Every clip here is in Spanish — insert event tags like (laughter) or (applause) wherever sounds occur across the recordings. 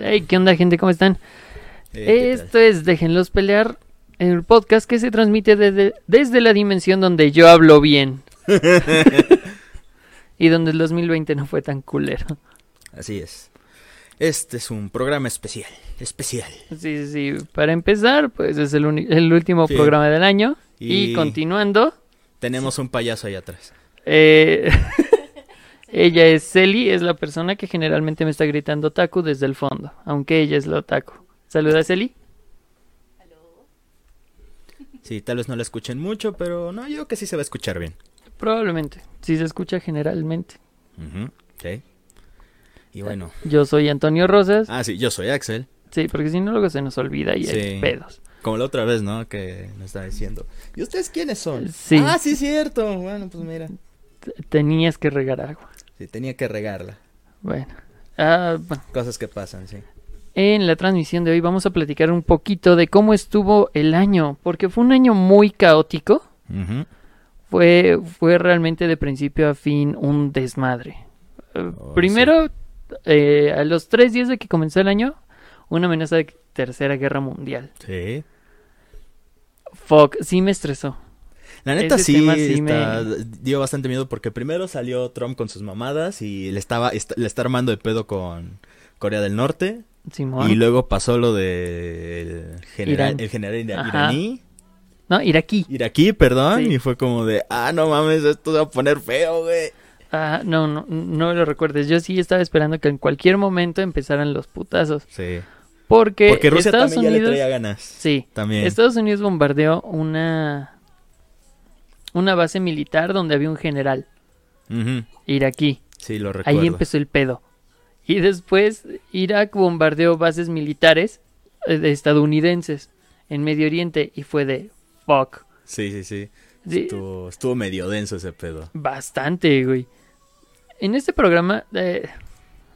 Hey, ¿qué onda, gente? ¿Cómo están? Eh, ¿qué Esto es Déjenlos Pelear, el podcast que se transmite desde, desde la dimensión donde yo hablo bien (laughs) y donde el 2020 no fue tan culero. Así es. Este es un programa especial. Especial. Sí, sí, sí. Para empezar, pues es el, el último Sí. programa del año. Y, Y- continuando, Tenemos un payaso ahí atrás. eh, (laughs) ella es Celi, es la persona que generalmente me está gritando Taku desde el fondo, aunque ella es la Taku. Saluda, Celi. Sí, tal vez no la escuchen mucho, pero no, yo creo que sí se va a escuchar bien. Probablemente, si se escucha generalmente. Ujú, Sí. Y bueno. Yo soy Antonio Rosas. Ah, sí, yo soy Axel. Sí, porque si no luego se nos olvida y hay Sí. pedos. Como la otra vez, ¿no? Que nos estaba diciendo. ¿Y ustedes quiénes son? Sí. Ah, sí, cierto. Bueno, pues mira. Tenías que regar agua. Sí, tenía que regarla. Bueno. Ah, bueno. Cosas que pasan, sí. En la transmisión de hoy vamos a platicar un poquito de cómo estuvo el año, porque fue un año muy caótico. Fue, fue realmente de principio a fin un desmadre. Eh, Oh, Primero, eh, a los tres días de que comenzó el año, una amenaza de tercera guerra mundial. Sí. Fuck, sí me estresó. La neta Ese sí, está- dio bastante miedo porque primero salió Trump con sus mamadas y le estaba est- le está armando de pedo con Corea del Norte Simón. y luego pasó lo de el general el general ira- Ajá. iraní No, iraquí. iraquí, perdón, Sí. y fue como de, ah, no mames, esto se va a poner feo, güey. Ah, no, no, no lo recuerdes. Yo sí estaba esperando que en cualquier momento empezaran los putazos. Sí. Porque, Porque Rusia Estados también Unidos. ya le traía ganas. Sí, También. Estados Unidos bombardeó una. Una base militar donde había un general Ujú. iraquí. Sí, lo recuerdo. Ahí empezó el pedo. Y después Irak bombardeó bases militares eh, de estadounidenses en Medio Oriente y fue de fuck. Sí, sí, sí. Sí, Estuvo, estuvo medio denso ese pedo. Bastante, güey. En este programa, eh,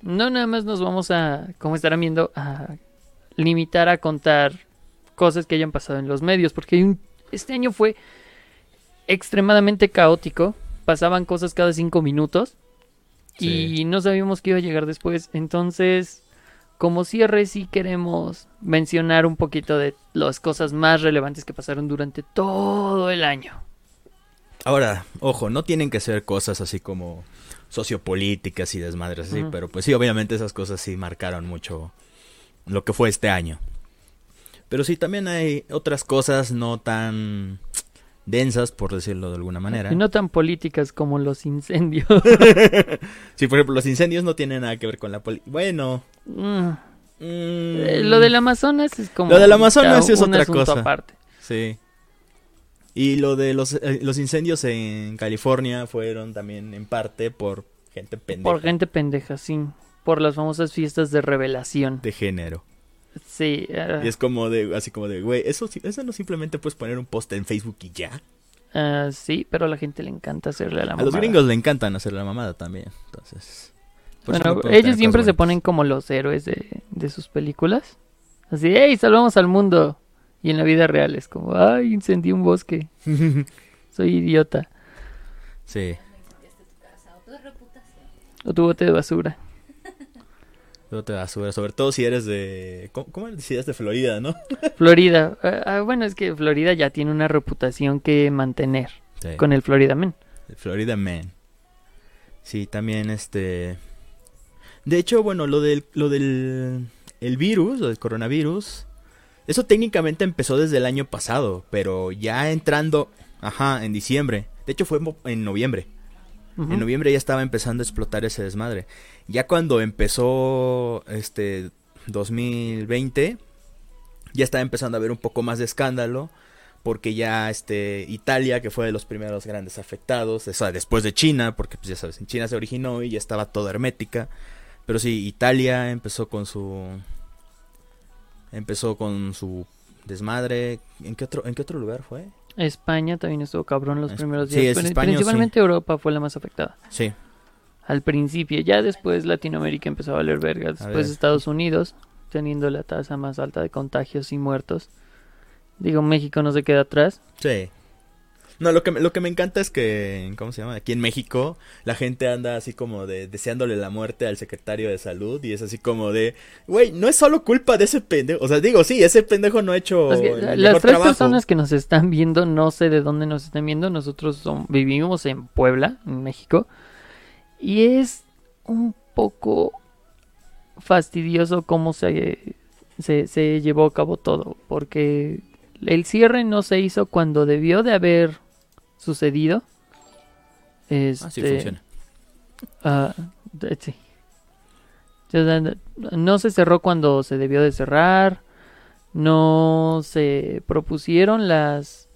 no nada más nos vamos a, como estarán viendo, a limitar a contar cosas que hayan pasado en los medios, porque hay un, este año fue extremadamente caótico. Pasaban cosas cada cinco minutos y no sabíamos qué iba a llegar después. Entonces, como cierre, sí queremos mencionar un poquito de las cosas más relevantes que pasaron durante todo el año. Ahora, ojo, no tienen que ser cosas así como sociopolíticas y desmadres así, pero pues sí, obviamente esas cosas sí marcaron mucho lo que fue este año. Pero sí, también hay otras cosas no tan densas, por decirlo de alguna manera. Y no tan políticas como los incendios. (laughs) Sí, por ejemplo, los incendios no tienen nada que ver con la política. Bueno. Mm. mm, Eh, lo del Amazonas es como... Lo del Amazonas es un otra cosa. aparte. Sí. Y lo de los, eh, los incendios en California fueron también en parte por gente pendeja Por gente pendeja, sí. Por las famosas fiestas de revelación. de género. Sí. Y es como de, así como de, güey, eso, sí- eso no simplemente puedes poner un post en Facebook y ya. ah, sí, pero a la gente le encanta hacerle a la A los mamada. gringos le encantan hacer la mamada también. Entonces. Bueno, no ellos siempre se ponen como los héroes de, de sus películas. Así, ¡hey, salvamos al mundo! Y en la vida real es como, ¡ay, incendié un bosque! (laughs) Soy idiota. sí. O tu bote de basura. Te basura, sobre todo si eres de. ¿Cómo, cómo eres? Si eres de Florida, no? (laughs) Florida. ah, ah, bueno, es que Florida ya tiene una reputación que mantener Sí. con el Florida Man. El Florida Man. Sí, también este. De hecho, bueno, lo del, lo del el virus, lo del coronavirus, eso técnicamente empezó desde el año pasado, pero ya entrando, ajá, en diciembre. De hecho, fue en noviembre. En noviembre ya estaba empezando a explotar ese desmadre. Ya cuando empezó este 2020, ya estaba empezando a haber un poco más de escándalo. Porque ya este Italia, que fue de los primeros grandes afectados, o sea, después de China, porque pues ya sabes, en China se originó y ya estaba toda hermética. Pero sí, Italia empezó con su empezó con su desmadre. ¿En qué otro en qué otro lugar fue? España también estuvo cabrón los Es- primeros sí, días. es pero España, principalmente Europa fue la más afectada. Sí. Al principio, ya después Latinoamérica empezó a valer verga. Después ver. Estados Unidos, teniendo la tasa más alta de contagios y muertos. Digo, México no se queda atrás. Sí. No, lo que, me- lo que me encanta es que, ¿cómo se llama? Aquí en México, la gente anda así como de deseándole la muerte al secretario de salud y es así como de, güey, no es solo culpa de ese pendejo. O sea, digo, sí, ese pendejo no ha hecho Es que el las mejor tres trabajo. personas que nos están viendo, no sé de dónde nos están viendo, nosotros son- vivimos en Puebla, en México, y es un poco fastidioso cómo se, se, se llevó a cabo todo, porque el cierre no se hizo cuando debió de haber sucedido. Este, Así funciona. Ah, sí. No se cerró cuando se debió de cerrar. No se propusieron las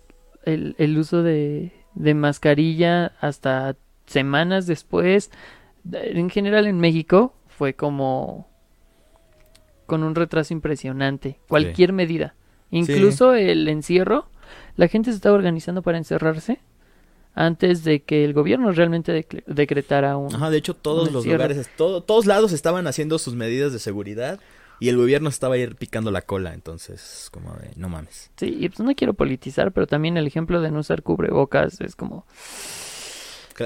el, el uso de, de mascarilla hasta semanas después. En general en México fue como con un retraso impresionante. Cualquier medida. Incluso el encierro. La gente se estaba organizando para encerrarse antes de que el gobierno realmente decre- decretara un... Ajá, de hecho todos los lugares, todo, todos lados estaban haciendo sus medidas de seguridad y el gobierno estaba ahí picando la cola, entonces como de, no mames. Sí, y pues no quiero politizar, pero también el ejemplo de no usar cubrebocas es como...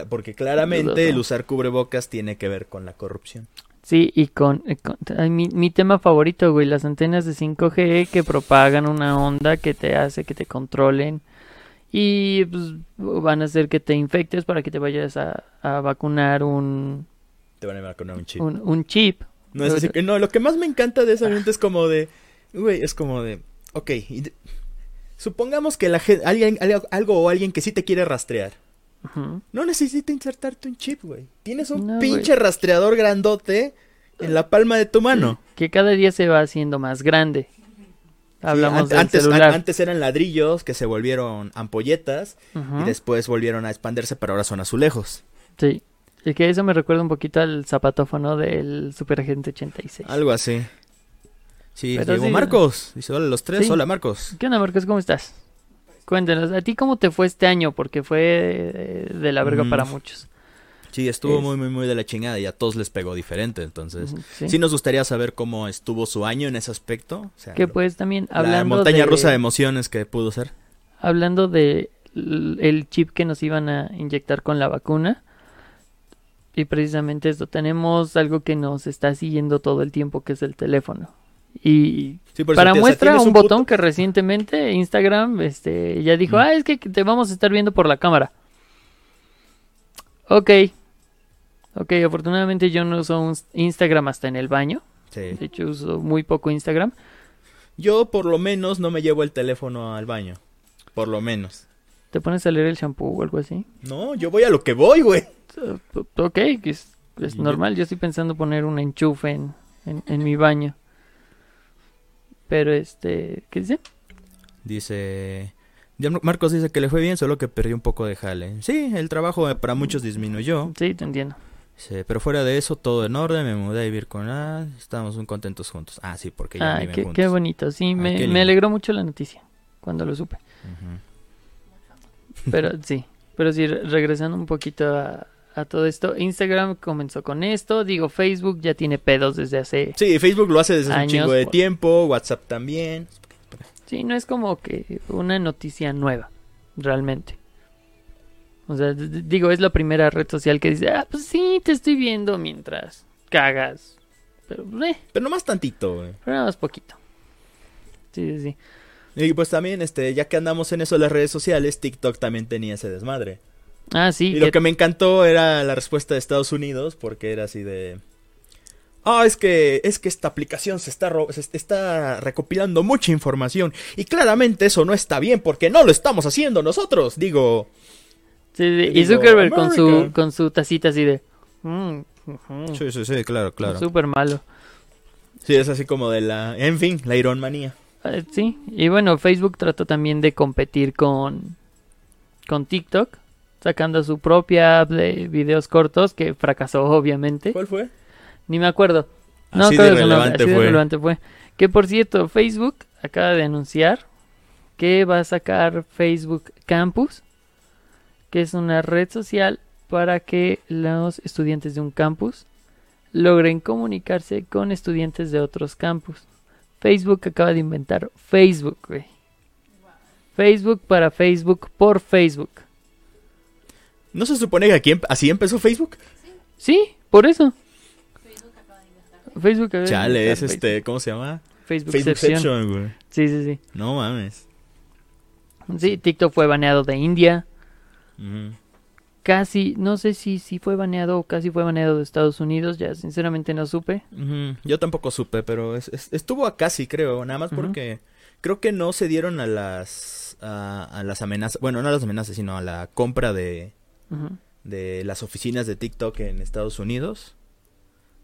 Porque claramente el usar cubrebocas tiene que ver con la corrupción. Sí, y con... eh, con- ay, mi, mi tema favorito, güey, las antenas de 5G que propagan una onda que te hace que te controlen y pues van a hacer que te infectes para que te vayas a, a vacunar un, Te van a vacunar un chip. un, un chip. No, es así que, no, lo que más me encanta de esa gente es como de, güey, es como de, ok, y de- supongamos que la gente, alguien, algo o alguien que sí te quiere rastrear. No necesita insertarte un chip, güey. Tienes un No, pinche rastreador grandote en la palma de tu mano. Que cada día se va haciendo más grande. Hablamos Sí, an- antes, celular. an- antes eran ladrillos que se volvieron ampolletas y después volvieron a expandirse, pero ahora son azulejos. Sí. Y que eso me recuerda un poquito al zapatófono del Super Agente 86. Algo así. Sí, Pero llegó sí. Marcos. Dice, hola los tres. Sí. Hola Marcos. ¿Qué onda, Marcos? ¿Cómo estás? Cuéntanos, ¿a ti cómo te fue este año? Porque fue eh, de la verga Mm. para muchos. Sí, estuvo Es- muy, muy, muy de la chingada y a todos les pegó diferente. Entonces, Sí. sí, nos gustaría saber cómo estuvo su año en ese aspecto. O sea, que pues también la hablando montaña de, rusa de emociones que pudo ser. hablando de el chip que nos iban a inyectar con la vacuna y precisamente esto tenemos algo que nos está siguiendo todo el tiempo que es el teléfono y Sí, por eso para te- o sea, muestra un, puto- botón que recientemente Instagram este ya dijo Mm. ah es que te vamos a estar viendo por la cámara ok ok afortunadamente yo no uso un Instagram hasta en el baño Sí. de hecho uso muy poco Instagram Yo por lo menos no me llevo el teléfono al baño. Por lo menos. te pones a leer el shampoo o algo así No, yo voy a lo que voy, güey. Ok, es, es yo- normal. Yo estoy pensando poner un enchufe en, en, en mi baño. Pero este, ¿qué dice? Dice... Marcos dice que le fue bien, solo que perdió un poco de jale. Sí, el trabajo eh, para muchos disminuyó. Sí, te entiendo. Dice, pero fuera de eso, todo en orden, me mudé a vivir con ah, estamos muy contentos juntos. Ah, sí, porque ya Ah, viven qué, juntos. qué bonito. Sí, Ah, me, me alegró mucho la noticia cuando lo supe. Ujú. Pero sí, pero sí, re- regresando un poquito a, a todo esto. Instagram comenzó con esto. Digo, Facebook ya tiene pedos desde hace... Sí, Facebook lo hace desde hace un Años, chingo de tiempo, WhatsApp también. Sí, no es como que una noticia nueva, realmente. O sea, digo, es la primera red social que dice, ah, pues sí, te estoy viendo mientras cagas. Pero, eh, Pero nomás tantito, güey. pero nada más poquito. Sí, sí, sí. Y pues también, este, ya que andamos en eso de las redes sociales, TikTok también tenía ese desmadre. Ah, sí, Y que- lo que me encantó era la respuesta de Estados Unidos, porque era así de... Ah, es que, es que esta aplicación se está, ro- se est- está recopilando mucha información. Y claramente eso no está bien, porque no lo estamos haciendo nosotros. Digo, sí, sí. Y digo, Zuckerberg con su, con su tacita así de... mm, sí, sí, sí, claro, claro. Súper malo. Sí, es así como de la... En fin, la ironmanía. Eh, sí, y bueno, Facebook trató también de competir con, con TikTok, sacando su propia app de videos cortos, que fracasó (laughs) obviamente. ¿Cuál fue? Ni me acuerdo. No Así de así de relevante fue. Que por cierto, Facebook acaba de anunciar que va a sacar Facebook Campus, que es una red social para que los estudiantes de un campus logren comunicarse con estudiantes de otros campus. Facebook acaba de inventar Facebook, güey. Facebook para Facebook por Facebook. ¿No se supone que aquí em- así empezó Facebook? Sí, por eso. Facebook acaba de Chale, es Facebook. este, ¿cómo se llama? Facebook, Facebookception, güey. Sí, sí, sí. No mames. Sí, TikTok fue baneado de India. Casi, no sé si, si fue baneado o casi fue baneado de Estados Unidos. Ya sinceramente no supe. Yo tampoco supe, pero es- es- estuvo a casi, creo, nada más porque creo que no se dieron a las a, a las amenazas, bueno, no a las amenazas, sino a la compra de, De las oficinas de TikTok en Estados Unidos.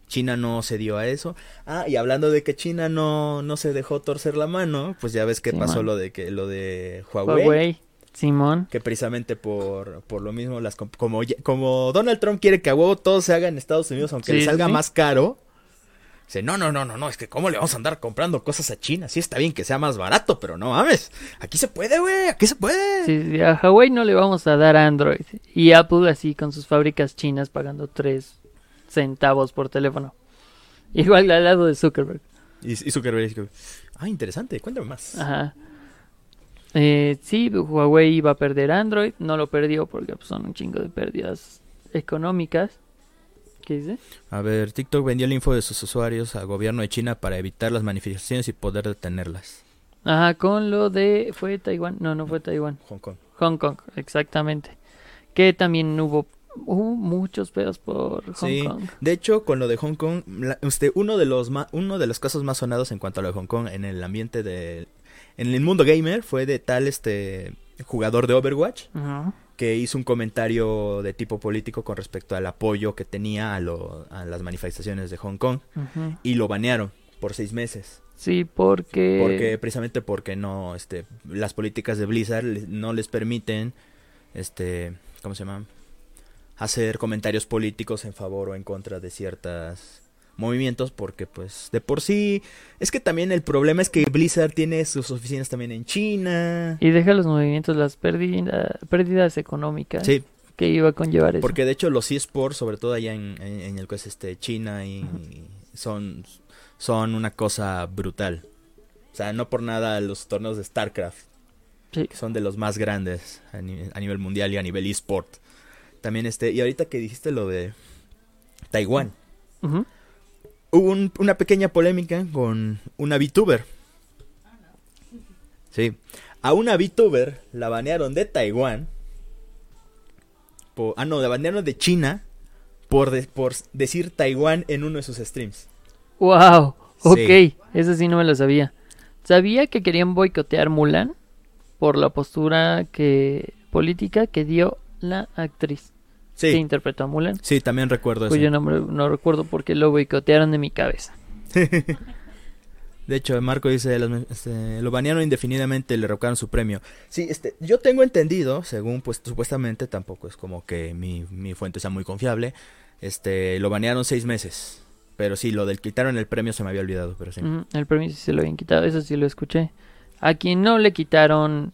China no se dio a eso. Ah, y hablando de que China no, no se dejó torcer la mano, pues ya ves que Sí, pasó lo de que lo de Huawei, Huawei, Simón. que precisamente por, por lo mismo las como como Donald Trump quiere que a huevo todo se haga en Estados Unidos aunque Sí, le salga sí. más caro. Dice, no, no, no, no, no, es que cómo le vamos a andar comprando cosas a China. Sí está bien que sea más barato, pero no mames. Aquí se puede, güey, aquí se puede. Sí, sí, a Huawei no le vamos a dar Android. Y Apple así con sus fábricas chinas pagando 3 centavos por teléfono. (laughs) Igual al lado de Zuckerberg. Y, y Zuckerberg dice, ah, interesante, cuéntame más. Ajá. Eh, sí, Huawei iba a perder Android. No lo perdió porque pues, son un chingo de pérdidas económicas. ¿Qué dice? A ver, TikTok vendió el info de sus usuarios al gobierno de China para evitar las manifestaciones y poder detenerlas. Ajá, con lo de... ¿Fue Taiwán? No, no fue Taiwán. Hong Kong. Hong Kong, exactamente. Que también hubo, hubo muchos pedos por Hong Sí. Kong. De hecho, con lo de Hong Kong, la- usted, uno de los ma- uno de los casos más sonados en cuanto a lo de Hong Kong en el ambiente de en el mundo gamer fue de tal este jugador de Overwatch Ajá. Que hizo un comentario de tipo político con respecto al apoyo que tenía a, lo- a las manifestaciones de Hong Kong y lo banearon por seis meses. Sí, porque... Porque precisamente porque no, este, las políticas de Blizzard no les permiten, este, ¿cómo se llama? Hacer comentarios políticos en favor o en contra de ciertos movimientos porque pues de por sí es que también el problema es que Blizzard tiene sus oficinas también en China. Y deja los movimientos, las pérdida- pérdidas económicas Sí, que iba a conllevar eso. porque de hecho los eSports, sobre todo allá en, en, en el que es este China y son son una cosa brutal. O sea, no por nada los torneos de StarCraft Sí. que son de los más grandes a, ni- a nivel mundial y a nivel eSport. También este, y ahorita que dijiste lo de Taiwán, Ujú. Hubo un- una pequeña polémica con una VTuber. Sí, a una VTuber la banearon de Taiwán. por- ah, no, la banearon de China por, de- por decir Taiwán en uno de sus streams. Wow, ok, Sí. eso sí no me lo sabía. Sabía que querían boicotear Mulan por la postura que política que dio la actriz que Sí, interpretó a Mulan, sí, también recuerdo eso. cuyo nombre no recuerdo porque lo boicotearon de mi cabeza. (laughs) De hecho, Marco dice, este, lo banearon indefinidamente le revocaron su premio. Sí, este, yo tengo entendido, según pues supuestamente, tampoco es como que mi, mi fuente sea muy confiable, este, lo banearon seis meses. Pero sí, lo del quitaron el premio se me había olvidado, pero sí. El premio sí se lo habían quitado, eso sí lo escuché. A quien no le quitaron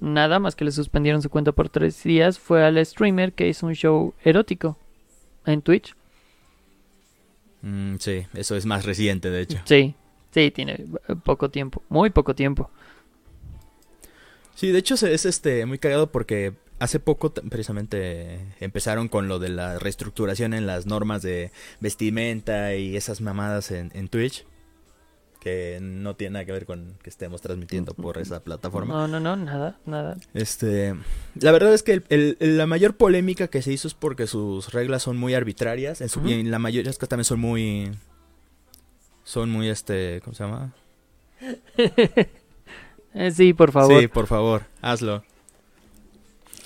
nada más que le suspendieron su cuenta por tres días fue al streamer que hizo un show erótico en Twitch. Mm, sí, eso es más reciente, de hecho. Sí, sí, tiene poco tiempo, muy poco tiempo. Sí, de hecho es este muy cagado porque hace poco precisamente empezaron con lo de la reestructuración en las normas de vestimenta y esas mamadas en, en Twitch. Que no tiene nada que ver con que estemos transmitiendo por esa plataforma. No, no, no, nada, nada. Este, la verdad es que el- la mayor polémica que se hizo es porque sus reglas son muy arbitrarias, en su- y en la mayoría es que también son muy, son muy, este, ¿cómo se llama? (laughs) Eh, sí, por favor. Sí, por favor, hazlo.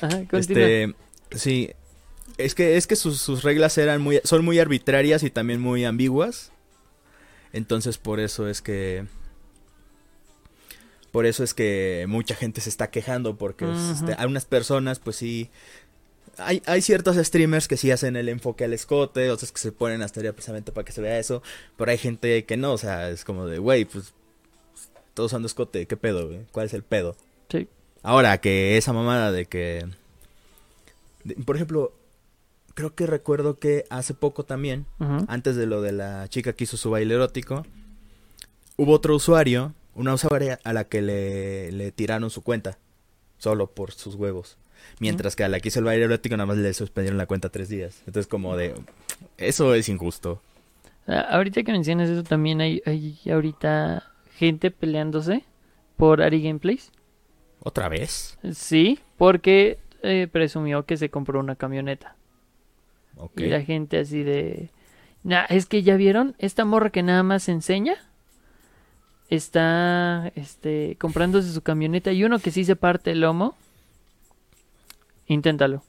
Ajá, continúa. Este, sí, es que es que sus, sus reglas eran muy, son muy arbitrarias y también muy ambiguas, entonces por eso es que por eso es que mucha gente se está quejando porque este, a unas personas pues sí hay, hay ciertos streamers que sí hacen el enfoque al escote, otros que se ponen hasta allá precisamente para que se vea eso, pero hay gente que no, o sea, es como de, güey, pues todos usando escote, ¿qué pedo, güey? ¿Cuál es el pedo? Sí. Ahora, que esa mamada de que... de- por ejemplo, creo que recuerdo que hace poco también, antes de lo de la chica que hizo su baile erótico, hubo otro usuario Una usuaria a la que le, le tiraron su cuenta. Solo por sus huevos. Mientras que a la que hizo el baile erótico nada más le suspendieron la cuenta tres días. Entonces como de... Eso es injusto. Ah, ahorita que mencionas eso, también hay, hay ahorita gente peleándose por Ari Gameplays. ¿Otra vez? Sí, porque eh, presumió que se compró una camioneta. Y la gente así de... Nah, es que ya vieron, esta morra que nada más enseña está este comprándose su camioneta y uno que sí se parte el lomo. Inténtalo.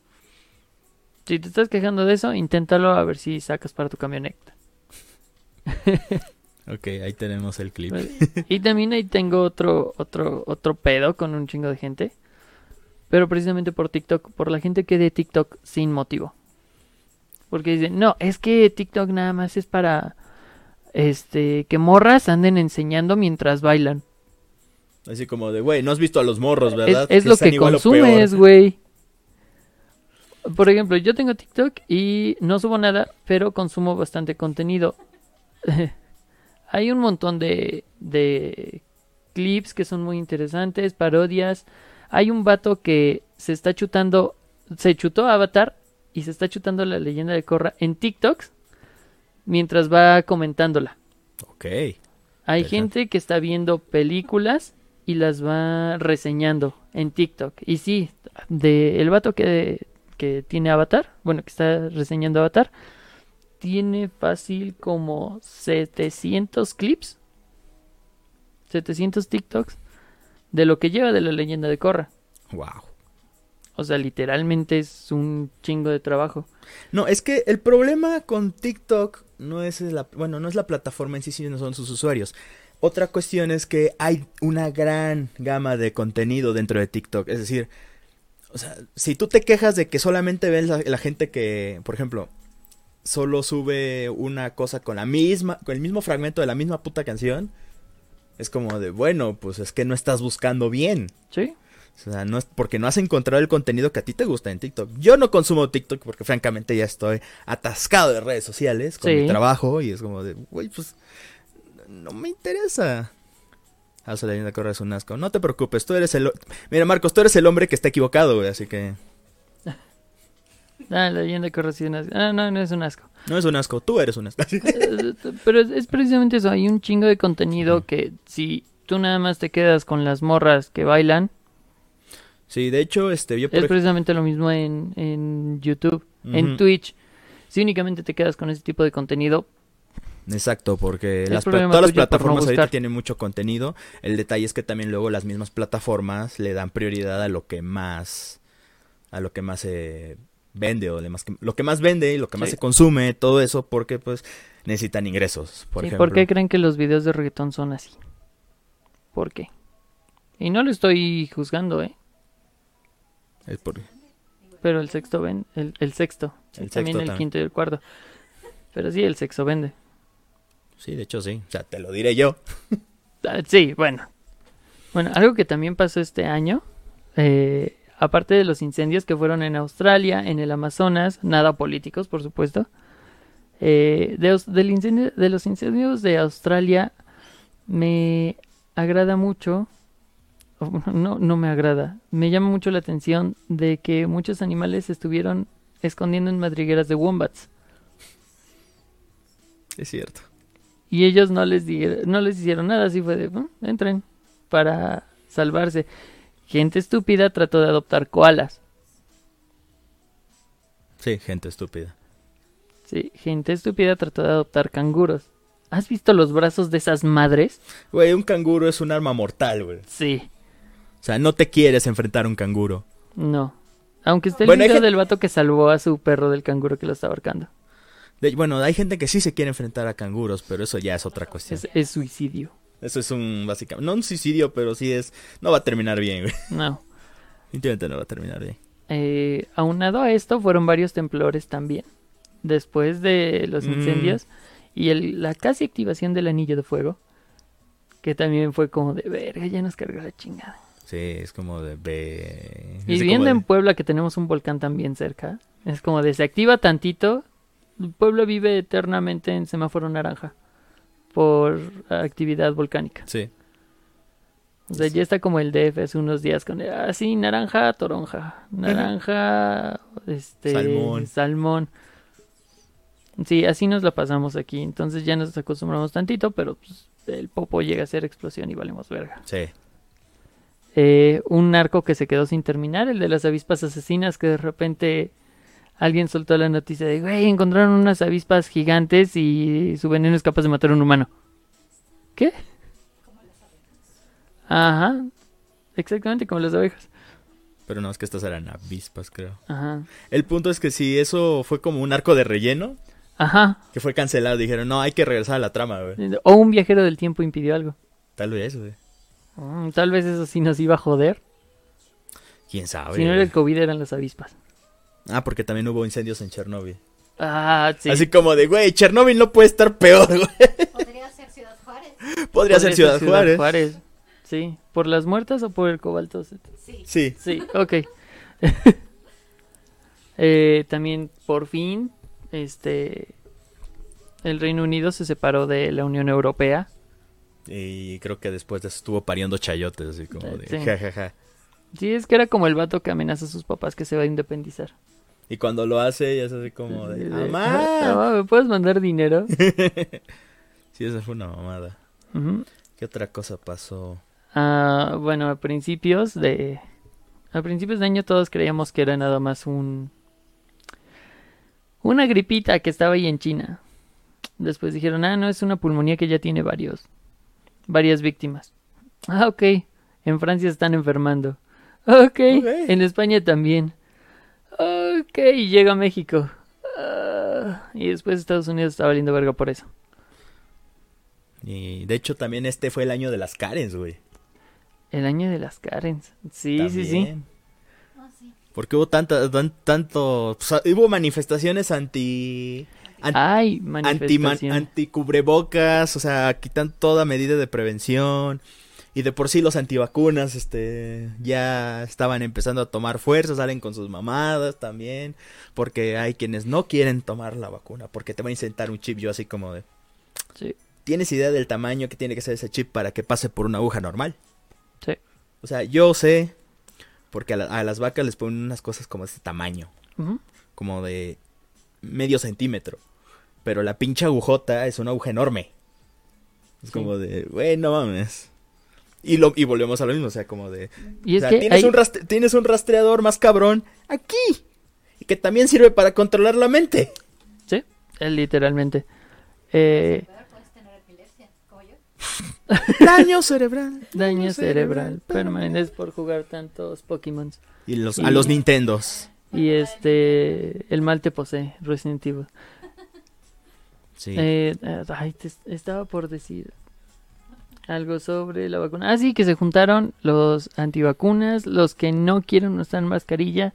Si te estás quejando de eso, inténtalo a ver si sacas para tu camioneta. (laughs) Ok, ahí tenemos el clip. Y también ahí tengo otro, otro, otro pedo con un chingo de gente. Pero precisamente por TikTok, por la gente que de TikTok sin motivo. Porque dicen, no, es que TikTok nada más es para este que morras anden enseñando mientras bailan. Así como de, güey, no has visto a los morros, ¿verdad? Es, es lo que consumes, güey. Por ejemplo, yo tengo TikTok y no subo nada, pero consumo bastante contenido. (laughs) Hay un montón de, de clips que son muy interesantes, parodias. Hay un vato que se está chutando, se chutó Avatar y se está chutando la leyenda de Korra en TikToks mientras va comentándola. Ok. Hay gente que está viendo películas y las va reseñando en TikTok. Y sí, de el vato que, que tiene Avatar, bueno, que está reseñando Avatar, tiene fácil como 700 clips, 700 TikToks de lo que lleva de la leyenda de Korra. Wow. O sea, literalmente es un chingo de trabajo. No, es que el problema con TikTok no es la, bueno, no es la plataforma en sí, sino son sus usuarios. Otra cuestión es que hay una gran gama de contenido dentro de TikTok. Es decir, o sea, si tú te quejas de que solamente ves la, la gente que, por ejemplo, solo sube una cosa con la misma, con el mismo fragmento de la misma puta canción, es como de, bueno, pues es que no estás buscando bien. ¿Sí? O sea, no es porque no has encontrado el contenido que a ti te gusta en TikTok. Yo no consumo TikTok porque francamente ya estoy atascado de redes sociales con Sí. mi trabajo y es como de, güey, pues no me interesa. Ah, o sea, la Korra es un asco. No te preocupes, tú eres el... Mira, Marcos, tú eres el hombre que está equivocado, güey, así que... (laughs) Ah, la leyenda sí es un asco. Ah, no, no es un asco. No es un asco, tú eres un asco. (laughs) Pero es, es precisamente eso, hay un chingo de contenido que si tú nada más te quedas con las morras que bailan, Sí, de hecho, este, yo por es ej- precisamente lo mismo en, en YouTube, en. Twitch. Si únicamente te quedas con ese tipo de contenido, Exacto, porque las todas las por no plataformas ahorita tienen mucho contenido. El detalle es que también luego las mismas plataformas le dan prioridad a lo que más a lo que más se vende o lo que más vende y lo que más Sí. se consume, todo eso porque pues necesitan ingresos, por ¿sí? ejemplo. ¿por qué creen que los videos de reggaetón son así? ¿Por qué? Y no lo estoy juzgando, ¿eh? Es por- Pero el sexto vende, el, el sexto, El también sexto el también. quinto y el cuarto. Pero sí, el sexo vende. Sí, de hecho sí, o sea, te lo diré yo. (laughs) Ah, Sí, bueno. Bueno, algo que también pasó este año, eh, aparte de los incendios que fueron en Australia, en el Amazonas, nada políticos, por supuesto. eh, de, del incendio- de los incendios de Australia me agrada mucho, (laughs) no, no me agrada, me llama mucho la atención de que muchos animales se estuvieron escondiendo en madrigueras de wombats. Es cierto. Y ellos no les, di- no les hicieron nada, así fue de, "Mm, entren, para salvarse. Gente estúpida trató de adoptar koalas. Sí, gente estúpida. Sí, gente estúpida trató de adoptar canguros. ¿Has visto los brazos de esas madres? Güey, un canguro es un arma mortal, güey. Sí, O sea, no te quieres enfrentar a un canguro. no. Aunque esté el Bueno, hay video gente- del vato que salvó a su perro del canguro que lo estaba ahorcando. De- bueno, hay gente que sí se quiere enfrentar a canguros, pero eso ya es otra cuestión. Es, es suicidio. Eso es un, básicamente, no un suicidio, pero sí es, no va a terminar bien, güey. No. (laughs) Definitivamente no va a terminar bien. Eh, aunado a esto, fueron varios temblores también. Después de los Mm. incendios y el- la casi activación del anillo de fuego. Que también fue como de verga, ya nos cargó la chingada. Sí, es como de... Y es de viendo como en Puebla que tenemos un volcán también cerca, es como de se activa tantito. Puebla vive eternamente en semáforo naranja por actividad volcánica. Sí. O sea, ya está como el DF hace unos días con, ah, sí, naranja, toronja, naranja, (laughs) este, Salmón. salmón. Sí, así nos la pasamos aquí. Entonces ya nos acostumbramos tantito, pero pues, el popo llega a ser explosión y valemos verga. Sí. Eh, un arco que se quedó sin terminar, el de las avispas asesinas, que de repente alguien soltó la noticia de, güey, encontraron unas avispas gigantes y su veneno es capaz de matar a un humano. ¿Qué? Ajá, exactamente como las abejas. Pero no, es que estas eran avispas, creo. Ajá, El punto es que si eso fue como un arco de relleno, ajá. que fue cancelado, dijeron, no, hay que regresar a la trama, güey. O un viajero del tiempo impidió algo. Tal vez, güey. Mm, tal vez eso sí nos iba a joder. ¿Quién sabe? Si no era el COVID, eran las avispas. Ah, porque también hubo incendios en Chernóbil. Ah, sí. Así como de, güey, Chernóbil no puede estar peor, güey. Podría ser Ciudad Juárez. Podría ser Ciudad, Juárez. Sí. ¿Por las muertas o por el cobalto? Sí. Sí. Sí, ok. (laughs) Eh, también, por fin, este. El Reino Unido se separó de la Unión Europea. Y creo que después de eso estuvo pariendo chayotes, así como de, Sí. jajaja. Sí, es que era como el vato que amenaza a sus papás que se va a independizar. Y cuando lo hace, ya es así como de, De- ¡Mamá! "Mamá, ¿Me puedes mandar dinero? (laughs) sí, esa fue una mamada. ¿Qué otra cosa pasó? Ah, bueno, a principios de. A principios de año todos creíamos que era nada más un. Una gripita que estaba ahí en China. Después dijeron, ah, no, es una pulmonía que ya tiene varios. Varias víctimas. Ah, ok. En Francia están enfermando. Ok. En España también. Ok. Y llega a México. Ah, y después Estados Unidos está valiendo verga por eso. Y de hecho también este fue el año de las Karens, güey. El año de las Karens. Sí, sí, sí. Ah, sí. Porque hubo tanta, tan- tanto, o sea, hubo manifestaciones anti, anti, cubrebocas, o sea, quitan toda medida de prevención. Y de por sí los antivacunas, este, ya estaban empezando a tomar fuerza, salen con sus mamadas también, porque hay quienes no quieren tomar la vacuna, porque te va a insertar un chip, yo así como de, Sí, ¿tienes idea del tamaño que tiene que ser ese chip para que pase por una aguja normal? sí. O sea, yo sé, porque a, la- a las vacas les ponen unas cosas como de este tamaño, como de medio centímetro, pero la pinche agujota es una aguja enorme. Es Sí. como de, güey, no mames. Y, lo, y volvemos a lo mismo, o sea, como de... Y o es sea, que tienes, hay- un rastre- tienes un rastreador más cabrón aquí. Y que también sirve para controlar la mente. Sí, eh, literalmente. Eh, Pero puedes tener epilepsia, como yo. Daño cerebral. daño cerebral permanente es por jugar tantos Pokémon. Y los, Y- a los Nintendos. Y este, el mal te posee, Resident Evil. Sí. Eh, eh, ay, te- estaba por decir algo sobre la vacuna. Ah, sí, que se juntaron los antivacunas, los que no quieren usar mascarilla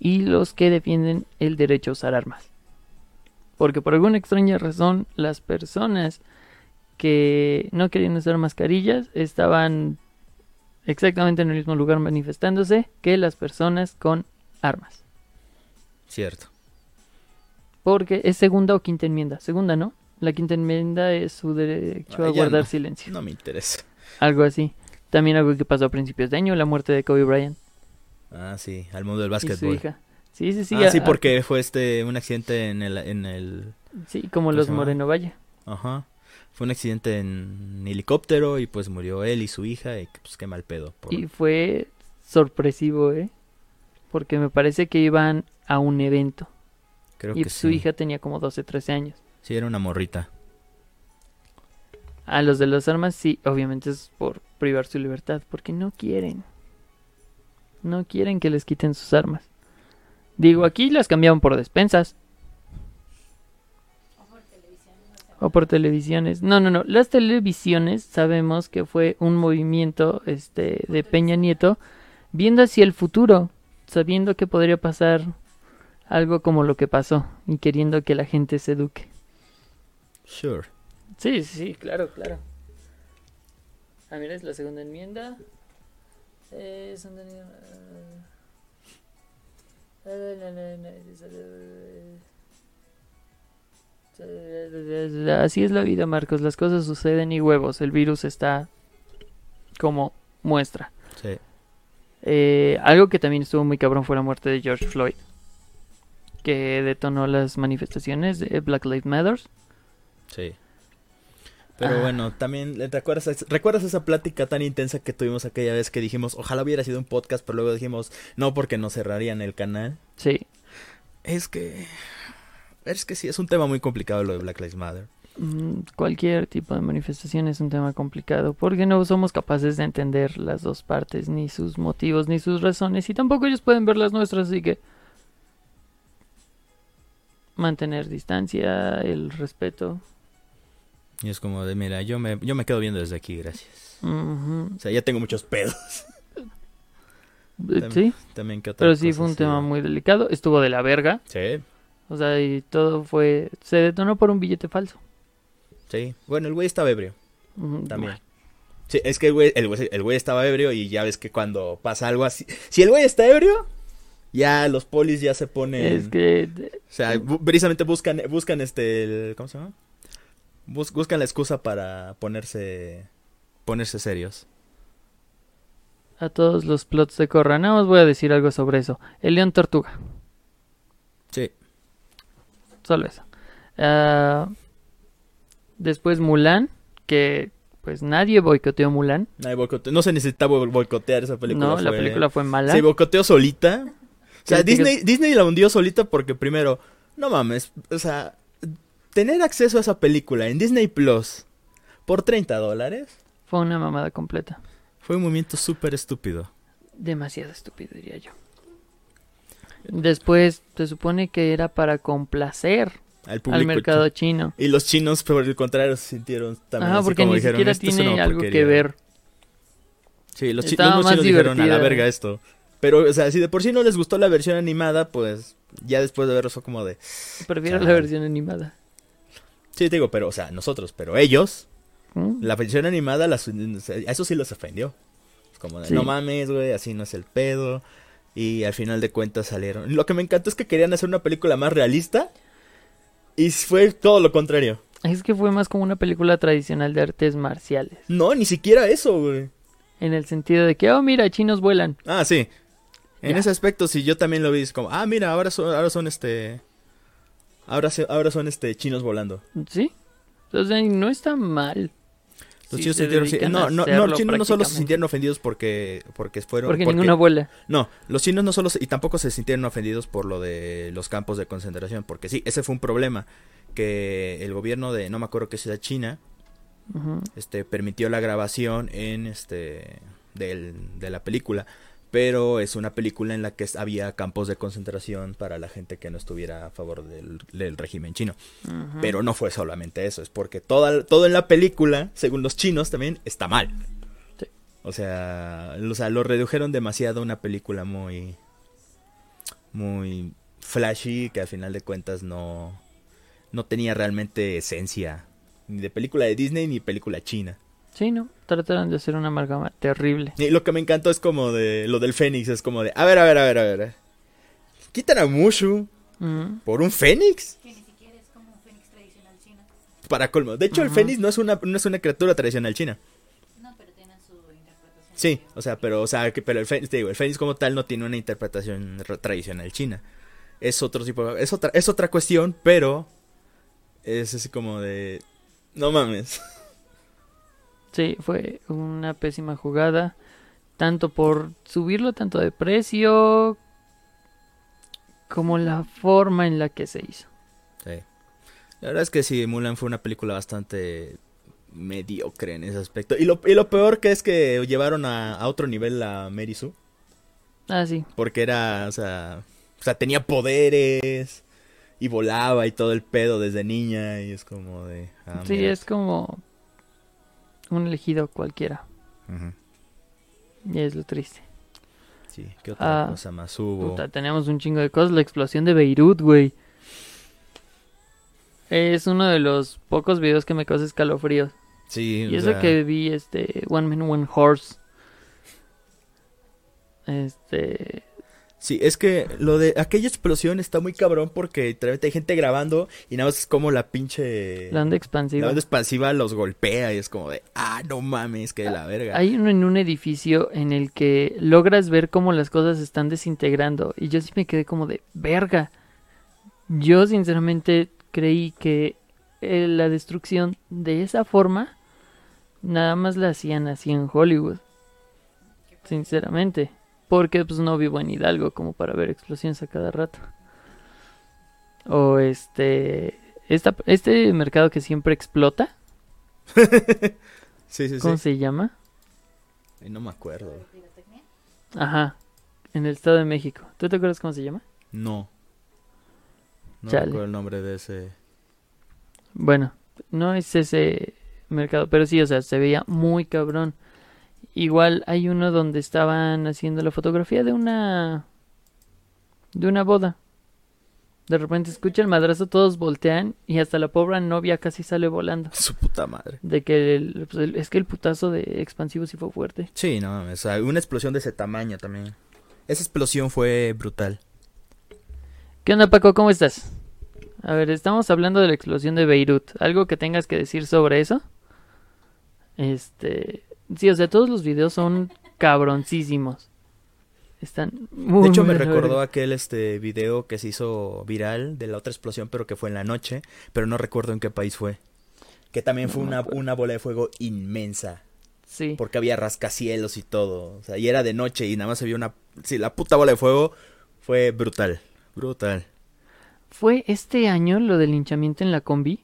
y los que defienden el derecho a usar armas. Porque por alguna extraña razón, las personas que no querían usar mascarillas estaban exactamente en el mismo lugar manifestándose que las personas con armas. Cierto. Porque es segunda o quinta enmienda. Segunda, ¿no? La quinta enmienda es su derecho Ah, a guardar no. silencio. No me interesa. Algo así. También algo que pasó a principios de año, la muerte de Kobe Bryant Ah, sí, al mundo del y su básquetbol. hija. Sí, sí, sí. ah, sí, a- porque fue este un accidente en el, en el Sí, como ¿cómo los? Moreno Valle. Ajá. Fue un accidente en helicóptero y pues murió él y su hija y pues qué mal pedo. por- Y fue sorpresivo, ¿eh? Porque me parece que iban a un evento. Creo y que su sí. hija tenía como 12, 13 años. Sí, era una morrita. A los de las armas, sí, obviamente es por privar su libertad, porque no quieren. No quieren que les quiten sus armas. Digo, aquí las cambiaban por despensas o por televisiones. No, no, no. Las televisiones sabemos que fue un movimiento este, de Peña Nieto viendo hacia el futuro, sabiendo que podría pasar algo como lo que pasó y queriendo que la gente se eduque. Sure. Sí, sí, claro, claro. Ah, mira, es la segunda enmienda. Eh, son de- Así es la vida, Marcos. Las cosas suceden y huevos. El virus está como muestra. Sí. Eh, algo que también estuvo muy cabrón fue la muerte de George Floyd, que detonó las manifestaciones de Black Lives Matter. Sí. Pero Ah. bueno, también, ¿te acuerdas, ¿recuerdas esa plática tan intensa que tuvimos aquella vez que dijimos, ojalá hubiera sido un podcast, pero luego dijimos, no, porque nos cerrarían el canal? Sí. Es que... Es que sí, es un tema muy complicado lo de Black Lives Matter. Mm, Cualquier tipo de manifestación es un tema complicado porque no somos capaces de entender las dos partes, ni sus motivos, ni sus razones, y tampoco ellos pueden ver las nuestras, así que mantener distancia, el respeto. Y es como de, mira, yo me, yo me quedo viendo desde aquí, gracias. O sea, ya tengo muchos pedos. Eh, Sí, También que pero sí fue un tema muy delicado, estuvo de la verga, Sí, o sea, y todo fue, se detonó por un billete falso. sí. Bueno, el güey estaba ebrio. También. Sí, es que el güey, el, güey, el güey estaba ebrio y ya ves que cuando pasa algo así... Si el güey está ebrio, ya los polis ya se ponen... Es que O sea, bu- precisamente buscan, buscan este, el- ¿cómo se llama? Bus- buscan la excusa para ponerse, ponerse serios. a todos los plots de Corra, nada más voy a decir algo sobre eso. El León Tortuga. Sí. Solo eso. Ah, después Mulan, que pues nadie boicoteó Mulan. Nadie boicote- no se necesitaba boicotear esa película. no, la fue- película fue mala. Se boicoteó solita. O sea, Disney, Disney la hundió solita porque primero, no mames, o sea, tener acceso a esa película en Disney Plus por 30 dólares Fue una mamada completa. fue un movimiento súper estúpido. Demasiado estúpido, diría yo. Después se supone que era para complacer Al público. al mercado chino. Y los chinos, por el contrario, se sintieron también Ajá, así porque como ni dijeron, siquiera "Esto es tiene algo que porquería". ver. Sí, los, chi- Estaba los más chinos dijeron a la verga esto. Pero, o sea, si de por sí no les gustó la versión animada, pues ya después de verlo fue como de... Prefiero la versión animada. Sí, te digo, pero, o sea, nosotros, pero ellos, ¿Mm? la versión animada, las, eso sí los ofendió. Como de, Sí. no mames, güey, así no es el pedo. Y al final de cuentas salieron. Lo que me encantó es que querían hacer una película más realista. Y fue todo lo contrario. Es que fue más como una película tradicional de artes marciales. No, ni siquiera eso, güey. En el sentido de que, oh, mira, chinos vuelan. Ah, sí. En ese aspecto, sí, yo también lo vi. Es como, ah, mira, ahora son, ahora son este. Ahora, se- ahora son este chinos volando. ¿Sí? Entonces no está mal. Los chinos se se sintieron. sí, dedican no, no, no, los chinos no solo se sintieron ofendidos porque, porque fueron. Porque ninguna vuela. No, los chinos no solo. y tampoco se sintieron ofendidos por lo de los campos de concentración. Porque sí, ese fue un problema. Que el gobierno de. No me acuerdo qué ciudad china. Este permitió la grabación en este del, de la película pero es una película en la que había campos de concentración para la gente que no estuviera a favor del, del régimen chino. Pero no fue solamente eso es porque toda, todo en la película según los chinos también está mal. Sí. o sea, o sea lo redujeron demasiado a una película muy muy flashy que al final de cuentas no no tenía realmente esencia ni de película de Disney ni película china Sí, ¿no? Trataron de hacer una amalgama terrible. Y lo que me encantó es como de lo del Fénix, es como de, a ver, a ver, a ver, a ver. Quitan a Mushu por un Fénix Que ni siquiera es como un fénix tradicional chino. para colmo. De hecho, el. Fénix no es una no es una criatura tradicional china. No, pero tienen su interpretación. Sí, o sea, pero o sea, que pero el Fénix, te digo, el Fénix como tal no tiene una interpretación ra- tradicional china. Es otro tipo, es otra es otra cuestión, pero es así como de no mames. Sí, fue una pésima jugada. Tanto por subirlo tanto de precio como la forma en la que se hizo. Sí. La verdad es que sí, Mulan fue una película bastante mediocre en ese aspecto. Y lo, y lo peor que es que llevaron a, a otro nivel a Mary Sue. Ah, sí. Porque era, o sea, o sea, tenía poderes y volaba y todo el pedo desde niña y es como de... ah, sí, mira. es como un elegido cualquiera. Y es lo triste. Sí, ¿qué otra Ah, cosa más hubo? Puta, tenemos un chingo de cosas. La explosión de Beirut, güey. Es uno de los pocos videos que me causa escalofríos. Sí, Y eso sea, que vi, este, One Man, One Horse. Este, Sí, es que lo de aquella explosión está muy cabrón porque hay gente grabando y nada más es como la pinche... La onda La expansiva. onda expansiva los golpea y es como de, ah, no mames, que de la verga. Hay uno en un edificio en el que logras ver cómo las cosas se están desintegrando. Y yo sí me quedé como de verga. Yo sinceramente creí que eh, la destrucción de esa forma nada más la hacían así en Hollywood. Sinceramente. Porque pues no vivo en Hidalgo como para ver explosiones a cada rato. O este... Esta, este mercado que siempre explota. (laughs) Sí, sí, ¿Cómo sí. se llama? Ay, no me acuerdo. Ajá, en el Estado de México. ¿Tú te acuerdas cómo se llama? No. No Chale. recuerdo el nombre de ese. Bueno, no es ese mercado, pero sí, o sea, se veía muy cabrón. Igual hay uno donde estaban haciendo la fotografía de una de una boda. De repente escucha el madrazo, todos voltean y hasta la pobre novia casi sale volando. Su puta madre. De que el- pues, es que el putazo de expansivo sí fue fuerte. Sí, no. O sea, una explosión de ese tamaño también. Esa explosión fue brutal. ¿Qué onda, Paco? ¿Cómo estás? A ver, estamos hablando de la explosión de Beirut. ¿Algo que tengas que decir sobre eso? Este. Sí, o sea, todos los videos son cabroncísimos. Están muy. De hecho, me recordó aquel este video que se hizo viral de la otra explosión, pero que fue en la noche, pero no recuerdo en qué país fue. Que también fue No una, una bola de fuego inmensa, Sí. porque había rascacielos y todo. O sea, y era de noche y nada más se vio una... Sí, la puta bola de fuego fue brutal, brutal. ¿Fue este año lo del linchamiento en la combi?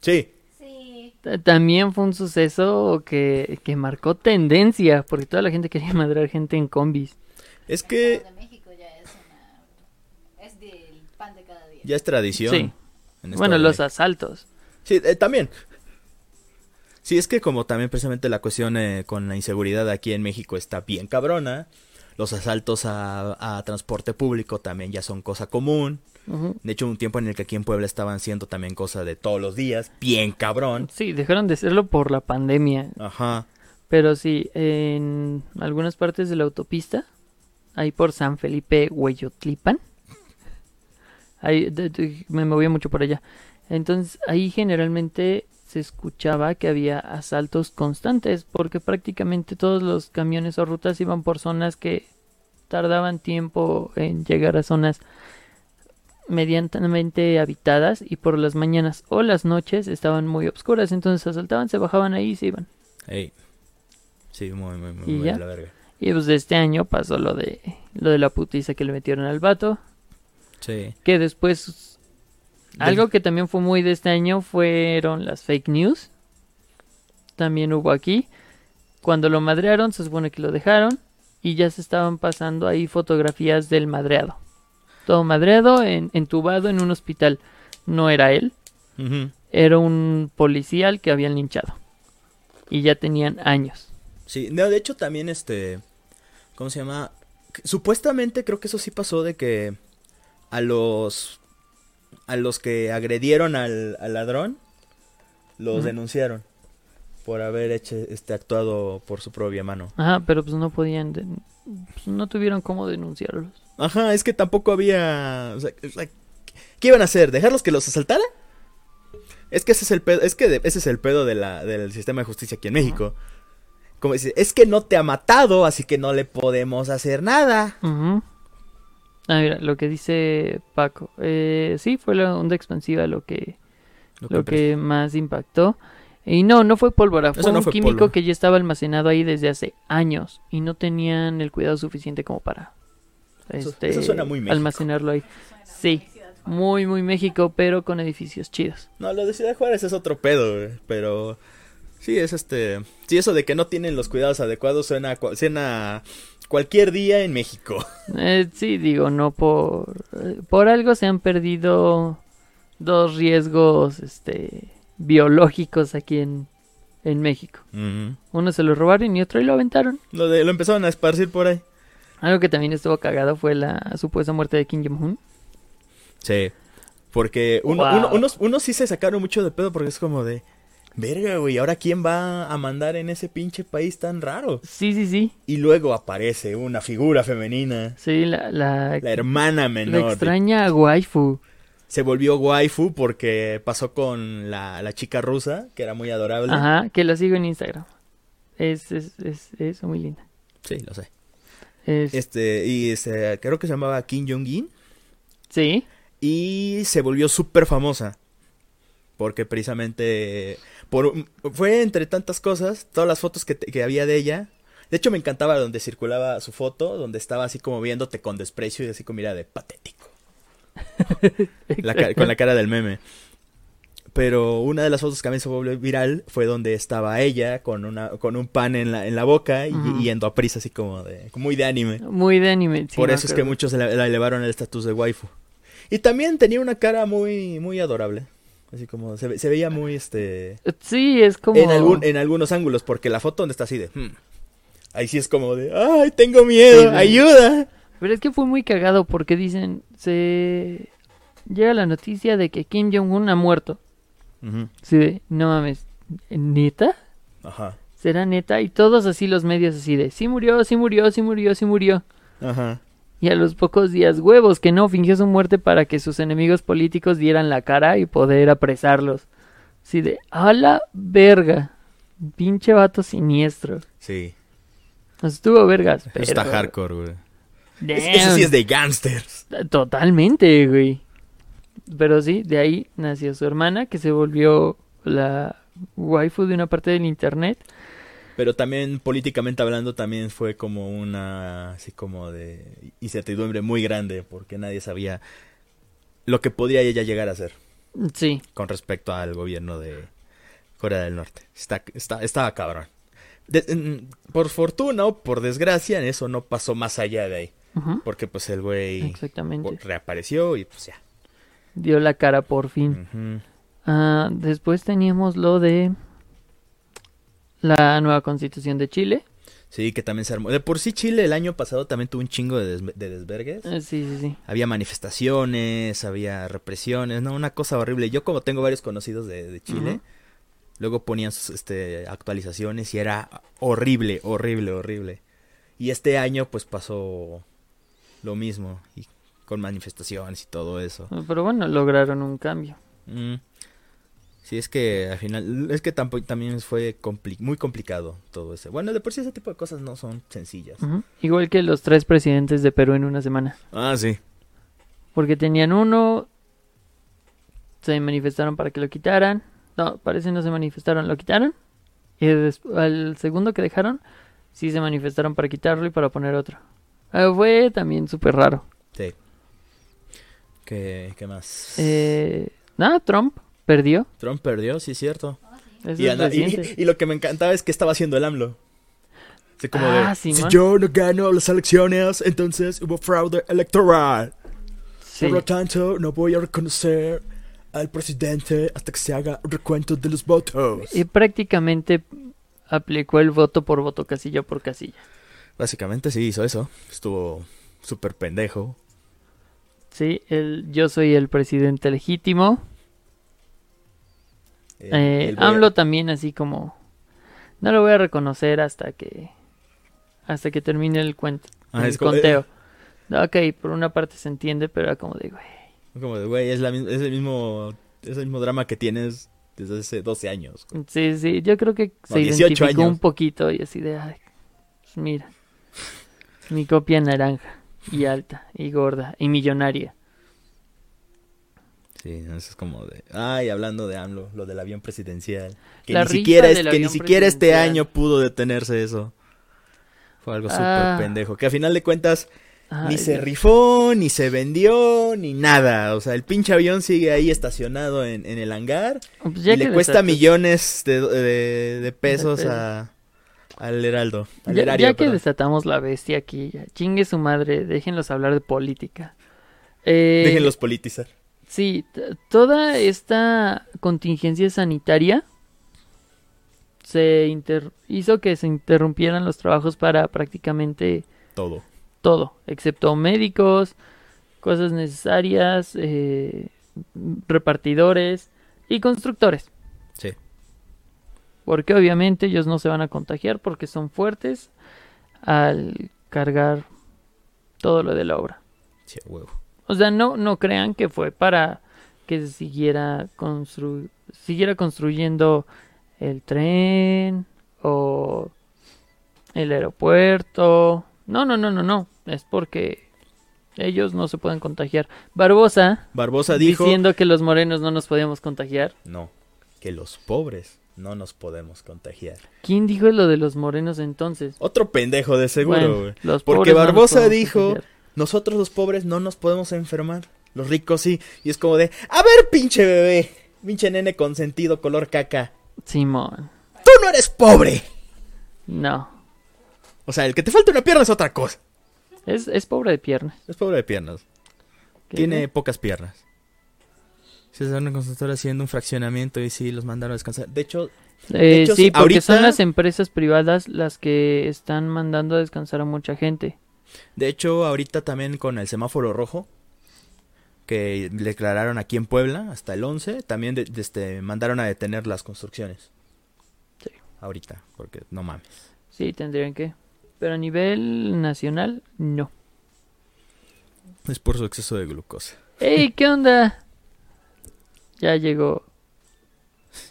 Sí, También fue un suceso que, que marcó tendencia, porque toda la gente quería (laughs) madrar gente en combis. es que ya es una. Es del pan de cada día. ya es tradición. Sí. Bueno, los México. asaltos. Sí, eh, también. Sí, es que como también precisamente la cuestión eh, con la inseguridad aquí en México está bien cabrona. Los asaltos a, a transporte público también ya son cosa común. De hecho, un tiempo en el que aquí en Puebla estaban siendo también cosa de todos los días. Bien cabrón. Sí, dejaron de serlo por la pandemia. Ajá. Pero sí, en algunas partes de la autopista, ahí por San Felipe, Hueyotlipan, ahí de- de- me movía mucho por allá. Entonces ahí generalmente se escuchaba que había asaltos constantes, porque prácticamente todos los camiones o rutas iban por zonas que tardaban tiempo en llegar a zonas medianamente habitadas y por las mañanas o las noches estaban muy oscuras, entonces asaltaban, se bajaban ahí y se iban. Ey. Sí, muy, muy, muy, ¿Y muy ya? la verga. Y pues de este año pasó lo de lo de la putiza que le metieron al vato, Sí. que después algo que también fue muy de este año fueron las fake news. También hubo aquí. Cuando lo madrearon, se supone que lo dejaron y ya se estaban pasando ahí fotografías del madreado. Todo madreado, en, entubado en un hospital. No era él, era un policial que habían linchado. Y ya tenían años. Sí, no, de hecho también este, ¿cómo se llama? Supuestamente creo que eso sí pasó de que a los a los que agredieron al, al ladrón los denunciaron por haber hecho este actuado por su propia mano. Ajá, pero pues no podían, pues no tuvieron cómo denunciarlos. Ajá, es que tampoco había, o sea, ¿qué iban a hacer? ¿Dejarlos que los asaltaran? Es que ese es el pedo, es que de- ese es el pedo de la, del sistema de justicia aquí en México. Como dice, es que no te ha matado, así que no le podemos hacer nada. Ujú. Ah, mira, lo que dice Paco. Eh, sí, fue la onda expansiva lo que, lo que más impactó. Y no, no fue pólvora, fue no un fue químico que ya estaba almacenado ahí desde hace años y no tenían el cuidado suficiente como para este, eso suena muy México. almacenarlo ahí. Sí. muy. Muy, México, pero con edificios chidos. No, lo de Ciudad Juárez es otro pedo, güey, pero sí es este, sí eso de que no tienen los cuidados adecuados suena, a suena a cualquier día en México. (laughs) Eh, sí, digo, no por... por algo se han perdido dos riesgos este, biológicos aquí en, en México. Uno se lo robaron y otro y lo aventaron. Lo de lo empezaron a esparcir por ahí. Algo que también estuvo cagado fue la supuesta muerte de Kim Jong-un. Sí. Porque uno, Wow. uno- unos, unos sí se sacaron mucho de pedo porque es como de Verga, güey, ¿ahora quién va a mandar en ese pinche país tan raro? Sí, sí, sí. Y luego aparece una figura femenina, Sí, la, la, la hermana la menor. de- extraña waifu. Se volvió waifu porque pasó con la, la chica rusa, que era muy adorable. Ajá, que la sigo en Instagram. Es, es, es, es muy linda. Sí, lo sé. Es- Este, y este, creo que se llamaba Kim Jong-un. Sí, Y se volvió súper famosa. Porque precisamente por, fue entre tantas cosas, todas las fotos que, que había de ella. De hecho, me encantaba donde circulaba su foto, donde estaba así como viéndote con desprecio y así como mira de patético. (laughs) La con la cara del meme. Pero una de las fotos que a mí se volvió viral fue donde estaba ella con una con un pan en la, en la boca y, yendo a prisa así como de muy de anime. muy de anime. sí, Por eso es que muchos la, la elevaron al estatus de waifu. Y también tenía una cara muy muy adorable. Así como se, se veía muy este Sí, es como... en algún en algunos ángulos porque la foto donde está así de "Hmm". ahí sí es como de ay, tengo miedo, sí. ayuda. Pero es que fue muy cagado porque dicen, se... Llega la noticia de que Kim Jong-un ha muerto. Ujú. Sí, de, no mames, ¿neta? Ajá. ¿Será neta? Y todos así los medios así de, sí murió, sí murió, sí murió, sí murió. Ajá. Y a los pocos días, huevos, que no, fingió su muerte para que sus enemigos políticos dieran la cara y poder apresarlos. Así de, a la verga. Pinche vato siniestro. Sí. Estuvo vergas, pero... está hardcore, güey. Damn. Es- Eso sí es de gangsters. Totalmente, güey. Pero sí, de ahí nació su hermana, que se volvió la waifu de una parte del internet. Pero también políticamente hablando también fue como una así como de incertidumbre muy grande porque nadie sabía lo que podía ella llegar a ser Sí, con respecto al gobierno de Corea del Norte. Está, está, estaba cabrón. De- por fortuna o por desgracia, eso no pasó más allá de ahí. Porque pues el güey reapareció y pues ya. Dio la cara por fin. Ah, después teníamos lo de la nueva constitución de Chile. Sí, que también se armó. De por sí Chile el año pasado también tuvo un chingo de, des- de desvergues. Eh, sí, sí, sí. Había manifestaciones, había represiones, no, una cosa horrible. Yo como tengo varios conocidos de, de Chile, luego ponían sus este, actualizaciones y era horrible, horrible, horrible. Y este año pues pasó lo mismo, y con manifestaciones y todo eso. Pero bueno, lograron un cambio. Mm. Sí, es que al final, es que tampoco, también fue compli- muy complicado todo eso. Bueno, de por sí ese tipo de cosas no son sencillas. Igual que los tres presidentes de Perú en una semana. Ah, sí. Porque tenían uno, se manifestaron para que lo quitaran. No, parece no se manifestaron, lo quitaron. Y al segundo que dejaron, sí se manifestaron para quitarlo y para poner otro. Ah, fue también súper raro. Sí. ¿Qué, qué más? Eh, nada, Trump perdió. Trump perdió, sí es cierto. Eso Y, es anda- y- reciente. y lo que me encantaba es que estaba haciendo el AMLO. Así como Ah, de, Simón. si yo no gano las elecciones, entonces hubo fraude electoral. Sí. Por lo tanto, no voy a reconocer al presidente hasta que se haga recuento de los votos. Y prácticamente aplicó el voto por voto, casilla por casilla. Básicamente sí hizo eso. Estuvo súper pendejo. Sí, el, yo soy el presidente legítimo. Eh, el AMLO también así como no lo voy a reconocer hasta que hasta que termine el cuento Ah, el conteo ok por una parte se entiende pero era como de güey Como de, güey, es, la es el mismo es el mismo drama que tienes desde hace 12 años. sí sí yo creo que se 18 identificó años. un poquito y así de ay, pues mira mi copia naranja y alta y gorda y millonaria Sí, eso es como de... Ay, hablando de AMLO, lo del avión presidencial. Que La ni siquiera, es, que ni siquiera este año pudo detenerse eso. Fue algo súper Ah. pendejo. Que a final de cuentas ni se Dios. rifó, ni se vendió, ni nada. O sea, el pinche avión sigue ahí estacionado en, en el hangar. Pues y le cuesta millones de, de- de pesos pesos. a, al Heraldo. Al Ya, erario, ya que perdón. desatamos la bestia aquí, ya, chingue su madre, déjenlos hablar de política. Eh, Déjenlos politizar. Sí, toda esta contingencia sanitaria se inter- hizo que se interrumpieran los trabajos para prácticamente Todo. todo, excepto médicos, cosas necesarias, eh, repartidores y constructores. Porque obviamente ellos no se van a contagiar porque son fuertes al cargar todo lo de la obra. Sí, a huevo. O sea, no, no crean que fue para que se siguiera, constru- siguiera construyendo el tren o el aeropuerto. No, no, no, no, no. Es porque ellos no se pueden contagiar. Barbosa Barbosa dijo... diciendo que los morenos no nos podíamos contagiar. No, que los pobres no nos podemos contagiar. ¿Quién dijo lo de los morenos entonces? Otro pendejo de seguro, güey. los Porque no Barbosa dijo- contagiar. Nosotros los pobres no nos podemos enfermar. Los ricos sí. Y es como de, a ver, pinche bebé. Pinche nene consentido color caca. Simón. Tú no eres pobre. No. O sea, el que te falta una pierna es otra cosa. Es, es pobre de piernas. Es pobre de piernas. ¿Qué- Tiene pocas piernas. Se estaban en constructora haciendo un fraccionamiento y sí, los mandaron a descansar. De hecho, Eh, hecho, sí, sí, porque son las empresas privadas las que están mandando a descansar a mucha gente. de hecho, ahorita también con el semáforo rojo, que declararon aquí en Puebla hasta el 11, también de- de este, mandaron a detener las construcciones. Sí. Ahorita, porque no mames. Sí, tendrían que. Pero a nivel nacional, no. Es por su exceso de glucosa. ¡Ey, qué onda! Ya llegó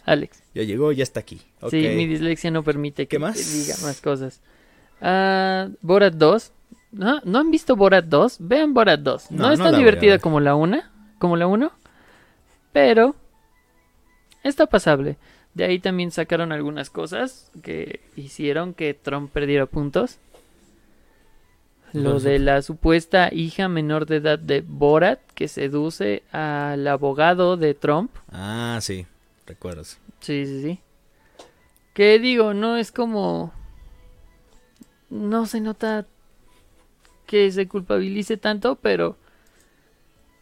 Alex. Ya llegó, ya está aquí. Ok. Sí, mi dislexia no permite que ¿Qué más? diga más cosas. Ah, Borat 2. ¿No, ¿No han visto Borat 2? Vean Borat 2. No, No, es no tan a divertida ver. como la 1, como la 1, pero está pasable. De ahí también sacaron algunas cosas que hicieron que Trump perdiera puntos. Lo de la supuesta hija menor de edad de Borat que seduce al abogado de Trump. Ah, sí, recuerdas. Sí, sí, sí. Que digo, no es como... No se nota que se culpabilice tanto, pero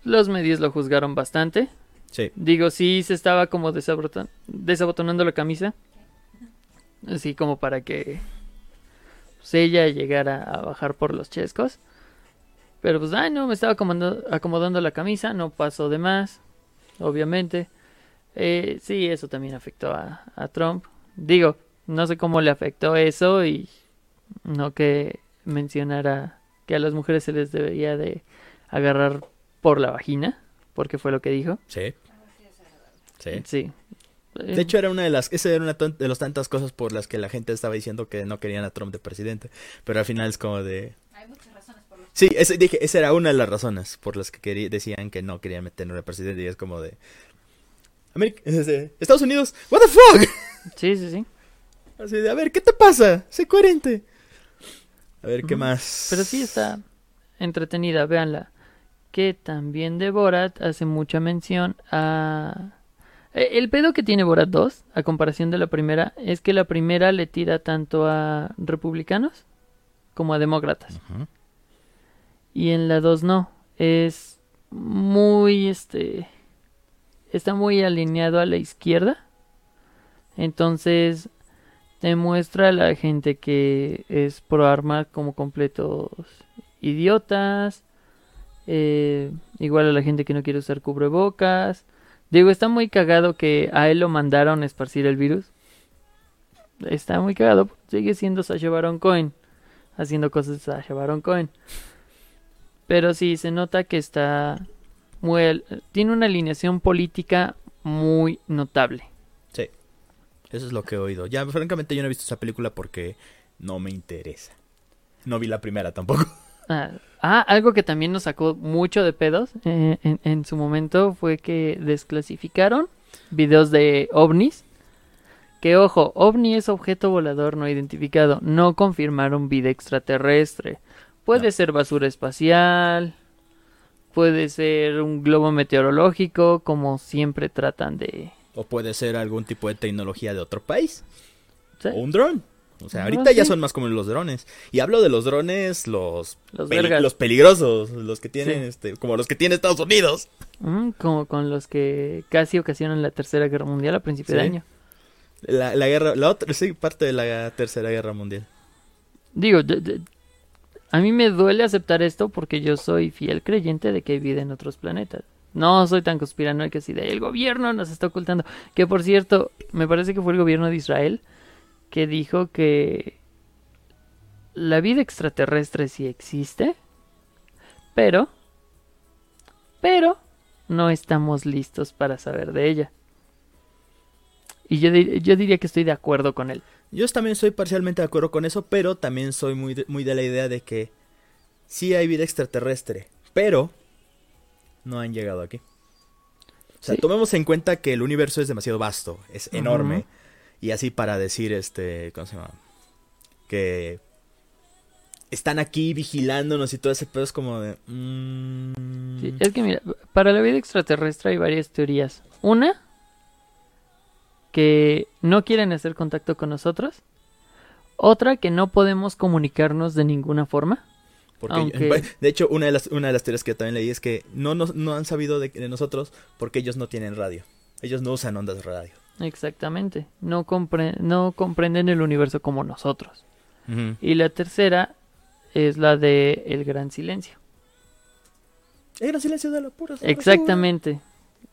los medios lo juzgaron bastante. Sí, Digo, sí se estaba como desaboton- desabotonando la camisa. Así como para que pues, ella llegara a bajar por los chescos. Pero pues, ay, no, me estaba acomodando, acomodando la camisa, no pasó de más, obviamente. Eh, sí, eso también afectó a, a Trump. Digo, no sé cómo le afectó eso y no que mencionara que a las mujeres se les debería de agarrar por la vagina, porque fue lo que dijo. sí, sí. Sí. Eh, De hecho, era una de las, esa era una de las tantas cosas por las que la gente estaba diciendo que no querían a Trump de presidente. Pero al final es como de... Hay muchas razones por las Sí, ese, dije, esa era una de las razones por las que quería- decían que no querían meterlo de presidente. Y es como de... América, es de, Estados Unidos, what the fuck? (laughs) Sí, sí, sí. Así de, a ver, ¿qué te pasa? Sé coherente. A ver, ¿qué más? Pero sí está entretenida, véanla. Que también de Borat hace mucha mención a... Eh, El pedo que tiene Borat 2, a comparación de la primera, es que la primera le tira tanto a republicanos como a demócratas. Y en la 2 no. Es muy, este... Está muy alineado a la izquierda. Entonces te muestra a la gente que es pro arma como completos idiotas. eh, igual a la gente que no quiere usar cubrebocas. Digo, está muy cagado que a él lo mandaron a esparcir el virus. Está muy cagado. Sigue siendo Sasha Baron Cohen. Haciendo cosas de Sasha Baron Cohen. Pero sí, se nota que está muy... Tiene una alineación política muy notable. Sí, eso es lo que he oído. Ya, francamente, yo no he visto esa película porque no me interesa. No vi la primera tampoco. (laughs) Ah, ah, algo que también nos sacó mucho de pedos eh, en, en su momento fue que desclasificaron videos de ovnis. Que ojo, ovni es objeto volador no identificado. No confirmaron vida extraterrestre. Puede No. ser basura espacial. Puede ser un globo meteorológico, como siempre tratan de... O puede ser algún tipo de tecnología de otro país. ¿sí? O un dron. O sea, No, ahorita ya son más como los drones. Y hablo de los drones, los, Los peli- vergas. los peligrosos, los que tienen, Sí. este, como los que tiene Estados Unidos. Mm, como con los que casi ocasionan la Tercera Guerra Mundial a principio de año. La, la guerra, la otra, sí, parte de la tercera guerra mundial. Digo, de- de- a mí me duele aceptar esto porque yo soy fiel creyente de que hay vida en otros planetas. No soy tan conspiranoico así de el gobierno nos está ocultando. Que por cierto, me parece que fue el gobierno de Israel que dijo que la vida extraterrestre sí existe, pero, pero no estamos listos para saber de ella. Y yo, dir- yo diría que estoy de acuerdo con él. Yo también soy parcialmente de acuerdo con eso, pero también soy muy de, muy de la idea de que sí hay vida extraterrestre, pero no han llegado aquí. O sea, Sí. tomemos en cuenta que el universo es demasiado vasto, es enorme. Y así para decir, este, ¿cómo se llama? Que están aquí vigilándonos y todo ese pedo es como de... mm, Sí, es que mira, para la vida extraterrestre hay varias teorías. Una, que no quieren hacer contacto con nosotros. Otra, que no podemos comunicarnos de ninguna forma. Porque, Aunque- (laughs) de hecho, una de, las, una de las teorías que también leí es que no, nos- no han sabido de, de nosotros porque ellos no tienen radio. Ellos no usan ondas de radio. Exactamente. No, compre- no comprenden el universo como nosotros. Y la tercera es la de el gran silencio. El gran silencio de la pura. Exactamente.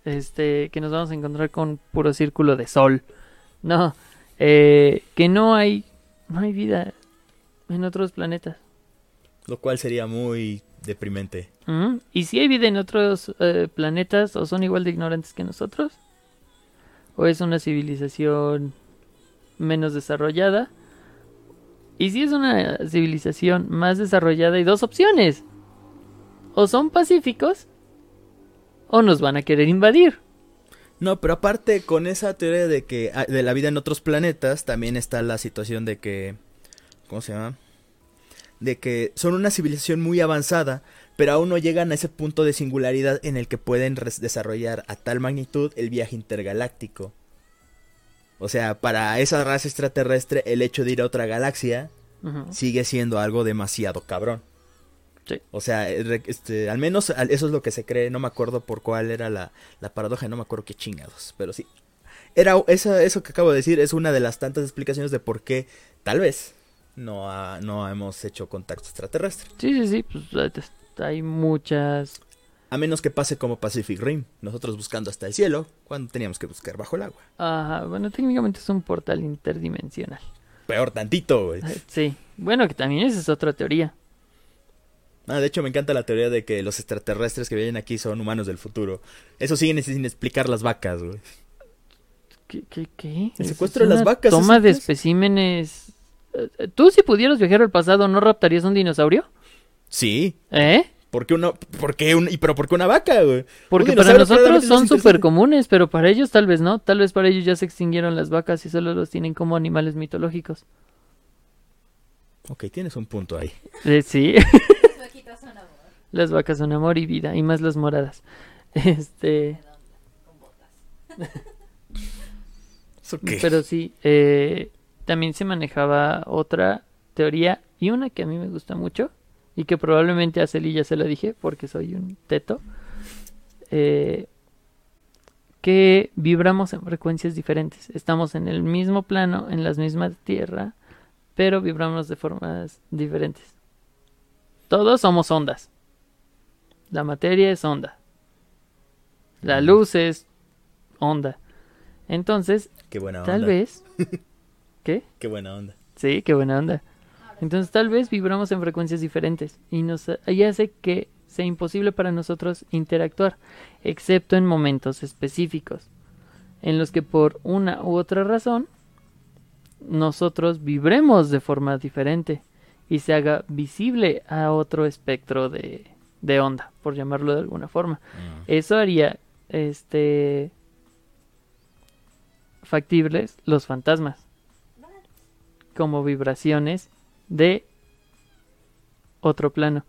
Este, que nos vamos a encontrar con puro círculo de sol. No, eh, que no hay, no hay vida en otros planetas. Lo cual sería muy deprimente. Y si hay vida en otros eh, planetas, o son igual de ignorantes que nosotros, o es una civilización menos desarrollada. Y si es una civilización más desarrollada, hay dos opciones. O son pacíficos, o nos van a querer invadir. No, pero aparte con esa teoría de que ah, de la vida en otros planetas también está la situación de que ¿cómo se llama? De que son una civilización muy avanzada, pero aún no llegan a ese punto de singularidad en el que pueden desarrollar a tal magnitud el viaje intergaláctico. O sea, para esa raza extraterrestre el hecho de ir a otra galaxia sigue siendo algo demasiado cabrón. Sí. O sea, eh, este, al menos eso es lo que se cree, no me acuerdo por cuál era la, la paradoja, no me acuerdo qué chingados, pero sí. Era esa, eso que acabo de decir es una de las tantas explicaciones de por qué tal vez no, ha- no hemos hecho contacto extraterrestre. Sí, sí, sí, pues hay muchas... A menos que pase como Pacific Rim, nosotros buscando hasta el cielo, cuando teníamos que buscar bajo el agua. Ajá, bueno, técnicamente es un portal interdimensional. Peor tantito, güey. (laughs) Sí, bueno, que también esa es otra teoría. Ah, de hecho, me encanta la teoría de que los extraterrestres que vienen aquí son humanos del futuro. Eso siguen sin explicar las vacas, güey. ¿Qué? qué, qué? El Es secuestro de las vacas, Toma ¿eso de especímenes. Eh, eh, ¿Tú si pudieras viajar al pasado no raptarías un dinosaurio? Sí, ¿Eh? ¿por qué una, por qué un, y pero por qué una vaca, güey? Porque para nosotros son súper comunes, pero para ellos tal vez no. Tal vez para ellos ya se extinguieron las vacas y solo los tienen como animales mitológicos. Ok, tienes un punto ahí. Eh, sí, (laughs) Las vaquitas son amor. las vacas son amor y vida, y más las moradas. (laughs) Este, Con botas. ¿Eso qué? pero sí, eh, también se manejaba otra teoría y una que a mí me gusta mucho y que probablemente a Celi ya se la dije porque soy un teto. eh, que vibramos en frecuencias diferentes. Estamos en el mismo plano, en las mismas tierra, pero vibramos de formas diferentes. Todos somos ondas. La materia es onda. La luz es onda. Entonces, Qué buena onda. tal vez... (laughs) ¿Qué? Qué buena onda. Sí, qué buena onda. Entonces tal vez vibramos en frecuencias diferentes y nos y hace que sea imposible para nosotros interactuar, excepto en momentos específicos, en los que por una u otra razón nosotros vibremos de forma diferente y se haga visible a otro espectro de, de onda, por llamarlo de alguna forma. Eso haría este factibles los fantasmas como vibraciones de otro plano.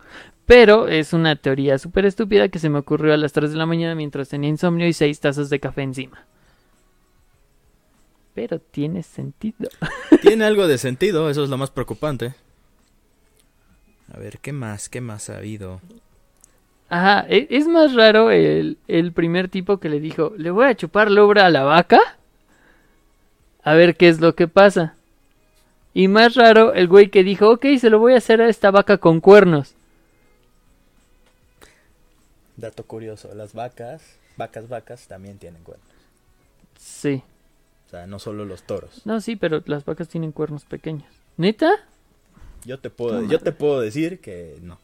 Pero es una teoría súper estúpida que se me ocurrió a las 3 de la mañana mientras tenía insomnio y 6 tazas de café encima. Pero tiene sentido. (laughs) Tiene algo de sentido, eso es lo más preocupante. A ver, ¿qué más? ¿Qué más ha habido? Ajá, e- es más raro el, el primer tipo que le dijo, le voy a chupar la obra a la vaca. A ver qué es lo que pasa. Y más raro el güey que dijo, ok, se lo voy a hacer a esta vaca con cuernos. Dato curioso, las vacas, vacas, vacas también tienen cuernos. Sí. O sea, no solo los toros. No, sí, pero las vacas tienen cuernos pequeños. ¿Neta? Yo te puedo, yo te puedo decir que no.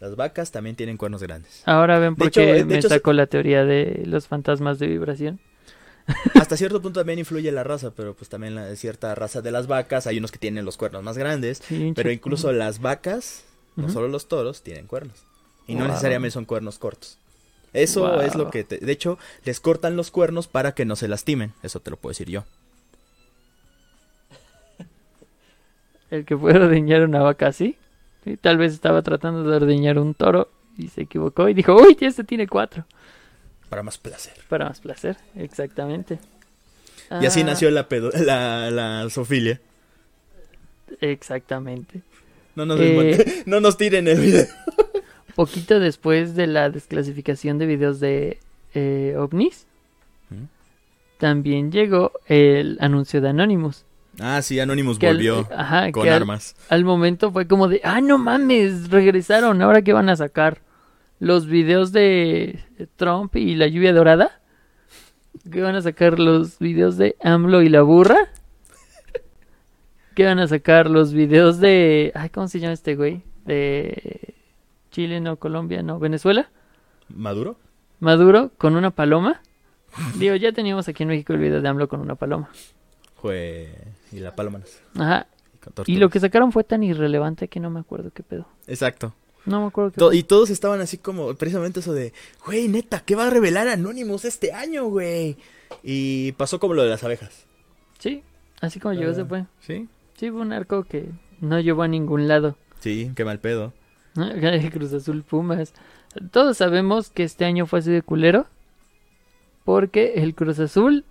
Las vacas también tienen cuernos grandes. Ahora ven por qué de me hecho, sacó la teoría de los fantasmas de vibración. Hasta cierto punto también influye la raza, pero pues también la cierta raza de las vacas, hay unos que tienen los cuernos más grandes, Sí, pero incluso las vacas, no solo los toros, tienen cuernos. Y no necesariamente son cuernos cortos. Eso Wow. es lo que te... De hecho, les cortan los cuernos para que no se lastimen. Eso te lo puedo decir yo. El que puede ordeñar una vaca así. Sí, tal vez estaba tratando de ordeñar un toro y se equivocó y dijo, uy, este tiene cuatro. Para más placer. Para más placer, exactamente. Y así Ah, nació la, pedo- la, la zoofilia. Exactamente. No nos, Eh. (laughs) no nos tiren el video. (laughs) Poquito después de la desclasificación de videos de eh, ovnis, ¿Mm? también llegó el anuncio de Anonymous. Ah, sí, Anonymous al- volvió ajá, con que al- armas. al momento fue como de, ah, no mames, regresaron, ahora qué van a sacar los videos de Trump y la lluvia dorada, que van a sacar los videos de AMLO y la burra, que van a sacar los videos de, ay, ¿cómo se llama este güey? De Chile, no, Colombia, no, Venezuela, ¿Maduro? Maduro con una paloma. Digo, ya teníamos aquí en México el video de AMLO con una paloma. Fue... Y la paloma. Ajá. Y lo que sacaron fue tan irrelevante que no me acuerdo qué pedo. Exacto. No me acuerdo qué To- y todos estaban así como, precisamente eso de, güey, neta, ¿qué va a revelar Anonymous este año, güey? Y pasó como lo de las abejas. Sí, así como llegó se fue. ¿Sí? Sí, fue un arco que no llevó a ningún lado. Sí, qué mal pedo. (laughs) Cruz Azul Pumas. Todos sabemos que este año fue así de culero. Porque el Cruz Azul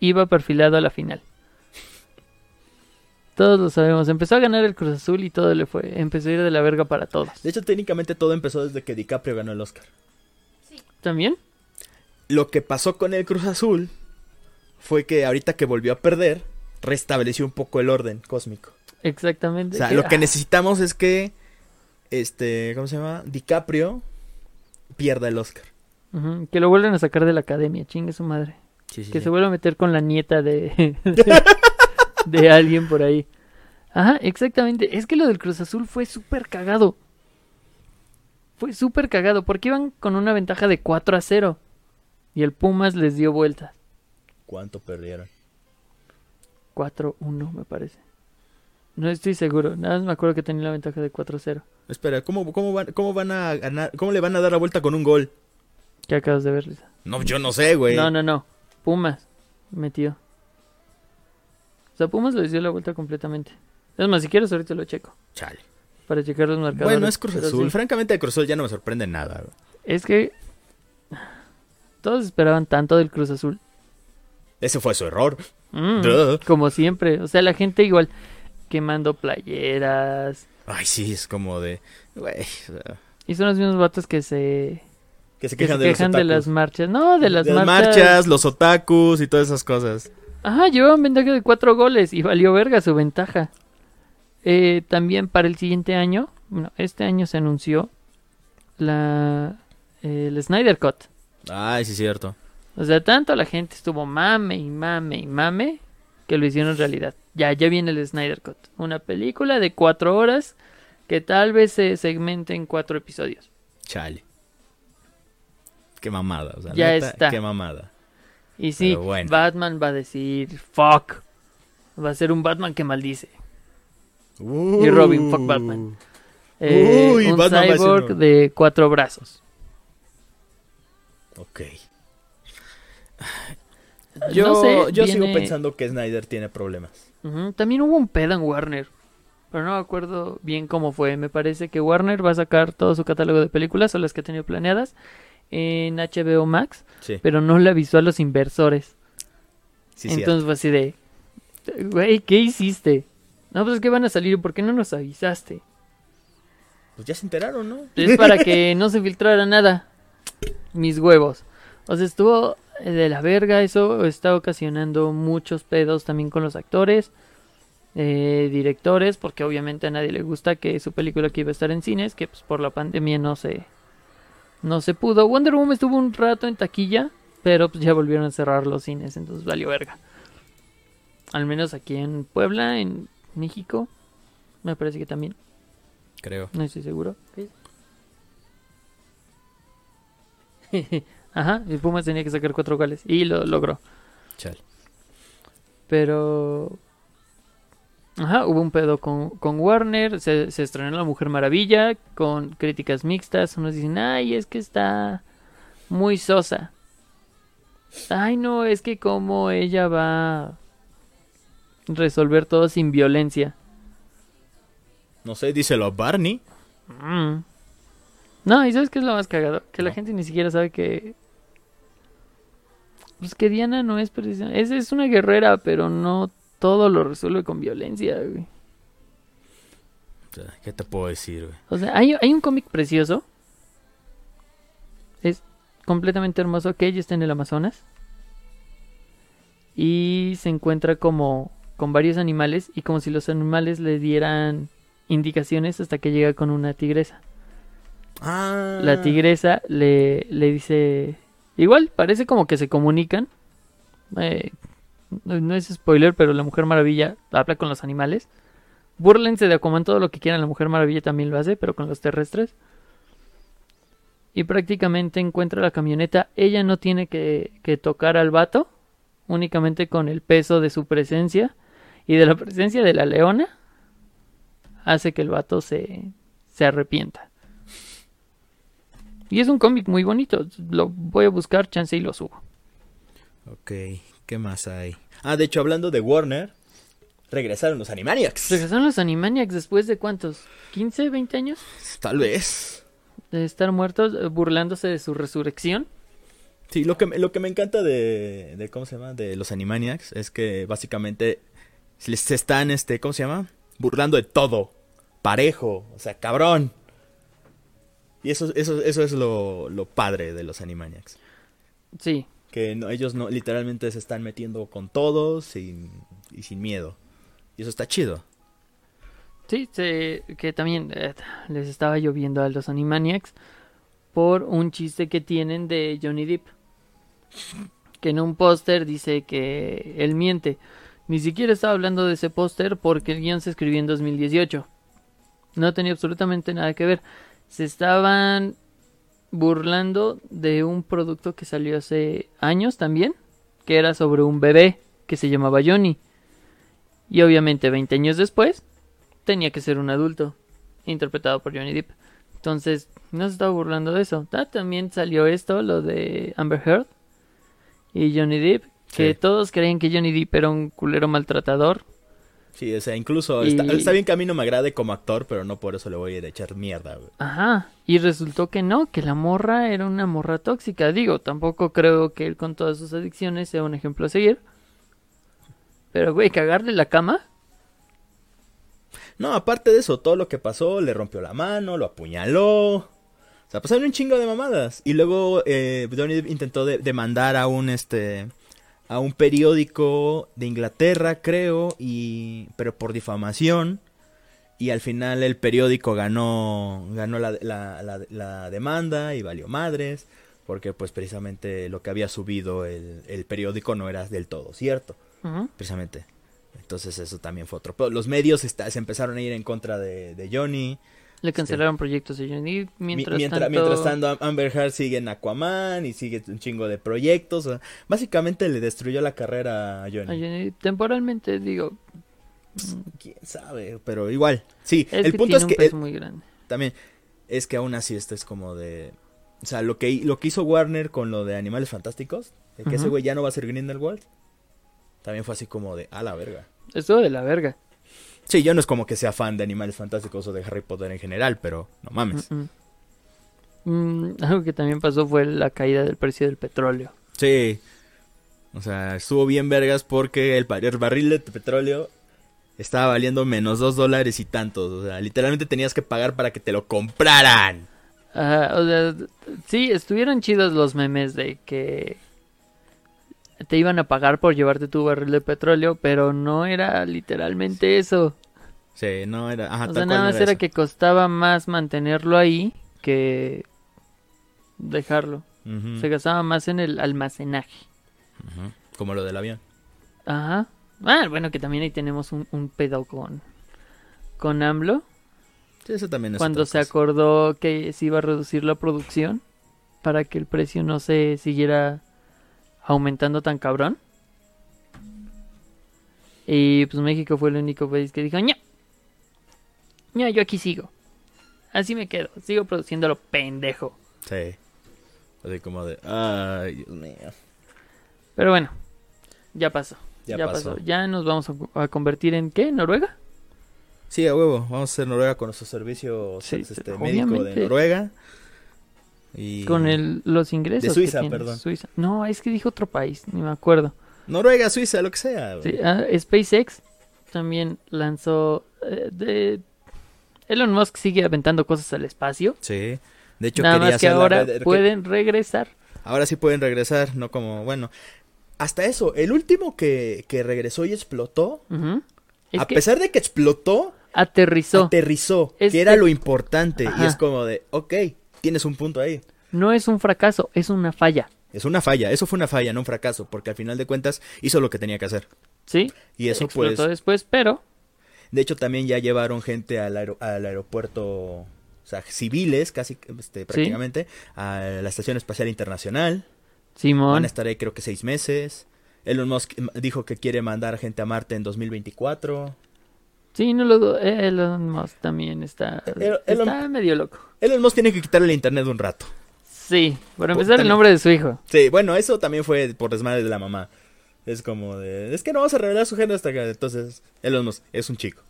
iba perfilado a la final. Todos lo sabemos. Empezó a ganar el Cruz Azul y todo le fue. Empezó a ir de la verga para todos. De hecho, técnicamente todo empezó desde que DiCaprio ganó el Oscar. ¿También? Lo que pasó con el Cruz Azul fue que ahorita que volvió a perder, restableció un poco el orden cósmico. Exactamente. O sea, Que- lo que ah, necesitamos es que, este, ¿cómo se llama? DiCaprio pierda el Oscar. que lo vuelvan a sacar de la academia. Chingue su madre. Sí, sí, Que sí. se vuelva a meter con la nieta de, de (laughs) (laughs) alguien por ahí. Ajá, exactamente. Es que lo del Cruz Azul fue súper cagado. Fue súper cagado porque iban con una ventaja de 4 a 0. Y el Pumas les dio vuelta. ¿Cuánto perdieron? 4-1 me parece. No estoy seguro. Nada más me acuerdo que tenía la ventaja de 4-0. Espera, ¿cómo, cómo, van, ¿cómo van a ganar? ¿Cómo le van a dar la vuelta con un gol? ¿Qué acabas de ver, Lisa? No, yo no sé, güey. No, no, no. Pumas metió. O sea, Pumas dio la vuelta completamente. Es más, si quieres ahorita lo checo. Chale. Para checar los marcadores. Bueno, es Cruz Azul. sí. Francamente, de Cruz Azul ya no me sorprende nada. Es que todos esperaban tanto del Cruz Azul. Ese fue su error. Mm, como siempre. O sea, la gente igual quemando playeras. Ay, sí, es como de... Sea, Y son los mismos vatos que se, que se que quejan, se de, los quejan de las marchas. No, de las, De las marchas. marchas, los otakus y todas esas cosas. Ajá, llevaban ventaja de cuatro goles y valió verga su ventaja. Eh, también para el siguiente año, bueno, este año se anunció la el Snyder Cut. Ay, sí, cierto. O sea, tanto la gente estuvo mame y mame y mame que lo hicieron realidad. Ya, ya viene el Snyder Cut. Una película de cuatro horas que tal vez se segmente en cuatro episodios. Chale. Qué mamada. O sea, Ya neta, está. Qué mamada. Y sí, bueno. Batman va a decir fuck. Va a ser un Batman que maldice. Y Robin, fuck Batman. Eh, Uy, un Batman va a ser cyborg de cuatro brazos. Ok. (sighs) Yo, No sé, yo sigo pensando que Snyder tiene problemas. También hubo un pedo en Warner. Pero no me acuerdo bien cómo fue. Me parece que Warner va a sacar todo su catálogo de películas o las que ha tenido planeadas en HBO Max, Sí, pero no le avisó a los inversores. sí, cierto. Entonces fue así de, güey, ¿qué hiciste? No, pues es que van a salir, ¿por qué no nos avisaste? Pues ya se enteraron, ¿no? Es para que (laughs) no se filtrara nada. Mis huevos. O sea, estuvo de la verga. Eso está ocasionando muchos pedos también con los actores, eh, directores, porque obviamente a nadie le gusta que su película que iba a estar en cines, que pues por la pandemia no se no se pudo. Wonder Woman estuvo un rato en taquilla, pero pues ya volvieron a cerrar los cines, entonces valió verga. Al menos aquí en Puebla, en México, me parece que también, Creo. no estoy seguro. (laughs) Ajá, y Pumas tenía que sacar cuatro goles y lo logró. Chal. Pero. Ajá, hubo un pedo con, con Warner. Se, se estrenó La Mujer Maravilla con críticas mixtas. Unos dicen, ay, es que está muy sosa. Ay, no, es que como ella va a resolver todo sin violencia. No sé, díselo a Barney. Mm. No, ¿y sabes qué es lo más cagado? Que la gente ni siquiera sabe que... Pues que Diana no es precisamente... Es, es una guerrera, pero no todo lo resuelve con violencia, güey. ¿Qué te puedo decir, güey? O sea, hay, hay un cómic precioso. Es completamente hermoso que ella está en el Amazonas. Y se encuentra como con varios animales y como si los animales le dieran indicaciones hasta que llega con una tigresa. Ah. La tigresa le, le dice... Igual, parece como que se comunican. Eh, no, es spoiler, pero la Mujer Maravilla habla con los animales. Búrlense de Aquaman todo lo que quieran, la Mujer Maravilla también lo hace, pero con los terrestres. Y prácticamente encuentra la camioneta. Ella no tiene que, que tocar al vato, únicamente con el peso de su presencia y de la presencia de la leona, hace que el vato se, se arrepienta. Y es un cómic muy bonito. Lo voy a buscar, chance y lo subo. Ok, ¿qué más hay? Ah, de hecho, hablando de Warner, regresaron los Animaniacs. Regresaron los Animaniacs después de cuántos? ¿15, 20 años? Tal vez. De estar muertos, eh, burlándose de su resurrección. Sí, lo que, me- lo que me encanta de, de, ¿cómo se llama? De los Animaniacs es que básicamente les- se están, este, ¿cómo se llama? Burlando de todo. Parejo, o sea, cabrón. Y eso, eso, eso es lo, lo padre de los Animaniacs. Sí, Que no, ellos no, literalmente se están metiendo con todos sin, y sin miedo. Y eso está chido. sí, se- que también eh, les estaba lloviendo a los Animaniacs por un chiste que tienen de Johnny Depp. Que en un póster dice que él miente. Ni siquiera estaba hablando de ese póster porque el guion se escribió en 2018. No tenía absolutamente nada que ver. Se estaban burlando de un producto que salió hace años también, que era sobre un bebé que se llamaba Johnny. Y obviamente 20 años después tenía que ser un adulto, interpretado por Johnny Depp. Entonces, no se estaba burlando de eso. Ah, también salió esto, lo de Amber Heard y Johnny Depp, que Sí. todos creían que Johnny Depp era un culero maltratador. Sí, o sea, incluso Y- está, está bien que a mí no me agrade como actor, pero no por eso le voy a ir a echar mierda, güey. Ajá, y resultó que no, que la morra era una morra tóxica. Digo, tampoco creo que él con todas sus adicciones sea un ejemplo a seguir. Pero, güey, cagarle la cama. No, aparte de eso, todo lo que pasó, le rompió la mano, lo apuñaló. O sea, pasaron un chingo de mamadas. Y luego eh, Johnny intentó de- demandar a un este a un periódico de Inglaterra, creo, y pero por difamación. Y al final el periódico ganó ganó la, la, la- la demanda y valió madres. Porque pues precisamente lo que había subido el, el periódico no era del todo cierto precisamente. Entonces eso también fue otro. Pero los medios está- se empezaron a ir en contra de, de Johnny. Le cancelaron proyectos de Johnny Mientras, mientras, tanto, mientras tanto, Am- Amber Heard sigue en Aquaman y sigue un chingo de proyectos. básicamente le destruyó la carrera a Johnny. a Johnny temporalmente, digo, Quién sabe, pero igual. Sí, es el que punto tiene es un que peso eh, muy grande. también es que aún así esto es como de. O sea, lo que, lo que hizo Warner con lo de Animales Fantásticos, de que ese güey ya no va a ser Grindelwald, también fue así como de a la verga. Estuvo de la verga. Sí, yo no es como que sea fan de Animales Fantásticos o de Harry Potter en general, pero no mames. Mm, mm. Mm, algo que también pasó fue la caída del precio del petróleo. Sí. O sea, estuvo bien vergas porque el, barril de petróleo estaba valiendo menos dos dólares y tantos. O sea, literalmente tenías que pagar para que te lo compraran. Ajá, o sea, sí, estuvieron chidos los memes de que te iban a pagar por llevarte tu barril de petróleo, pero no era literalmente eso. Sí, no era... Ajá, o sea, nada más era que costaba más mantenerlo ahí que dejarlo. Se gastaba más en el almacenaje. Como lo del avión. Ajá. Ah, bueno, que también ahí tenemos un, un pedo con, con AMLO. Sí, eso también es cuando se cosa. acordó que se iba a reducir la producción para que el precio no se siguiera aumentando tan cabrón. Y pues México fue el único país que dijo, ña, ña, yo aquí sigo. Así me quedo, sigo produciendo lo pendejo. Sí. Así como de, ay, Dios mío. Pero bueno, ya pasó. Ya, Ya, pasó. pasó. Ya nos vamos a, a convertir en qué? ¿Noruega? Sí, a huevo. Vamos a hacer Noruega con nuestro servicio Sí, este, médico de Noruega. Y... Con el, los ingresos. De que Suiza, tiene. perdón. Suiza. No, es que dijo otro país, ni me acuerdo. Noruega, Suiza, lo que sea. Sí, ah, SpaceX también lanzó. eh, de... Elon Musk sigue aventando cosas al espacio. Sí. De hecho, Nada quería más que la ahora pueden regresar. Ahora sí pueden regresar, no como, bueno. Hasta eso, el último que, que regresó y explotó, a que pesar de que explotó, aterrizó. aterrizó, que era lo importante. Y es como de, ok, tienes un punto ahí. No es un fracaso, es una falla. Es una falla, eso fue una falla, no un fracaso, porque al final de cuentas hizo lo que tenía que hacer. ¿Sí? Y eso Explotó pues, después, pero. de hecho también ya llevaron gente al, aero- al aeropuerto, o sea, civiles casi, este, prácticamente, a la Estación Espacial Internacional. Van Simón. a estar ahí creo que seis meses. Elon Musk dijo que quiere mandar gente a Marte en 2024. Sí, no lo dudo. Elon Musk también está. Elon- Está medio loco. Elon Musk tiene que quitarle el internet un rato. Sí, por empezar, también- el nombre de su hijo. Sí, bueno, eso también fue por desmadre de la mamá. Es como de, es que no vamos a revelar su género hasta que entonces Elon Musk es un chico.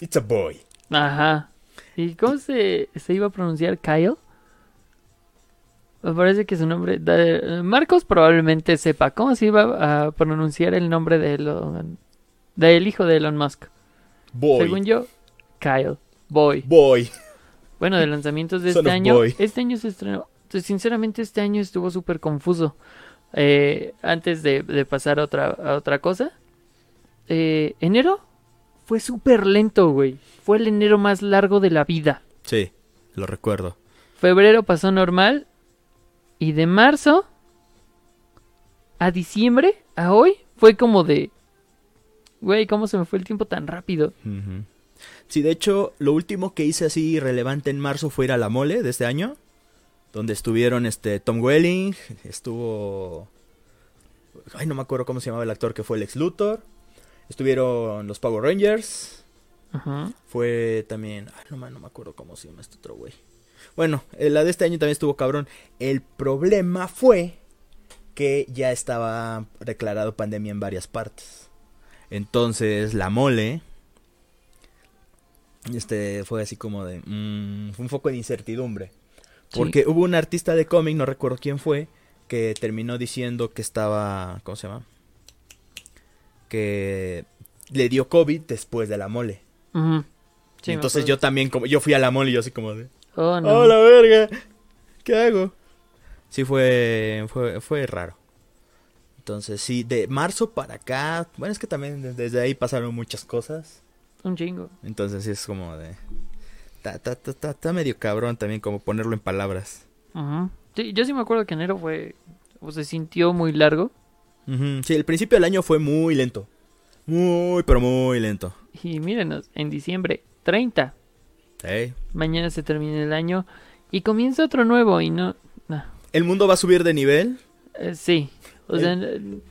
It's a boy. Ajá. ¿Y cómo se, se iba a pronunciar Kyle? Me parece que su nombre... de- Marcos probablemente sepa. ¿Cómo se iba a pronunciar el nombre de Elon, del hijo de Elon Musk? Boy. Según yo, Kyle. Boy. Boy. Bueno, de lanzamientos de (laughs) este año. boy. Este año se estrenó. pues, Sinceramente, este año estuvo súper confuso. Eh, antes de, de pasar a otra, a otra cosa. eh, enero fue súper lento, güey. Fue el enero más largo de la vida. Sí, lo recuerdo. Febrero pasó normal. Y de marzo a diciembre, a hoy, fue como de... Güey, ¿cómo se me fue el tiempo tan rápido? Sí, de hecho, lo último que hice así relevante en marzo fue ir a la mole de este año. Donde estuvieron este Tom Welling, estuvo... Ay, no me acuerdo cómo se llamaba el actor que fue el ex Luthor. Estuvieron los Power Rangers. Ajá. Fue también... Ay, no, no me acuerdo cómo se llama este otro güey. Bueno, eh, la de este año también estuvo cabrón. El problema fue que ya estaba declarado pandemia en varias partes. Entonces, la mole... Este fue así como de... mm, fue un foco de incertidumbre. Sí. Porque hubo un artista de cómic, no recuerdo quién fue, que terminó diciendo que estaba... ¿Cómo se llama? Que le dio COVID después de la mole. Sí, entonces yo también, como yo fui a la mole y yo así como de... Oh, no. ¡Oh, la verga! ¿Qué hago? Sí, fue, fue, fue raro. Entonces, sí, de marzo para acá... Bueno, es que también de- desde ahí pasaron muchas cosas. Un chingo. Entonces sí es como de... Está, medio cabrón también como ponerlo en palabras. Ajá. Sí, yo sí me acuerdo que enero fue. O se sintió muy largo. Ujú, Sí, el principio del año fue muy lento. Muy, pero muy lento. Y mírenos, en diciembre 30. Sí. Mañana se termina el año. Y comienza otro nuevo. Y no. no. ¿El mundo va a subir de nivel? Eh, sí. O sea,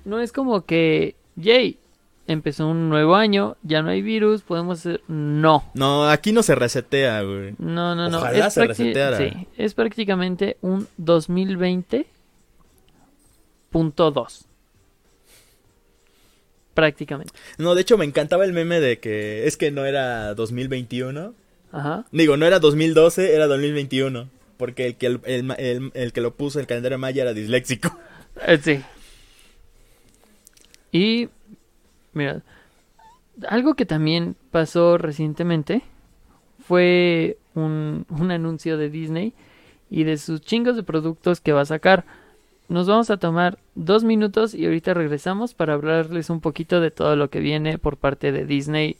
no es como que. Yay. Empezó un nuevo año. Ya no hay virus. Podemos hacer. No. No, aquí no se resetea, güey. No, no, no. Ojalá es se reseteara. Sí, es prácticamente un 2020 punto dos. Prácticamente. No, de hecho me encantaba el meme de que es que no era 2021. Ajá. Digo, no era 2012, era 2021. Porque el que, el, el, el- el que lo puso el calendario maya era disléxico. Eh, sí. Y, mira, algo que también pasó recientemente fue un, un anuncio de Disney y de sus chingos de productos que va a sacar. Nos vamos a tomar dos minutos y ahorita regresamos para hablarles un poquito de todo lo que viene por parte de Disney,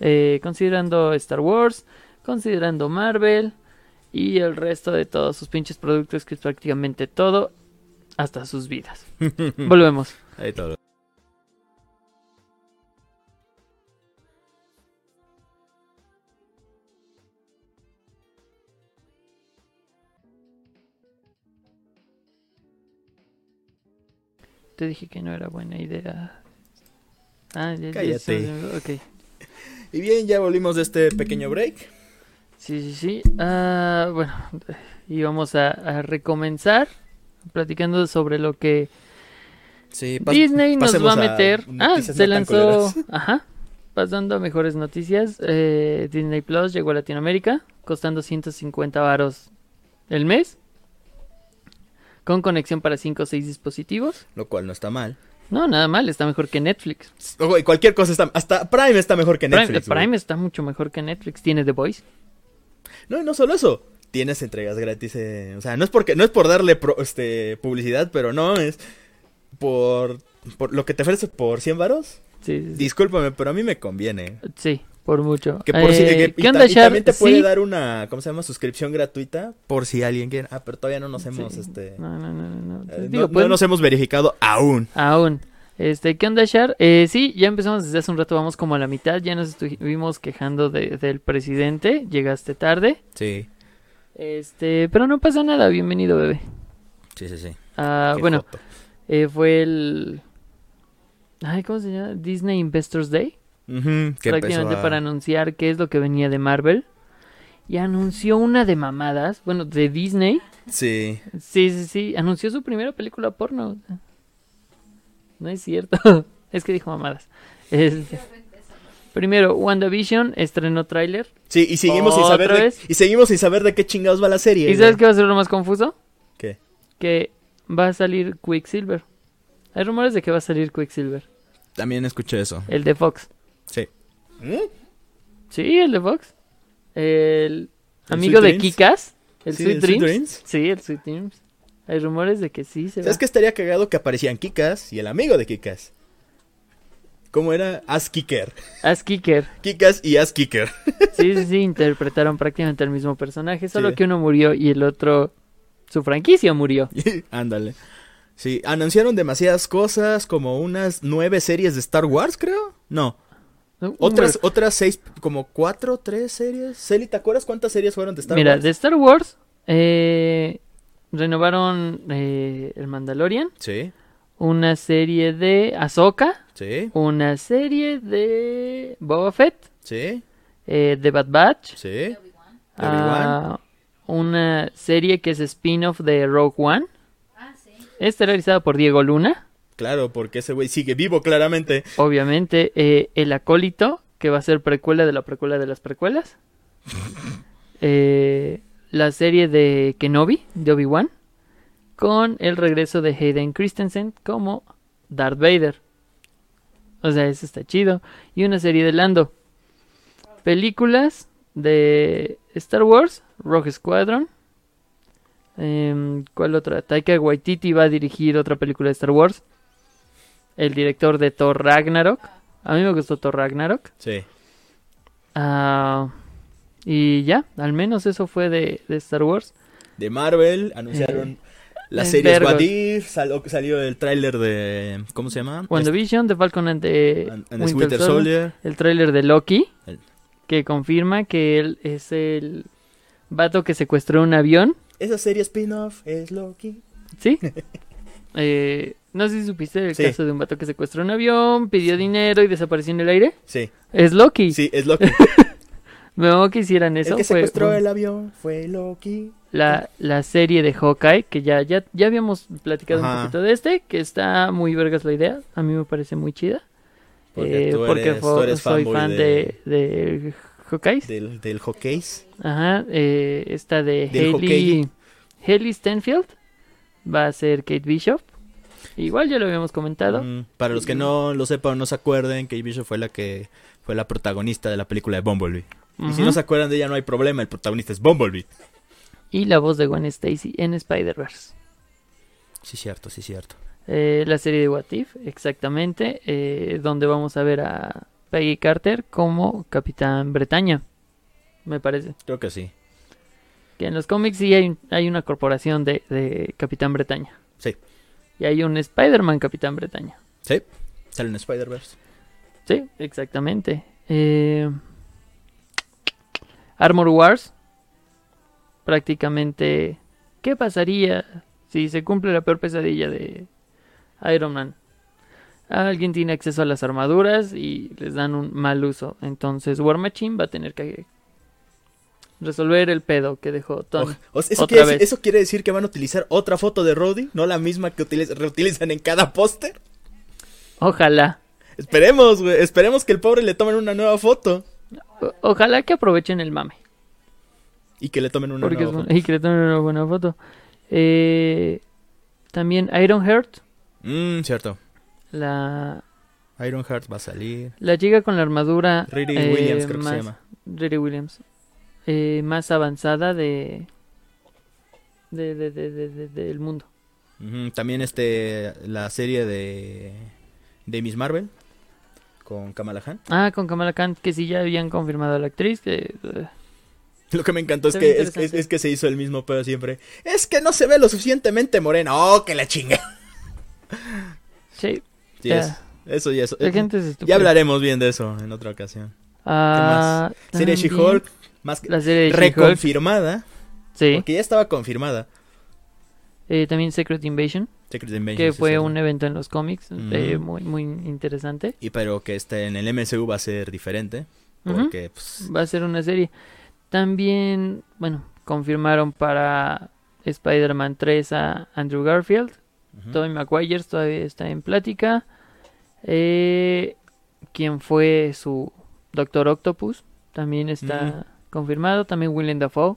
eh, considerando Star Wars, considerando Marvel y el resto de todos sus pinches productos, que es prácticamente todo, hasta sus vidas. (laughs) Volvemos. Ahí todo. Te dije que no era buena idea. Ah, ya, ya Cállate. se- ok. (laughs) Y bien, ya volvimos de este pequeño break. Sí, sí, sí. Ah, bueno, y vamos a, a recomenzar platicando sobre lo que Sí, Disney nos va a meter. ah, se no lanzó. (laughs) Ajá. Pasando a mejores noticias. eh, Disney Plus llegó a Latinoamérica, costando 150 varos el mes. Con conexión para 5 o 6 dispositivos. Lo cual no está mal. No, nada mal, está mejor que Netflix. Güey, cualquier cosa está... Hasta Prime está mejor que Prime, Netflix. güey. Prime está mucho mejor que Netflix. Tiene The Voice. No, y no solo eso. Tienes entregas gratis. eh, O sea, no es porque no es por darle pro- este publicidad, pero no es por, por lo que te ofrece por 100 varos. Sí, sí, sí. Discúlpame, pero a mí me conviene. Sí, por mucho. Que por si, Eh, que- y ¿Qué ta- onda, y también te puede Sí. dar una, ¿cómo se llama? Suscripción gratuita por si alguien quiere. Ah, pero todavía no nos hemos, Sí. este, No, no, no, no. no. eh, no- Digo, no pueden- nos hemos verificado aún. Aún. Este, ¿qué onda, Shar? Eh, sí, ya empezamos desde hace un rato, vamos como a la mitad. Ya nos estuvimos quejando de- del presidente. Llegaste tarde. Sí, Este, pero no pasa nada. Bienvenido, bebé. sí, sí, sí. Ah, Qué bueno, eh, fue el. Ay, ¿cómo se llama? Disney Investors Day. Que prácticamente a- para anunciar qué es lo que venía de Marvel. Y anunció una de mamadas. Bueno, de Disney. Sí. Sí, sí, sí. Anunció su primera película porno. No es cierto. (laughs) es que dijo mamadas. Este, primero, WandaVision estrenó tráiler. Sí, y seguimos sin saber ¿Otra de, y seguimos sin saber de qué chingados va la serie. ¿Y sabes qué va a ser lo más confuso? ¿Qué? Que va a salir Quicksilver. Hay rumores de que va a salir Quicksilver. También escuché eso. El de Fox. Sí. ¿Mm? Sí, el de Fox. El ¿El amigo Sweet de Dreams? Kikas. El Sí, Sweet el Dreams. Sweet Dreams. Sí, el Sweet Dreams. Hay rumores de que sí se va. ¿Sabes que estaría cagado que aparecían Kikas y el amigo de Kikas? ¿Cómo era? As Kicker. As Kicker. (laughs) Kikas y As Kicker. Sí, sí, sí, interpretaron prácticamente el mismo personaje, solo Sí. que uno murió y el otro, su franquicia murió. (laughs) Ándale. Sí, anunciaron demasiadas cosas, como unas nueve series de Star Wars, creo. No, otras, otras seis, como cuatro, tres series. Celi, ¿te acuerdas cuántas series fueron de Star Mira, Wars? de Star Wars, eh, renovaron eh, el Mandalorian, Sí, una serie de Ahsoka, sí, una serie de Boba Fett, sí, eh, de Bad Batch, sí. Ah, una serie que es spin-off de Rogue One, Ah, sí. es realizada por Diego Luna. Claro, porque ese güey sigue vivo claramente. Obviamente, eh, El Acólito, que va a ser precuela de la precuela de las precuelas. (laughs) Eh, la serie de Kenobi, de Obi-Wan. Con el regreso de Hayden Christensen como Darth Vader. O sea, eso está chido. Y una serie de Lando. Películas de Star Wars, Rogue Squadron. Em, ¿Cuál otra? Taika Waititi va a dirigir otra película de Star Wars. El director de Thor Ragnarok. A mí me gustó Thor Ragnarok. Sí. Ah, y ya, al menos eso fue de, de Star Wars. De Marvel, anunciaron las en series vergos. What If, sal- salió el tráiler de... ¿Cómo se llama? WandaVision, The Falcon and the, And- and the Winter Winter Soldier. Soldier. El tráiler de Loki, El- que confirma que él es el vato que secuestró un avión. Esa serie spin-off es Loki. ¿Sí? (laughs) Eh, no sé si supiste el Sí. caso de un vato que secuestró un avión, pidió dinero y desapareció en el aire. Sí, Es Loki. sí, es Loki. (laughs) Que hicieran eso. el que fue secuestró el avión fue Loki. la, la serie de Hawkeye, que ya, ya, ya habíamos platicado un poquito de este, que está muy vergas la idea, a mí me parece muy chida. Porque Eh, tú porque eres- fo- tú eres soy fan de- de, de Hawkeye. Del, del Hawkeye. Ajá, eh, esta de Hawkeye. Hailey Stenfield va a ser Kate Bishop. Igual ya lo habíamos comentado. Mm, para los que no lo sepan o no se acuerden, Kate Bishop fue la que fue la protagonista de la película de Bumblebee. Y si no se acuerdan de ella no hay problema, el protagonista es Bumblebee. Y la voz de Gwen Stacy en Spider-Verse. Sí, cierto, sí, cierto. Eh, la serie de What If, exactamente, eh, donde vamos a ver a Peggy Carter como Capitán Bretaña, me parece. Creo que sí. Que en los cómics sí hay, hay una corporación de, de Capitán Bretaña. Y hay un Spider-Man Capitán Bretaña. Sí. Sale en Spider-Verse. Sí, exactamente. Eh, Armor Wars. Prácticamente. ¿Qué pasaría si se cumple la peor pesadilla de Iron Man? Alguien tiene acceso a las armaduras y les dan un mal uso. Entonces War Machine va a tener que resolver el pedo que dejó Tony. O- o sea, eso, Otra quiere, vez. decir- eso quiere decir que van a utilizar otra foto de Roddy, no la misma que utiliz- reutilizan en cada póster. Ojalá. Esperemos, güey. Esperemos que el pobre le tomen una nueva foto. O- ojalá que aprovechen el mame. Y que le tomen una Porque nueva bu- y que le tomen una buena foto. Eh, también Iron Heart. foto. Mmm, cierto. La, Iron Heart va a salir. la chica con la armadura. Riri eh, Williams creo que se llama. Riri Williams. Eh, más avanzada de. de, de- de- de- de- del mundo. También este, la serie de, de Miss Marvel. Con Kamala Khan. Ah, con Kamala Khan, que sí ya habían confirmado a la actriz. Que, (laughs) Lo que me encantó es que, es, interesante. es- es que se hizo el mismo pedo siempre. Es que no se ve lo suficientemente morena. ¡Oh, que la chinga! (laughs) sí, Sí, Ya. es- eso y eso. la gente es. Ya hablaremos bien de eso en otra ocasión. Ah, Serie She-Hulk, más que La serie de reconfirmada. Sí. Porque ya estaba confirmada. Eh, también Secret Invasion. Secret Invasion, que fue sí. un evento en los cómics. Eh, muy, muy interesante. Y pero que este en el MCU va a ser diferente. Porque, pues, Va a ser una serie. También, bueno, confirmaron para Spider-Man 3 a Andrew Garfield. ujú. Tobey Maguire todavía está en plática. Eh, quien fue su Doctor Octopus también está confirmado. También Willem Dafoe,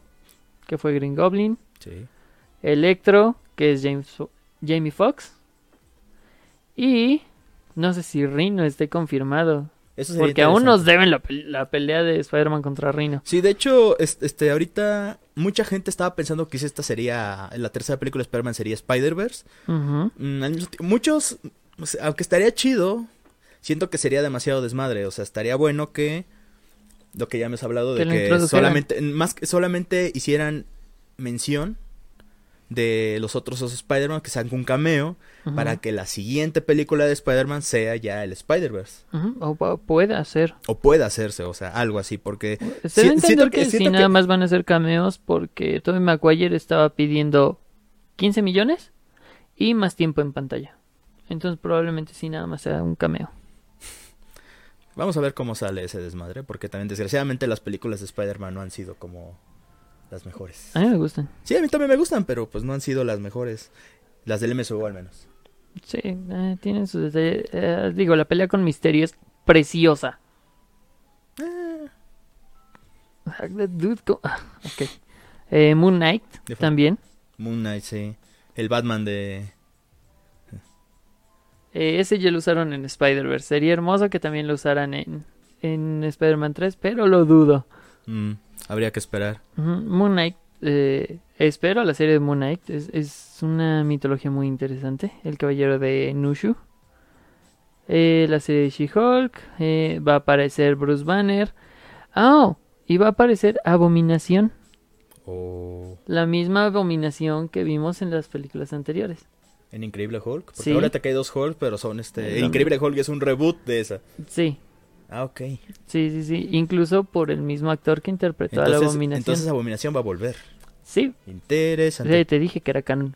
que fue Green Goblin. Sí. Electro, que es James, Jamie Foxx. Y no sé si Rhino esté confirmado. Eso Porque aún nos deben la, pe- la pelea de Spider-Man contra Rhino. Sí, de hecho, es- este, ahorita mucha gente estaba pensando que si esta sería, la tercera película de Spider-Man sería Spider-Verse. Mm, muchos, aunque estaría chido, siento que sería demasiado desmadre. O sea, estaría bueno que lo que ya me has hablado de que solamente, más que solamente hicieran mención de los otros dos Spider-Man, que sean un cameo, para que la siguiente película de Spider-Man sea ya el Spider-Verse. O pu- puede hacer. O pueda hacerse, o sea, algo así, porque... Se Si- siento entender que- que, si siento nada que- más van a ser cameos porque Tobey Maguire estaba pidiendo 15 millones y más tiempo en pantalla. Entonces probablemente sí nada más sea un cameo. Vamos a ver cómo sale ese desmadre, porque también desgraciadamente las películas de Spider-Man no han sido como las mejores. A mí me gustan. Sí, a mí también me gustan, pero pues no han sido las mejores. Las del MSU al menos. Sí, eh, tienen sus detalles. Eh, digo, la pelea con Misterio es preciosa. Ah, dude, ah, ok. Eh, Moon Knight De fa- también. Moon Knight, sí. El Batman de... Eh, ese ya lo usaron en Spider-Verse. Sería hermoso que también lo usaran en, en Spider-Man 3, pero lo dudo. Mm, habría que esperar. Moon Knight, eh, espero la serie de Moon Knight. Es, es una mitología muy interesante. El caballero de Nushu. Eh, la serie de She-Hulk. eh, va a aparecer Bruce Banner. Oh, y va a aparecer Abominación. O La misma abominación que vimos en las películas anteriores. En Increíble Hulk. Porque Sí. ahora te hay dos Hulk, pero son este... Increíble Hulk es un reboot de esa. Sí, Ah, ok. sí, sí, sí. Incluso por el mismo actor que interpretó a la abominación. entonces Abominación va a volver. Sí, Interesante. sí, te dije que era canon.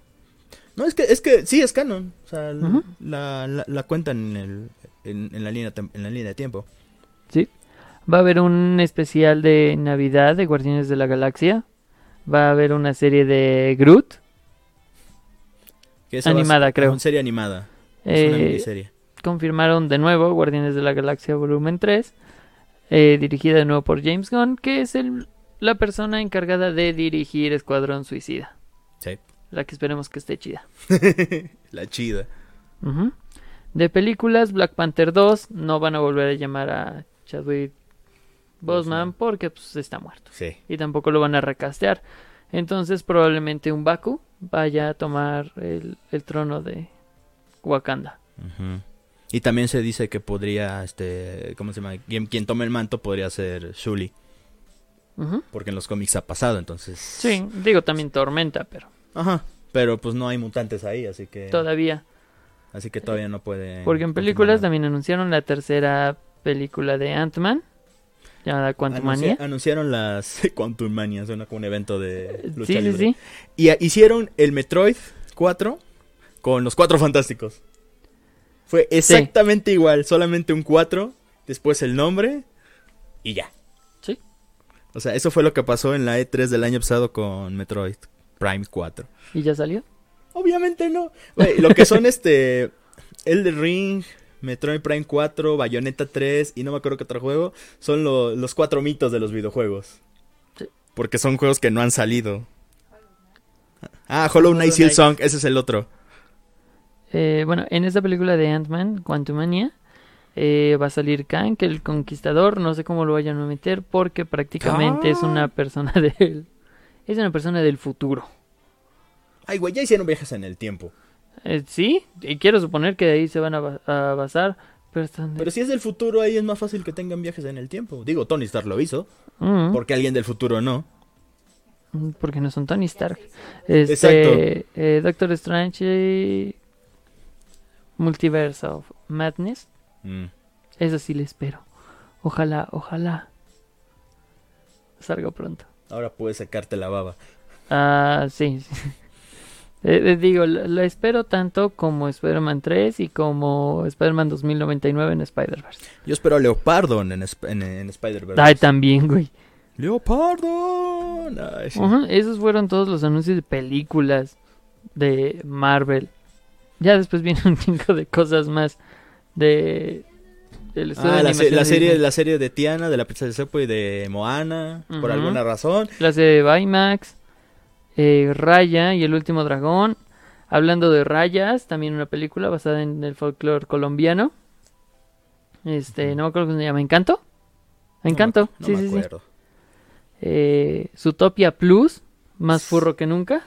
No, es que, es que sí, es canon. O sea, la, la, la cuentan en, el, en, en la línea, en la línea de tiempo. Sí. Va a haber un especial de Navidad de Guardianes de la Galaxia. Va a haber una serie de Groot. Que Animada, creo. Una serie animada. Es una Eh, miniserie. confirmaron de nuevo Guardianes de la Galaxia Volumen 3. eh, dirigida de nuevo por James Gunn, que es el, la persona encargada de dirigir Escuadrón Suicida. Sí. La que esperemos que esté chida. (laughs) La chida. De películas, Black Panther 2 no van a volver a llamar a Chadwick Boseman. porque pues, está muerto. Sí. y tampoco lo van a recastear. Entonces probablemente un Baku vaya a tomar el, el trono de Wakanda. Y también se dice que podría, este, ¿cómo se llama? Quien, quien tome el manto podría ser Shuli. Porque en los cómics ha pasado, entonces. Sí, digo también Tormenta, pero Ajá. Pero pues no hay mutantes ahí, así que. todavía. Así que todavía no puede. Porque en películas también anunciaron la tercera película de Ant-Man, llamada. Quantumania. Anuncia- anunciaron las (laughs) Quantum Mania, suena como un evento de lucha Sí, libre. sí. Y a- hicieron el Metroid 4 con los cuatro fantásticos. Fue exactamente igual, solamente un 4, después el nombre y ya. Sí. O sea, eso fue lo que pasó en la E3 del año pasado con Metroid Prime 4. ¿Y ya salió? Obviamente no. Lo que son (laughs) este Elden Ring, Metroid Prime 4, Bayonetta 3 y no me acuerdo qué otro juego, son lo- los cuatro mitos de los videojuegos. Sí. Porque son juegos que no han salido. Ah, Hollow Knight Knight. Song, ese es el otro. Eh, bueno, en esta película de Ant-Man, Quantumania, eh, va a salir Kang, el conquistador. No sé cómo lo vayan a meter porque prácticamente es una persona (laughs) del... Es una persona del futuro. Ay, güey, ya hicieron viajes en el tiempo. Eh, sí, y quiero suponer que de ahí se van a, ba- a basar. Pero están... Pero si es del futuro, ahí es más fácil que tengan viajes en el tiempo. Digo, Tony Stark lo hizo, Mm, porque alguien del futuro no. mm, porque no son Tony Stark. Este, Exacto. eh, Doctor Strange y... Multiverse of Madness. Mm. Eso sí le espero. Ojalá, ojalá. Salga pronto. Ahora puedes sacarte la baba. Ah, sí. sí. Eh, eh, digo, la, la espero tanto como Spider-Man 3 y como Spider-Man 2099 en Spider-Verse. Yo espero a Leopardo en, en, en Spider-Verse. Ay, también, güey. ¡Leopardo! Ay, sí. Ujú, Esos fueron todos los anuncios de películas de Marvel. Ya después viene un chingo de cosas más de... Ah, la, se- la de serie, Disney. la serie de Tiana, de la princesa de Sepo y de Moana, por alguna razón. La serie de Baymax, eh, Raya y el último dragón. Hablando de rayas, también una película basada en el folclore colombiano. Este, no me acuerdo cómo se llama, ¿Encanto? No Encanto, sí, no me sí, sí. acuerdo. Eh, Zootopia Plus, más furro que nunca.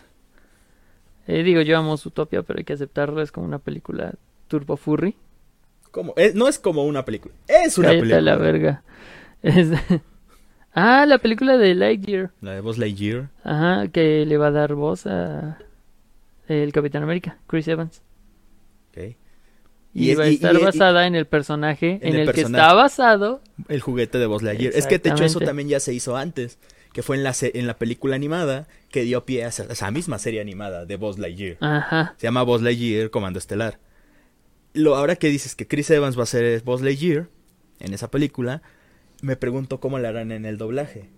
Eh, digo, yo amo Zootopia, pero hay que aceptarlo, es como una película turbo furry. ¿Cómo? Es- no es como una película, es una Cállate película. a la verga. (laughs) Es- ah, la película de Lightyear. La de Buzz Lightyear. Ajá, que le va a dar voz a el Capitán América, Chris Evans. ok. Y, va a estar y- y- basada en el personaje en, el el, que está basado. El juguete de Buzz Lightyear. Es que de hecho eso también ya se hizo antes. Que fue en la, en la película animada que dio pie a esa, a esa misma serie animada de Buzz Lightyear. Ajá. Se llama Buzz Lightyear Comando Estelar. Lo, ahora que dices que Chris Evans va a ser Buzz Lightyear en esa película, me pregunto cómo la harán en el doblaje.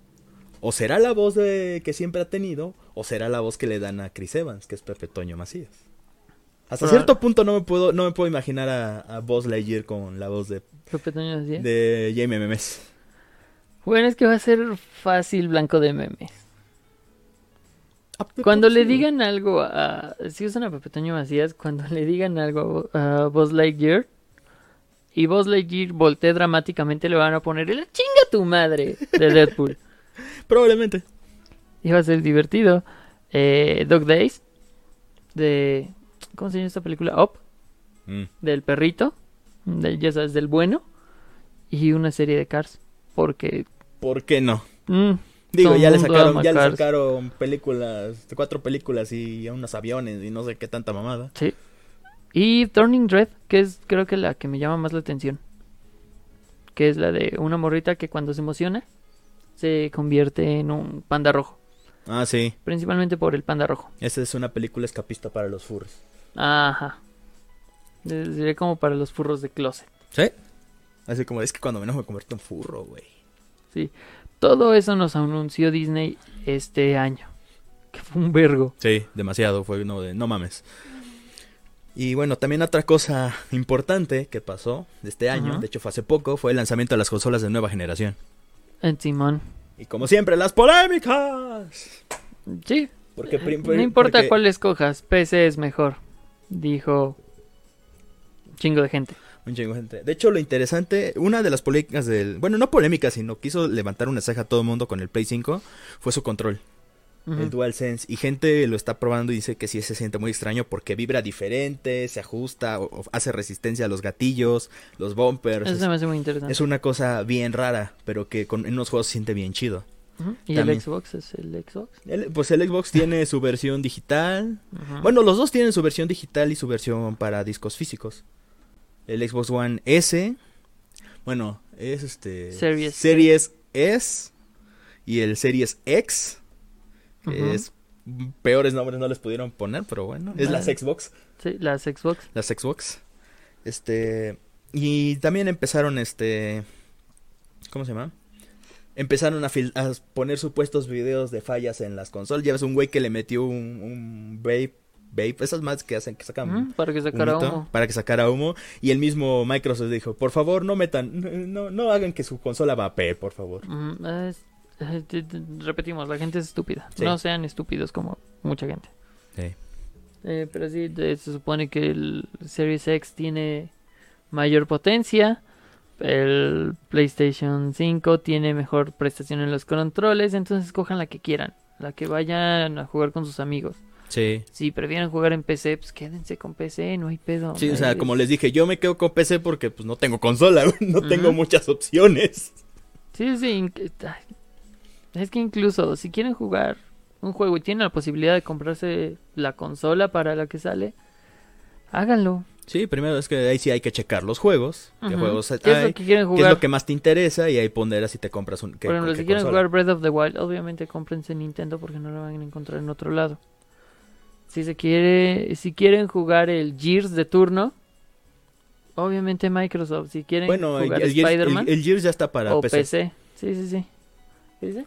O será la voz de, que siempre ha tenido, o será la voz que le dan a Chris Evans, que es Pepe Toño Macías. Hasta Pero- cierto punto no me puedo, no me puedo imaginar a, a Buzz Lightyear con la voz de, Pepe Toño decía. de Jaime Memes. Bueno, es que va a ser fácil blanco de memes. Ah, Cuando le digan algo a... Si usan a Pepe Toño Macías, cuando le digan algo a Buzz Lightyear y Buzz Lightyear voltee dramáticamente le van a poner el chinga tu madre de Deadpool. (laughs) Probablemente. y va a ser divertido. Eh, Dog Days de... ¿Cómo se llama esta película? Up, Mm. del perrito, del, ya sabes, del bueno. Y una serie de Cars, porque... ¿Por qué no? mm, Digo, ya le sacaron, ya le sacaron películas, cuatro películas y unos aviones y no sé qué tanta mamada. Sí. Y Turning Red, que es creo que la que me llama más la atención. Que es la de una morrita que cuando se emociona se convierte en un panda rojo. Ah, sí. Principalmente por el panda rojo. Esta es una película escapista para los furros. Ajá. Sería como para los furros de closet. ¿Sí? Así como, es que cuando menos me convierto en furro, güey. Sí. Todo eso nos anunció Disney este año. Que fue un vergo. Sí, demasiado, fue uno de, no mames. Y bueno, también otra cosa importante que pasó de este año, de hecho fue hace poco, fue el lanzamiento de las consolas de nueva generación. En Simón. Y como siempre, las polémicas. Sí. Porque no importa porque- cuál escojas, PC es mejor. Dijo chingo de gente. Un chingo de gente. De hecho, lo interesante, una de las polémicas del... Bueno, no polémicas, sino quiso levantar una ceja a todo el mundo con el Play 5, fue su control, Ujú. el DualSense. Y gente lo está probando y dice que sí se siente muy extraño porque vibra diferente, se ajusta, o- o hace resistencia a los gatillos, los bumpers. Eso Es, me hace muy interesante. es una cosa bien rara, pero que con, en unos juegos se siente bien chido. Y También. el Xbox es el Xbox. El- pues el Xbox (laughs) tiene su versión digital. Bueno, los dos tienen su versión digital y su versión para discos físicos. El Xbox One S, bueno, es este Series. Series S y el Series X, es peores nombres no les pudieron poner, pero bueno, es las. Xbox, Sí, las Xbox. las Xbox. Este, y también empezaron este ¿cómo se llama? Empezaron a, fil- a poner supuestos videos de fallas en las consolas. Ya ves un güey que le metió un, un vape, vape, esas más que hacen que sacan Para que sacara humito, humo. para que sacara humo y el mismo Microsoft dijo, por favor no metan, no, no hagan que su consola vapee, por favor. Es- (laughs) repetimos, la gente es estúpida. Sí. No sean estúpidos como mucha gente. Eh, pero sí, de- se supone que el Series X tiene mayor potencia. El PlayStation 5 tiene mejor prestación en los controles. Entonces cojan la que quieran. La que vayan a jugar con sus amigos. Sí. Si prefieren jugar en PC, pues quédense con PC, no hay pedo. Sí, o sea, como es- les dije, yo me quedo con PC porque pues no tengo consola, no tengo muchas opciones. Sí, sí. Es que incluso si quieren jugar un juego y tienen la posibilidad de comprarse la consola para la que sale, háganlo. Sí, primero es que ahí sí hay que checar los juegos, qué Ujú. juegos ¿Qué es lo que quieren qué es jugar? lo que más te interesa y ahí ponderas si te compras un qué- Por ejemplo, qué si quieren consola. jugar Breath of the Wild, obviamente cómprense Nintendo porque no lo van a encontrar en otro lado. Si se quiere, si quieren jugar el Gears de turno, obviamente Microsoft. Si quieren Bueno, el, jugar el Gears- Spider-Man el- el Gears ya está para o PC. PC. Sí, sí, sí. ¿Qué dice?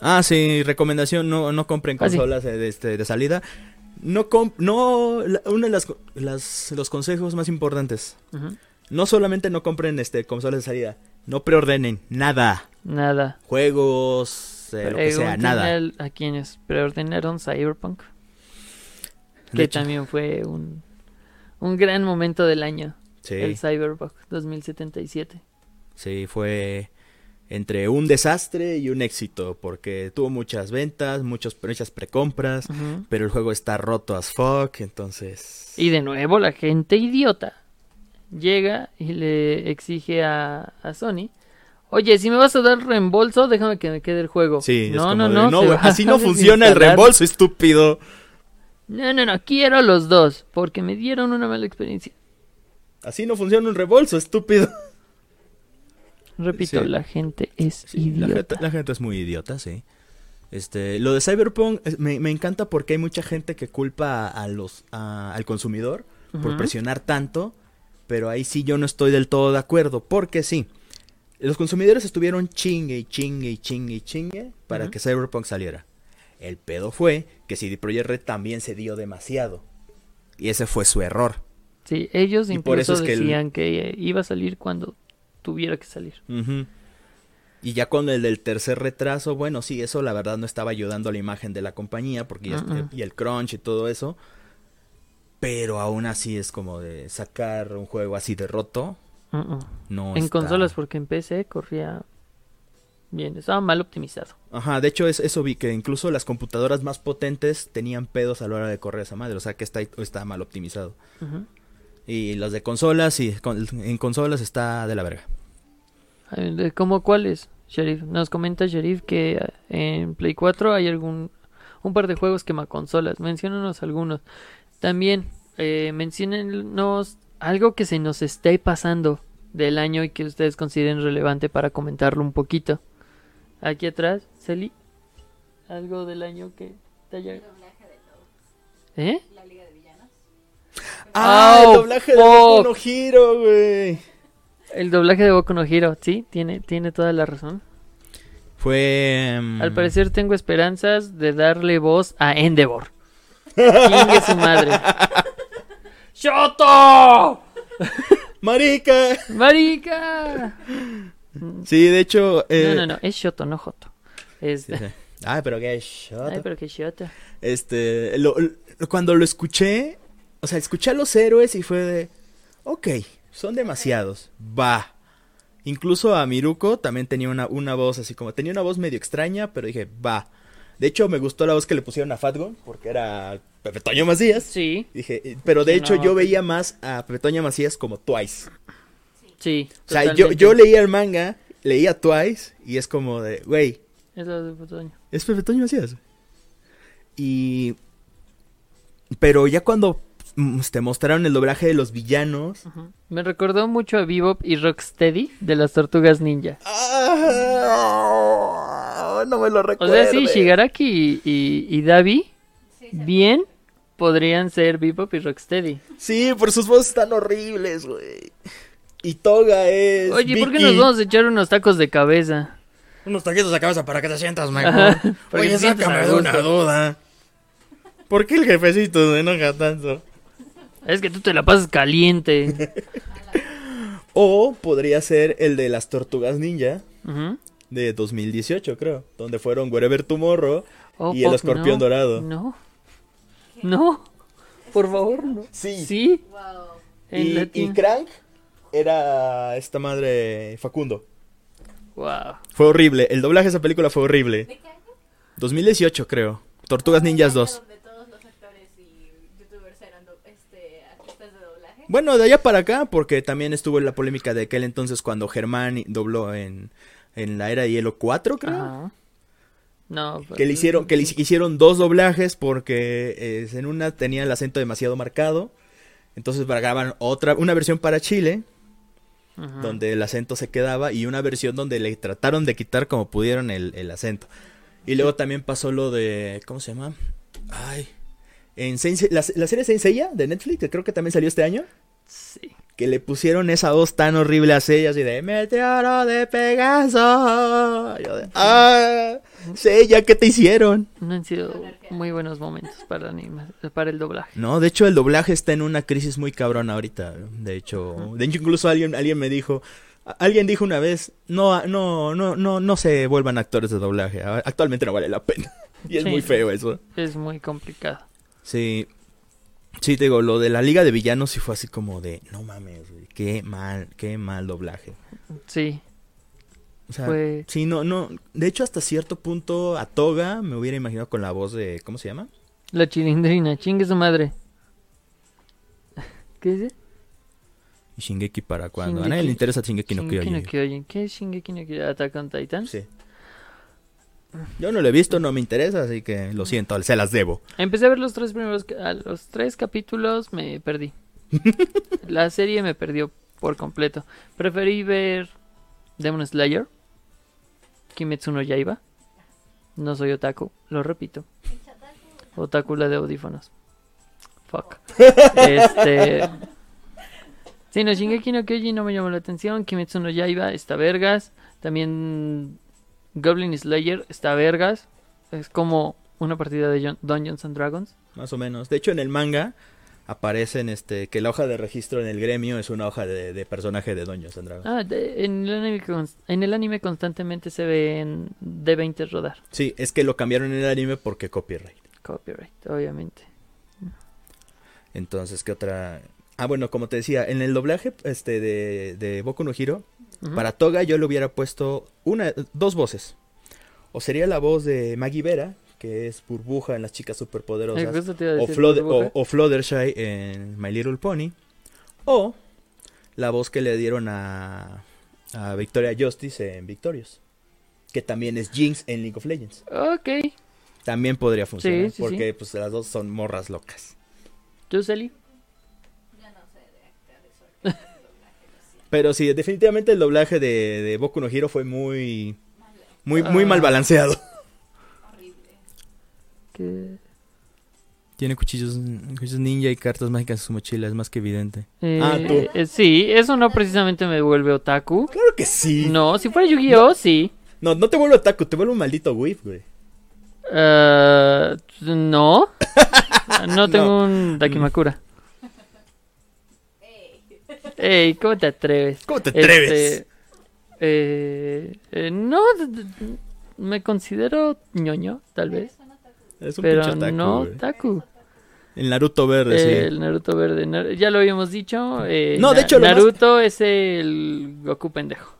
Ah, sí, recomendación, no, no compren Ah, consolas de, este, de salida. No, comp- no, la- uno de las, las- los consejos más importantes. No solamente no compren este consolas de salida, no preordenen nada. Nada. Juegos, eh, lo que sea, nada. A quienes preordenaron Cyberpunk, De que hecho, también fue un, un gran momento del año. sí, El Cyberpunk 2077. sí, fue entre un desastre y un éxito, porque tuvo muchas ventas, muchos, muchas precompras, pero el juego está roto as fuck, entonces... Y de nuevo la gente idiota llega y le exige a, a Sony, oye, si me vas a dar reembolso, déjame que me quede el juego. Sí, es no, como no, de, no, va así no funciona el desinstalar". reembolso, estúpido. No, no, no, quiero los dos, porque me dieron una mala experiencia. Así no funciona un reembolso, estúpido. Repito, Sí. la gente es Sí, la, idiota. gente, la gente es muy idiota, sí. Este, lo de Cyberpunk me, me encanta porque hay mucha gente que culpa a los a- al consumidor por presionar tanto, pero ahí sí yo no estoy del todo de acuerdo, porque sí, los consumidores estuvieron chingue y chingue y chingue y chingue para que Cyberpunk saliera. El pedo fue que CD Projekt Red también se dio demasiado. Y ese fue su error. Sí, ellos Y por eso incluso es que el- decían que iba a salir cuando tuviera que salir. Y ya con el del tercer retraso, bueno, sí, eso la verdad no estaba ayudando a la imagen de la compañía, porque Mm-mm. y el crunch y todo eso. Pero aún así es como de sacar un juego así de roto, no en está- consolas, porque en PC corría bien, estaba mal optimizado. Ajá, de hecho es, eso vi que incluso las computadoras más potentes tenían pedos a la hora de correr esa madre, o sea que está, está mal optimizado. Ujú. Y las de consolas, sí, con- en consolas está de la verga. ¿Cómo cuáles, Sheriff? Nos comenta Sheriff que eh, en Play 4 hay algún un par de juegos quema consolas. Menciónanos algunos. También eh, menciónenos algo que se nos esté pasando del año y que ustedes consideren relevante para comentarlo un poquito. Aquí atrás, Celi, algo del año que te haya... ¿Eh? La Liga de. ¡Ah! El doblaje de. Boku no Hero, güey. El doblaje de Boku no Hero, sí, tiene, tiene toda la razón. Fue... mm, Al parecer tengo esperanzas de darle voz a Endeavor. Chingue su madre. (laughs) ¡Shoto! ¡Marica! ¡Marica! Sí, de hecho... eh, No, no, no, es Shoto, no Joto. Es... sí, sí. Ay, pero qué shot. Ay, pero qué Shoto. Este, lo- lo- cuando lo escuché, o sea, escuché a los héroes y fue de, ok, son demasiados, va. Incluso a Miruko también tenía una, una voz así como, tenía una voz medio extraña, pero dije, va. De hecho, me gustó la voz que le pusieron a Fatgon, porque era Pepe Toño Macías. Sí, Dije, eh, pero de Sí, hecho no, yo veía más a Pepe Toño Macías como Twice. sí. O sea, yo, totalmente. yo leía el manga, leía Twice, y es como de, güey, Es la de Pepe Toño. Es Pepe Toño Macías. Y... Pero ya cuando te mostraron el doblaje de los villanos... Ujú. Me recordó mucho a Bebop y Rocksteady de las Tortugas Ninja. ¡Ah! No me lo O recuerdo. sea, sí, Shigaraki y, y, y Davi, Sí, bien, podrían ser Bebop y Rocksteady. Sí, por sus voces tan horribles, güey. Y Toga es. Oye, ¿por qué Vicky. nos vamos a echar unos tacos de cabeza? Unos taquitos a cabeza para que te sientas mejor. Ajá, Oye, sácame de una duda. ¿Por qué el jefecito se enoja tanto? Es que tú te la pasas caliente. (laughs) O podría ser el de las tortugas ninja Ujú. de 2018, creo. Donde fueron Wherever Tomorrow Oh, y el escorpión no. dorado. No. No. Por favor, no. Sí. Sí. Wow. Y, Crank era esta madre Facundo. Wow. Fue horrible. El doblaje de esa película fue horrible. ¿De qué año? 2018, creo. Tortugas Ninjas 2. Donde todos los actores y youtubers eran do- este, artistas de doblaje. Bueno, de allá para acá, porque también estuvo en la polémica de aquel entonces cuando Germán dobló en, en la era de hielo 4, creo. Ajá. No. Que le hicieron, que le hicieron dos doblajes porque eh, en una tenía el acento demasiado marcado. Entonces grabaron otra, una versión para Chile, Ajá. donde el acento se quedaba, y una versión donde le trataron de quitar como pudieron el, el acento. Y luego también pasó lo de, ¿cómo se llama? Ay, en Saint Se- la, la serie Saint Seiya de Netflix, que creo que también salió este año. Sí. que le pusieron esa voz tan horrible a ellas y de Meteoro de Pegaso. Yo de, ah, Seiya, ¿qué te hicieron? No han sido muy buenos momentos para, anima- para el doblaje. No, de hecho el doblaje está en una crisis muy cabrona ahorita. De hecho, de hecho incluso alguien, alguien me dijo, alguien dijo una vez, no, no, no, no, no se vuelvan actores de doblaje. Actualmente no vale la pena. (laughs) Y es Sí. muy feo eso. Es muy complicado. Sí. Sí, te digo, lo de la Liga de Villanos sí fue así como de, no mames, güey, qué mal, qué mal doblaje. Sí. O sea, Fue- sí, no, no. De hecho, hasta cierto punto, a Toga me hubiera imaginado con la voz de. ¿Cómo se llama? La chilindrina. Chingue su madre. (laughs) ¿Qué dice? Y Shingeki para cuando. A Shingeki- nadie le interesa Shingeki no Shingeki no Kyojin. Kyojin. ¿Qué es Shingeki no Kyojin? ¿Attack on Titan? Sí. Yo no lo he visto, no me interesa, así que lo siento, se las debo. Empecé a ver los tres primeros, a los tres capítulos, me perdí. (laughs) La serie me perdió por completo. Preferí ver Demon Slayer, Kimetsu no Yaiba. No soy otaku, lo repito. Otaku la de audífonos. Fuck. (laughs) Este. Sí, no, Shingeki no Kyojin no me llamó la atención. Kimetsu no Yaiba está vergas. También Goblin Slayer está vergas. Es como una partida de Dungeons and Dragons. Más o menos. De hecho, en el manga aparecen este que la hoja de registro en el gremio es una hoja de, de personaje de Dungeons and Dragons. Ah, de- en, el anime cons- en el anime constantemente se ven D20 rodar. Sí, es que lo cambiaron en el anime porque copyright. Copyright, obviamente. Entonces, ¿qué otra? Ah, bueno, como te decía, en el doblaje este de, de Boku no Para Toga yo le hubiera puesto una, dos voces. O sería la voz de Maggie Vera, que es burbuja en las chicas Eh, superpoderosas. a O, Fluttershy en My Little Pony. O la voz que le dieron a, a Victoria Justice en Victorious. Que también es Jinx en League of Legends. Ok. También podría funcionar. Sí, sí, porque pues las dos son morras locas. ¿Tú? Yo no sé de actores (laughs) o actrices de doblaje, lo siento. Pero sí, definitivamente el doblaje de, de Boku no Hero fue muy... Muy, muy Ah. mal balanceado. Horrible. ¿Qué? Tiene cuchillos, cuchillos ninja y cartas mágicas en su mochila, es más que evidente. Eh, Ah, tú. eh, sí, eso no precisamente me vuelve otaku. Claro que sí. No, si fuera Yu-Gi-Oh, sí. No, no te vuelve otaku, te vuelve un maldito whip, güey. Eh, no. (laughs) No tengo No. un Dakimakura. Ey. ¿cómo te atreves? ¿Cómo te atreves? Este, eh, eh, no, me considero ñoño, tal vez. Es un Pero pinche otaku, no otaku. El Naruto verde, sí. El Naruto verde. Nar- ya lo habíamos dicho. eh, No, de hecho, más- Naruto es el Goku pendejo.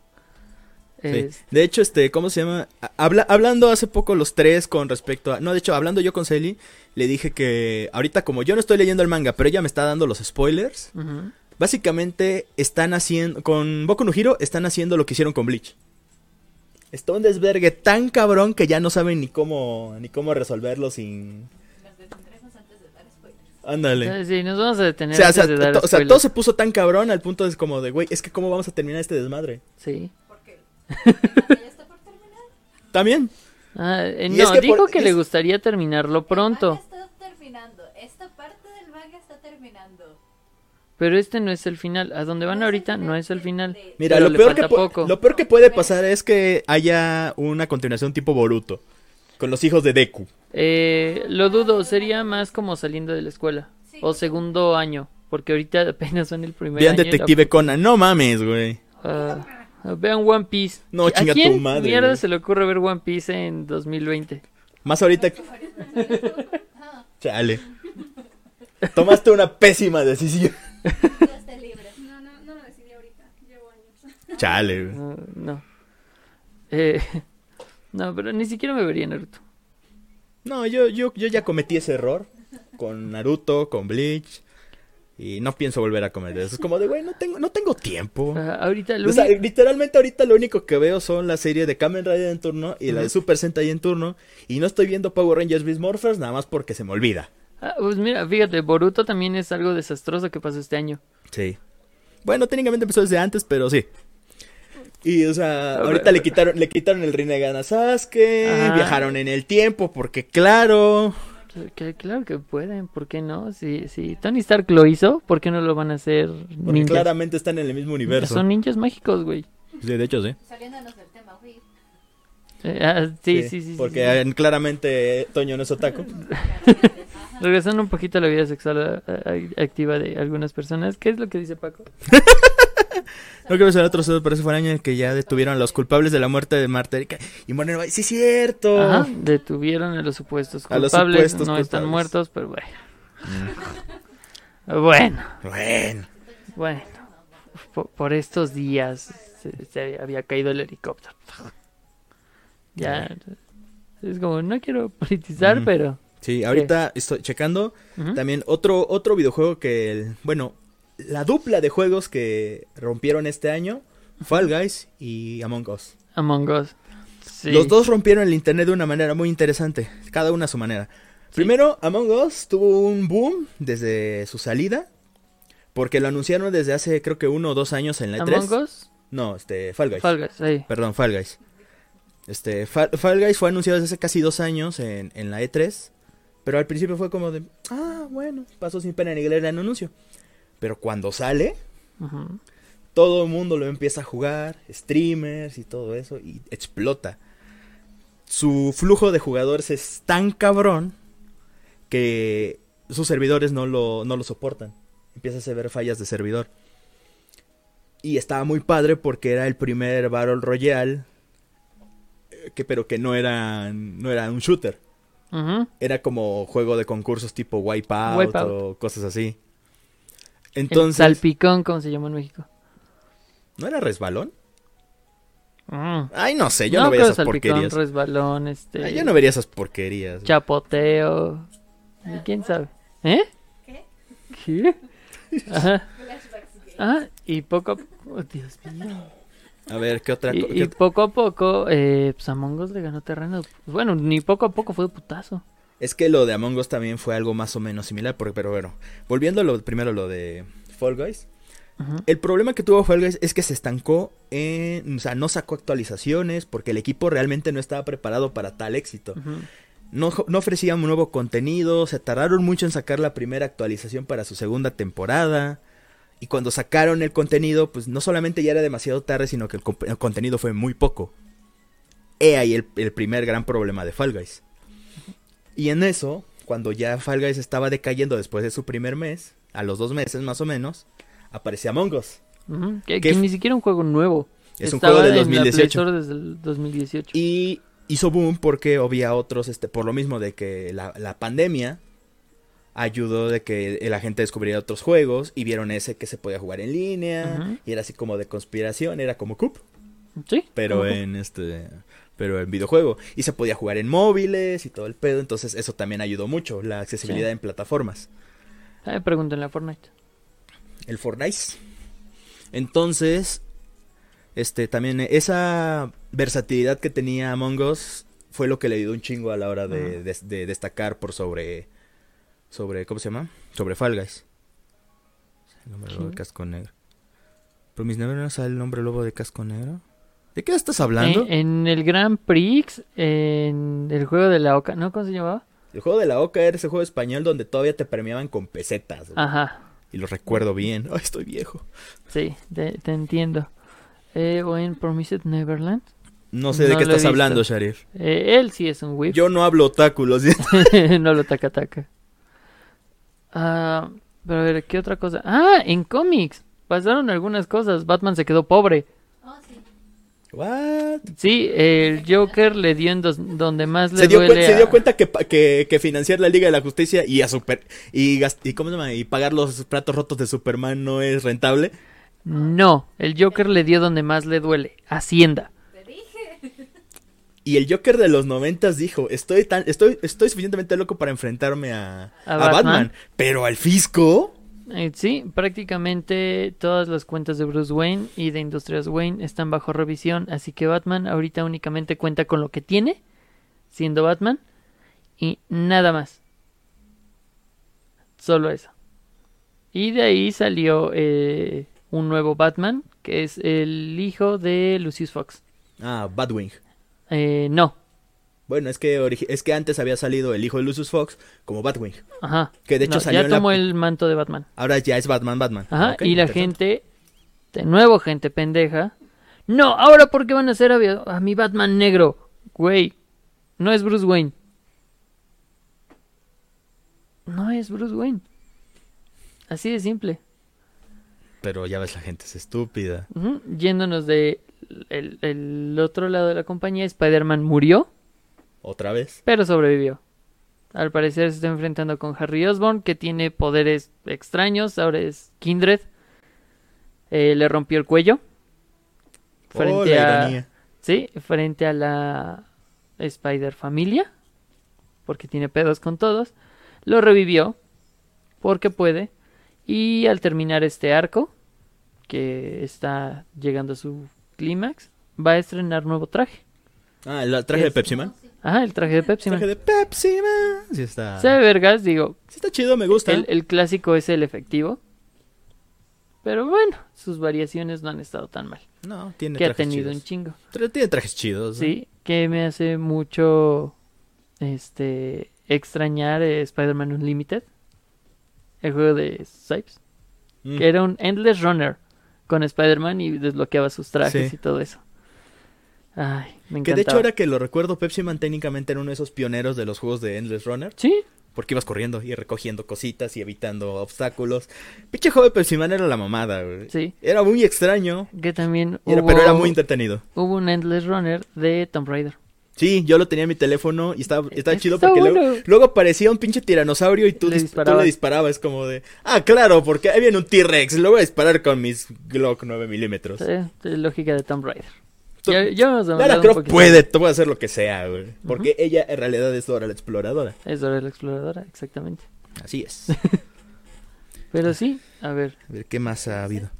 Sí. Es- De hecho, este, ¿cómo se llama? Habla, hablando hace poco los tres con respecto a... No, de hecho, hablando yo con Celi, le dije que ahorita como yo no estoy leyendo el manga, pero ella me está dando los spoilers, Ujú. Básicamente están haciendo... Con Boku no Hero están haciendo lo que hicieron con Bleach. Está un desvergue tan cabrón que ya no saben ni cómo, ni cómo resolverlo sin... Nos detendremos antes de dar spoilers. Ándale. Eh, Sí, nos vamos a O detener sea, o sea, de dar to- o sea, spoilers. todo se puso tan cabrón al punto de como de, güey, es que cómo vamos a terminar este desmadre. Sí. Porque (laughs) ya está por terminar. También. Ah, eh, no, es que dijo por- que le gustaría terminarlo pronto. El manga está terminando. Esta parte del manga está terminando. Pero este no es el final. A donde van ahorita no es el final. Mira, Pero lo peor, que poco. lo peor que puede pasar es que haya una continuación tipo Boruto. Con los hijos de Deku. Eh, lo dudo, sería más como saliendo de la escuela. O segundo año. Porque ahorita (laughs) apenas son el primer Vean año. Detective Conan. No mames, güey. Ah, vean One Piece. No, ¿A chinga tu quién madre, mierda güey? se le ocurre ver One Piece en 2020? Más ahorita... Ah, (laughs) Chale. Tomaste una pésima decisión. (laughs) libre. No, no, no lo decidí ahorita. Llevo años. Chale, güey. No, no. Eh, (laughs) no, pero ni siquiera me vería Naruto. No, yo, yo, yo ya cometí ese error. Con Naruto, con Bleach. Y no pienso volver a cometer eso. Es como de, güey, no tengo, no tengo tiempo. Ah, ahorita lo O sea, único- literalmente ahorita lo único que veo son la serie de Kamen Rider en turno y la de. Super Sentai en turno. Y no estoy viendo Power Rangers Beast Morphers nada más porque se me olvida. Ah, pues mira, fíjate, Boruto también es algo desastroso que pasó este año. Sí. Bueno, técnicamente empezó desde antes, pero sí. Y, o sea, ahorita le quitaron, le quitaron el Rinnegan a Sasuke, Ajá. viajaron en el tiempo, porque claro, Que, claro que pueden, ¿por qué no? Si, si Tony Stark lo hizo, ¿por qué no lo van a hacer porque ninjas? claramente están en el mismo universo. Son ninjas mágicos, güey. Sí, de hecho, sí. Saliéndonos del tema, güey. Eh, ah, sí, sí, sí. sí, Porque sí. eh, claramente Toño no es otaku. (laughs) Regresando un poquito a la vida sexual ah, ah, activa de algunas personas, ¿qué es lo que dice Paco? (laughs) No que sea otro suceso, pero ese fue el año en el que ya detuvieron a los culpables de la muerte de Marta Erika. Y Moreno sí, cierto. Ajá, detuvieron a los supuestos A los culpables, supuestos no están culpables. muertos, pero bueno. Bueno, Bueno. bueno. Por, por estos días se, se había caído el helicóptero. Ya. Es como, no quiero politizar, pero. Sí, ahorita estoy checando también otro, otro videojuego que, el- bueno, la dupla de juegos que rompieron este año, Fall Guys y Among Us. Among Us. Sí. Los dos rompieron el internet de una manera muy interesante, cada una a su manera. Primero, Among Us tuvo un boom desde su salida, porque lo anunciaron desde hace creo que uno o dos años en la E3. Among Us, No, este, Fall Guys. Fall Guys, sí. Perdón, Fall Guys. Este, Fall, Fall Guys fue anunciado desde hace casi dos años en, en la E3. Pero al principio fue como de, ah, bueno, pasó sin pena ni gloria el anuncio. Pero cuando sale, todo el mundo lo empieza a jugar, streamers y todo eso, y explota. Su flujo de jugadores es tan cabrón que sus servidores no lo, no lo soportan. Empieza a ver fallas de servidor. Y estaba muy padre porque era el primer Battle Royale, eh, que, pero que no era, no era un shooter. Era como juego de concursos tipo Wipeout, Wipeout. o cosas así. El Entonces, salpicón, como se llama en México. ¿no era resbalón? Mm. Ay, no sé, yo no, no, veía pero esas salpicón, porquerías. resbalón, este... Ay, yo no vería esas porquerías. Chapoteo. ¿Y ¿Quién sabe? ¿Eh? ¿Qué? ¿Qué? (laughs) Ajá. Ah, y poco a oh, Dios mío. A ver, ¿qué otra cosa? y poco a poco, eh, pues Among Us le ganó terreno. Bueno, ni poco a poco fue de putazo. Es que lo de Among Us también fue algo más o menos similar, porque, pero bueno, volviendo a lo primero lo de Fall Guys. El problema que tuvo Fall Guys es que se estancó en, o sea, no sacó actualizaciones porque el equipo realmente no estaba preparado para tal éxito. No, no ofrecían nuevo contenido, se tardaron mucho en sacar la primera actualización para su segunda temporada. Y cuando sacaron el contenido, pues no solamente ya era demasiado tarde, sino que el, contenido fue muy poco. He ahí el, el primer gran problema de Fall Guys. Y en eso, cuando ya Fall Guys estaba decayendo después de su primer mes, a los dos meses más o menos, aparece Among Us. Que, ¿Qué que f- ni siquiera un juego nuevo. Es un juego del en la Play 2018. Store desde el 2018. Y hizo boom porque había otros, este, por lo mismo de que la, la pandemia ayudó de que la gente descubriera otros juegos y vieron ese que se podía jugar en línea y era así como de conspiración, era como Coop, Sí. pero en este pero en videojuego y se podía jugar en móviles y todo el pedo, entonces eso también ayudó mucho la accesibilidad Sí. en plataformas. Ah, pregúntenle a Fortnite. El Fortnite. Entonces, Este, también esa versatilidad que tenía Among Us fue lo que le dio un chingo a la hora de, Ajá. de- de destacar por sobre, sobre, ¿cómo se llama? Sobre Fall Guys. El hombre lobo de casco negro. Pero mis no sale el hombre lobo de casco negro. ¿De qué estás hablando? En, en el Grand Prix, en el juego de la Oca, ¿no? ¿Cómo se llamaba? El juego de la Oca era ese juego español donde todavía te premiaban con pesetas. güey. Ajá, Y lo recuerdo bien. (laughs) Ay, estoy viejo. sí, te, te entiendo. Eh, o en Promised Neverland. No sé de qué estás hablando, Sharif. Eh, él sí es un whip. Yo no hablo otaku, lo siento. (laughs) no lo taca taca. Ah, pero a ver, ¿qué otra cosa? Ah, en cómics. Pasaron algunas cosas. Batman se quedó pobre. Oh, sí. What? Sí, el Joker le dio en dos- donde más le Se dio, cuen- duele se dio cuenta que, pa- que, que financiar la Liga de la Justicia y a super y cómo se llama y pagar los platos rotos de Superman no es rentable. No, el Joker le dio donde más le duele. Hacienda. Y el Joker de los noventas dijo, estoy tan, estoy, estoy suficientemente loco para enfrentarme a, ¿A a Batman? Batman? pero al fisco. Eh, sí, prácticamente todas las cuentas de Bruce Wayne y de Industrias Wayne están bajo revisión, así que Batman ahorita únicamente cuenta con lo que tiene, siendo Batman, y nada más. Solo eso. Y de ahí salió eh, un nuevo Batman, que es el hijo de Lucius Fox. Ah, Batwing. Eh, no, Bueno, es que es que antes había salido el hijo de Lucius Fox como Batwing. ajá. Que de hecho No, salió ya la- tomó el manto de Batman. Ahora ya es Batman, Batman. Ajá, y la gente, de nuevo gente pendeja. No, ahora ¿por qué van a hacer a, a mi Batman negro? Güey, no es Bruce Wayne. No es Bruce Wayne. Así de simple. Pero ya ves, la gente es estúpida. Yéndonos de el, el otro lado de la compañía, Spider-Man murió, Otra vez. pero sobrevivió. Al parecer se está enfrentando con Harry Osborn, que tiene poderes extraños. Ahora es Kindred. Eh, le rompió el cuello. oh, Frente la a. Sí, frente a la Spider Familia, porque tiene pedos con todos. Lo revivió, porque puede. Y al terminar este arco, que está llegando a su clímax, va a estrenar nuevo traje. Ah, el traje de Es- Pepsi Man. Ajá, el traje de Pepsi Man. Traje de Pepsi Man. Sí está. Se ve vergas, digo, Sí está chido, me gusta. el, el clásico es el efectivo. Pero bueno, sus variaciones no han estado tan mal. No, tiene Que ha trajes tenido un chidos. chingo. Tra- Tiene trajes chidos. ¿no? Sí, que me hace mucho este extrañar eh, Spider-Man Unlimited, el juego de Sipes, Mm. que era un endless runner con Spider-Man y desbloqueaba sus trajes Sí. y todo eso. Ay, me Que encantaba. de hecho, ahora que lo recuerdo, Pepsi Man técnicamente era uno de esos pioneros de los juegos de Endless Runner. Sí, Porque ibas corriendo y recogiendo cositas y evitando obstáculos. Pinche de Pepsi Man era la mamada, güey. sí, Era muy extraño, que también era- pero era muy entretenido. hubo un endless runner de Tomb Raider. Sí, yo lo tenía en mi teléfono y estaba, estaba Es- chido porque bueno. luego, luego aparecía un pinche tiranosaurio y tú, Le dis- tú disparabas. le disparabas como de... Ah, claro, porque ahí viene un T-Rex, lo voy a disparar con mis Glock 9 milímetros. Sí, es lógica de Tomb Raider. Ya, ya hemos Lara Croft puede, tú puedes hacer lo que sea, güey. Porque ella en realidad es Dora la exploradora. Es Dora la exploradora, exactamente. Así es. (laughs) Pero sí, a ver, A ver, ¿qué más ha habido?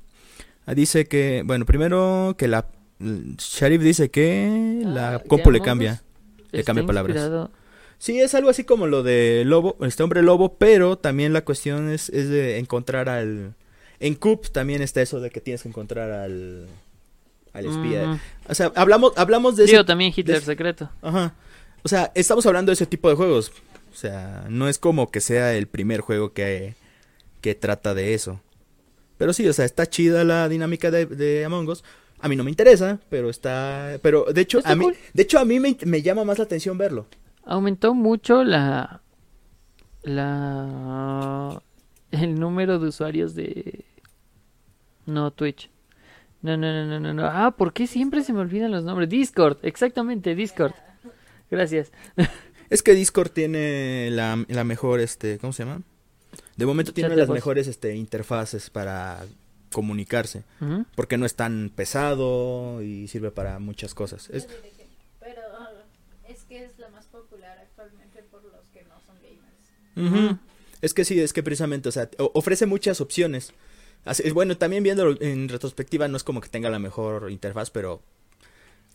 Ah, dice que, bueno, primero que la... Sharif dice que la Ah, compu le cambia. Le cambia palabras. inspirado- Sí, es algo así como lo de lobo, este hombre lobo, pero también la cuestión es, es de encontrar al... En Coop también está eso de que tienes que encontrar al... Al espía. Mm. O sea, hablamos, hablamos de ese... Digo, también Hitler de- secreto. Ajá. O sea, estamos hablando de ese tipo de juegos. O sea, no es como que sea el primer juego que, que trata de eso. Pero sí, o sea, está chida la dinámica de, de Among Us. A mí no me interesa, pero está... Pero de hecho, Está a mí, cool. de hecho, a mí me, me llama más la atención verlo. Aumentó mucho la. La. El número de usuarios de. No, Twitch. No, no, no, no, no, no. Ah, ¿por qué siempre se me olvidan los nombres? Discord, exactamente, Discord. Gracias. (laughs) Es que Discord tiene la, la mejor, este, ¿cómo se llama? De momento tiene de las voz. mejores, este, interfaces para comunicarse. Porque no es tan pesado y sirve para muchas cosas. Es, Pero ah, es que es la más popular actualmente por los que no son gamers. Es que sí, es que precisamente, o sea, ofrece muchas opciones. Así- bueno, también viéndolo en retrospectiva no es como que tenga la mejor interfaz, pero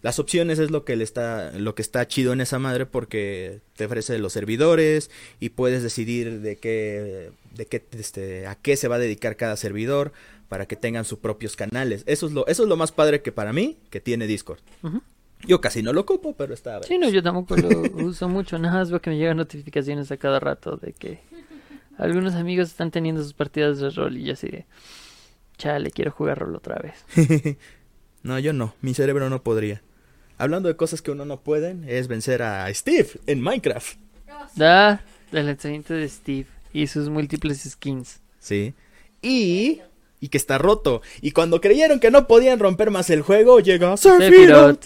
las opciones es lo que le está lo que está chido en esa madre porque te ofrece los servidores y puedes decidir de qué de qué este a qué se va a dedicar cada servidor para que tengan sus propios canales. Eso es lo eso es lo más padre que para mí que tiene Discord. Yo casi no lo ocupo, pero está Sí, no, yo tampoco lo uso mucho. Nada más veo que me llegan notificaciones a cada rato de que algunos amigos están teniendo sus partidas de rol y yo así de... Chale, quiero jugar rol otra vez. (laughs) No, yo no, mi cerebro no podría. Hablando de cosas que uno no pueden, es vencer a Steve en Minecraft. Da el lanzamiento de Steve y sus múltiples skins. Sí. Y y que está roto. Y cuando creyeron que no podían romper más el juego, llega Sephiroth.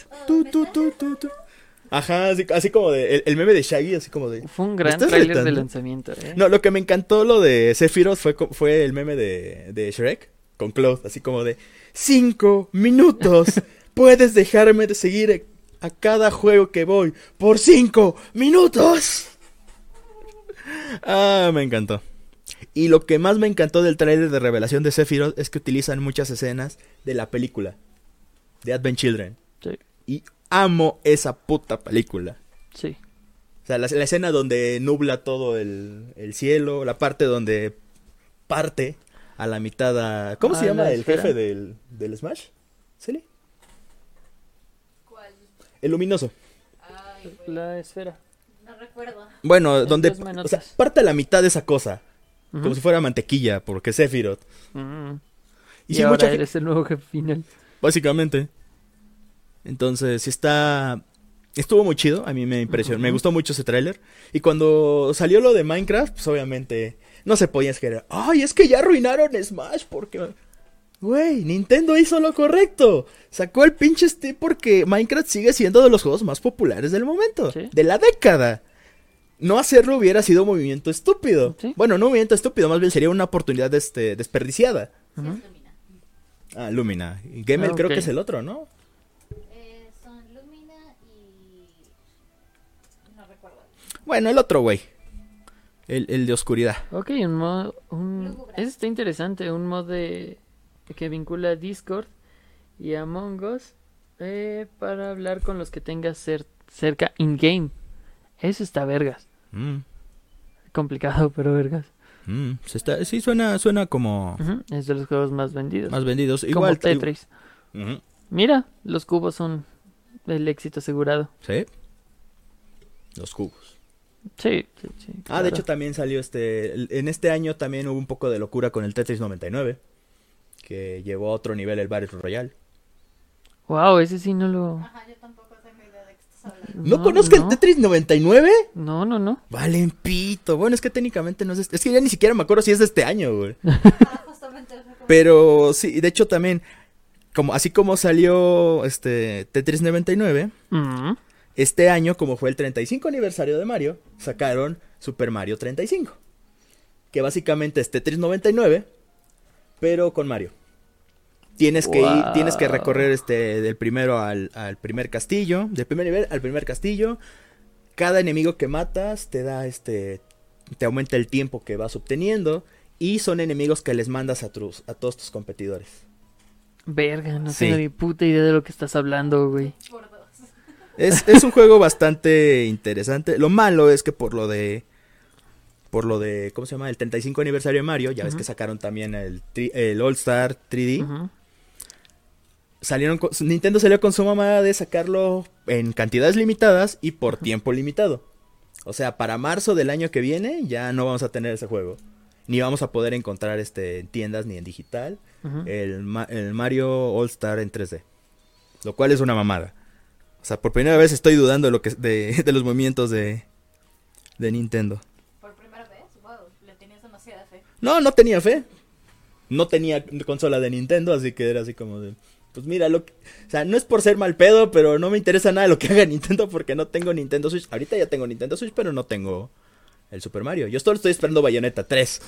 Ajá, así, así como de el, el meme de Shaggy, así como de Fue un ¿Me gran estás tráiler de lanzamiento, ¿eh? No, lo que me encantó lo de Sephiroth fue, fue el meme de, de Shrek con Cloud, así como de cinco minutos. (laughs) Puedes dejarme de seguir a cada juego que voy por cinco minutos. Ah, me encantó. Y lo que más me encantó del tráiler de revelación de Sephiroth es que utilizan muchas escenas de la película de Advent Children. Sí, Y amo esa puta película. sí. O sea, la, la escena donde nubla todo el, el cielo, la parte donde parte a la mitad a... ¿Cómo se ¿A llama la el esfera? jefe del, del Smash? ¿Celi? ¿Cuál? El luminoso. Ay. La esfera. No recuerdo. Bueno, donde... O sea, parte a la mitad de esa cosa. Como si fuera mantequilla, porque es Sephiroth. Mm. Y, Y, sí, ahora mucha eres el nuevo jefe final. Básicamente. Entonces, sí está... Estuvo muy chido, a mí me impresionó, me gustó mucho ese tráiler. Y cuando salió lo de Minecraft, pues obviamente no se podía esperar. Ay, es que ya arruinaron Smash porque... Güey, Nintendo hizo lo correcto. Sacó el pinche Steve porque Minecraft sigue siendo de los juegos más populares del momento. Sí. De la década. No hacerlo hubiera sido un movimiento estúpido. Sí. Bueno, no un movimiento estúpido, más bien sería una oportunidad este, desperdiciada. Sí, es Lumina. Ah, Lumina. Y Gamel Ah, creo que es el otro, ¿no? Eh, son Lumina y... No recuerdo. Bueno, el otro güey. El, el de oscuridad. Ok, un mod... Un... Ese está interesante. Un mod de... que vincula a Discord y a Among Us eh, para hablar con los que tengas cer- cerca in-game. Eso está vergas. Mm, Complicado, (laughs) pero vergas. mm, se está, sí, suena, suena como Es de los juegos más vendidos. más vendidos. como Igual. Tetris. Mira, los cubos son el éxito asegurado. Sí. Los cubos. Sí, sí, sí. Ah, claro. de hecho también salió este... En este año también hubo un poco de locura con el Tetris 99. Que llevó a otro nivel el Battle Royale. Wow, ese sí no lo... Ajá, yo tampoco ¿No, no. Tetris 99? No, no, no. Valen pito. Bueno, es que técnicamente no es... este- Es que ya ni siquiera me acuerdo si es de este año, güey. (laughs) Ah, Pero sí, de hecho también... Como, así como salió este Tetris 99, Mm, Este año, como fue el 35 aniversario de Mario, sacaron Super Mario 35. Que básicamente es Tetris 99, pero con Mario. Tienes que ir, tienes que recorrer este del primero al, al primer castillo, del primer nivel al primer castillo. Cada enemigo que matas te da este te aumenta el tiempo que vas obteniendo y son enemigos que les mandas a tus a todos tus competidores. verga, no Sí. tengo ni puta idea de lo que estás hablando, güey. Es, es un juego bastante interesante. Lo malo es que por lo de. Por lo de. ¿Cómo se llama? El 35 aniversario de Mario. Ya ves que sacaron también el, tri- el All Star 3D. Ujú. Salieron con- Nintendo salió con su mamá de sacarlo en cantidades limitadas y por tiempo limitado. O sea, para marzo del año que viene ya no vamos a tener ese juego. Ni vamos a poder encontrar este en tiendas ni en digital. El, el Mario All Star en 3D. Lo cual es una mamada. O sea, por primera vez estoy dudando de, lo que, de, (laughs) de los movimientos de, de Nintendo. Por primera vez, wow, le tenías demasiada fe. No, no tenía fe. No tenía consola de Nintendo, así que era así como de... Pues mira, lo que- o sea, no es por ser mal pedo, pero no me interesa nada lo que haga (laughs) Nintendo porque no tengo Nintendo Switch. Ahorita ya tengo Nintendo Switch, pero no tengo el Super Mario. Yo solo estoy esperando Bayonetta 3.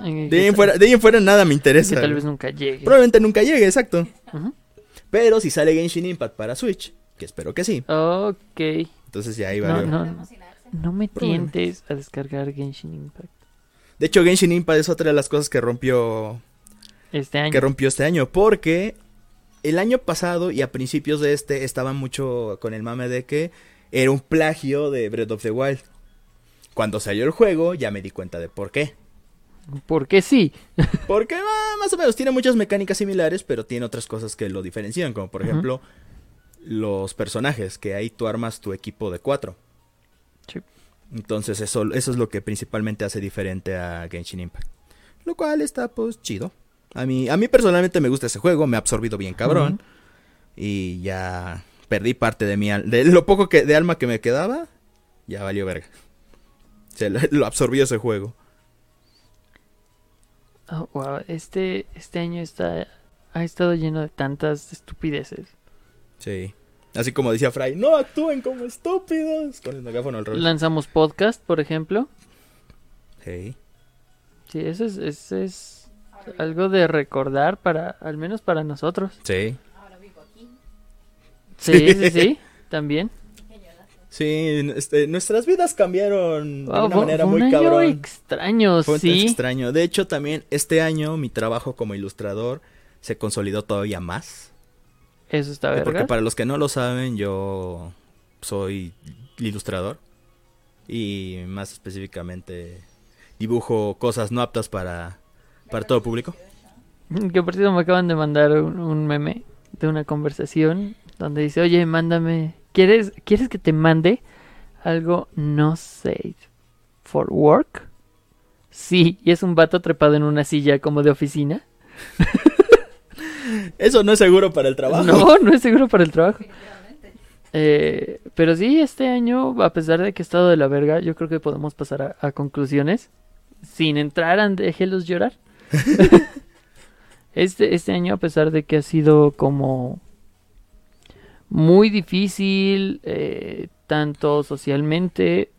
Ay, De ahí que en fuera, de ahí en fuera nada me que interesa. tal vez nunca llegue. Probablemente nunca llegue, exacto. Pero si sale Genshin Impact para Switch, que espero que sí, Ok. entonces ya ahí va. No, no. Me tientes a descargar Genshin Impact. De hecho, Genshin Impact es otra de las cosas que rompió Este año. que rompió este año. Porque el año pasado y a principios de este estaban mucho con el mame de que era un plagio de Breath of the Wild. Cuando salió el juego ya me di cuenta de por qué. Porque sí. (laughs) Porque ah, más o menos tiene muchas mecánicas similares, pero tiene otras cosas que lo diferencian, como por ejemplo los personajes, que ahí tú armas tu equipo de cuatro. Sí. Entonces eso, eso es lo que principalmente hace diferente a Genshin Impact. Lo cual está pues chido. A mí, a mí personalmente me gusta ese juego, me ha absorbido bien cabrón. Y ya perdí parte de mi de lo poco que de alma que me quedaba, ya valió verga. Se lo, lo absorbió ese juego. Oh, wow, este, este año está, ha estado lleno de tantas estupideces. Sí. Así como decía Fry, no actúen como estúpidos. Con el megáfono al revés. Lanzamos podcast, por ejemplo. Sí. Sí, eso es, eso es algo de recordar para, al menos para nosotros. Sí. Ahora vivo aquí. Sí, sí, sí, también. Sí, este, nuestras vidas cambiaron de una fue- manera muy un año cabrón. extraño, Fue sí. extraño. De hecho, también este año mi trabajo como ilustrador se consolidó todavía más. Eso está Porque verga. para los que no lo saben, yo soy ilustrador. Y más específicamente dibujo cosas no aptas para, para todo público. Que por cierto me acaban de mandar un, un meme de una conversación donde dice, oye, mándame, ¿quieres, ¿quieres que te mande algo no safe for work? Sí, y es un vato trepado en una silla como de oficina. (laughs) Eso no es seguro para el trabajo. No, no es seguro para el trabajo. Eh, pero sí, este año, a pesar de que he estado de la verga, yo creo que podemos pasar a, a conclusiones sin entrar a déjelos llorar. (laughs) este, este año, a pesar de que ha sido como muy difícil, eh, tanto socialmente,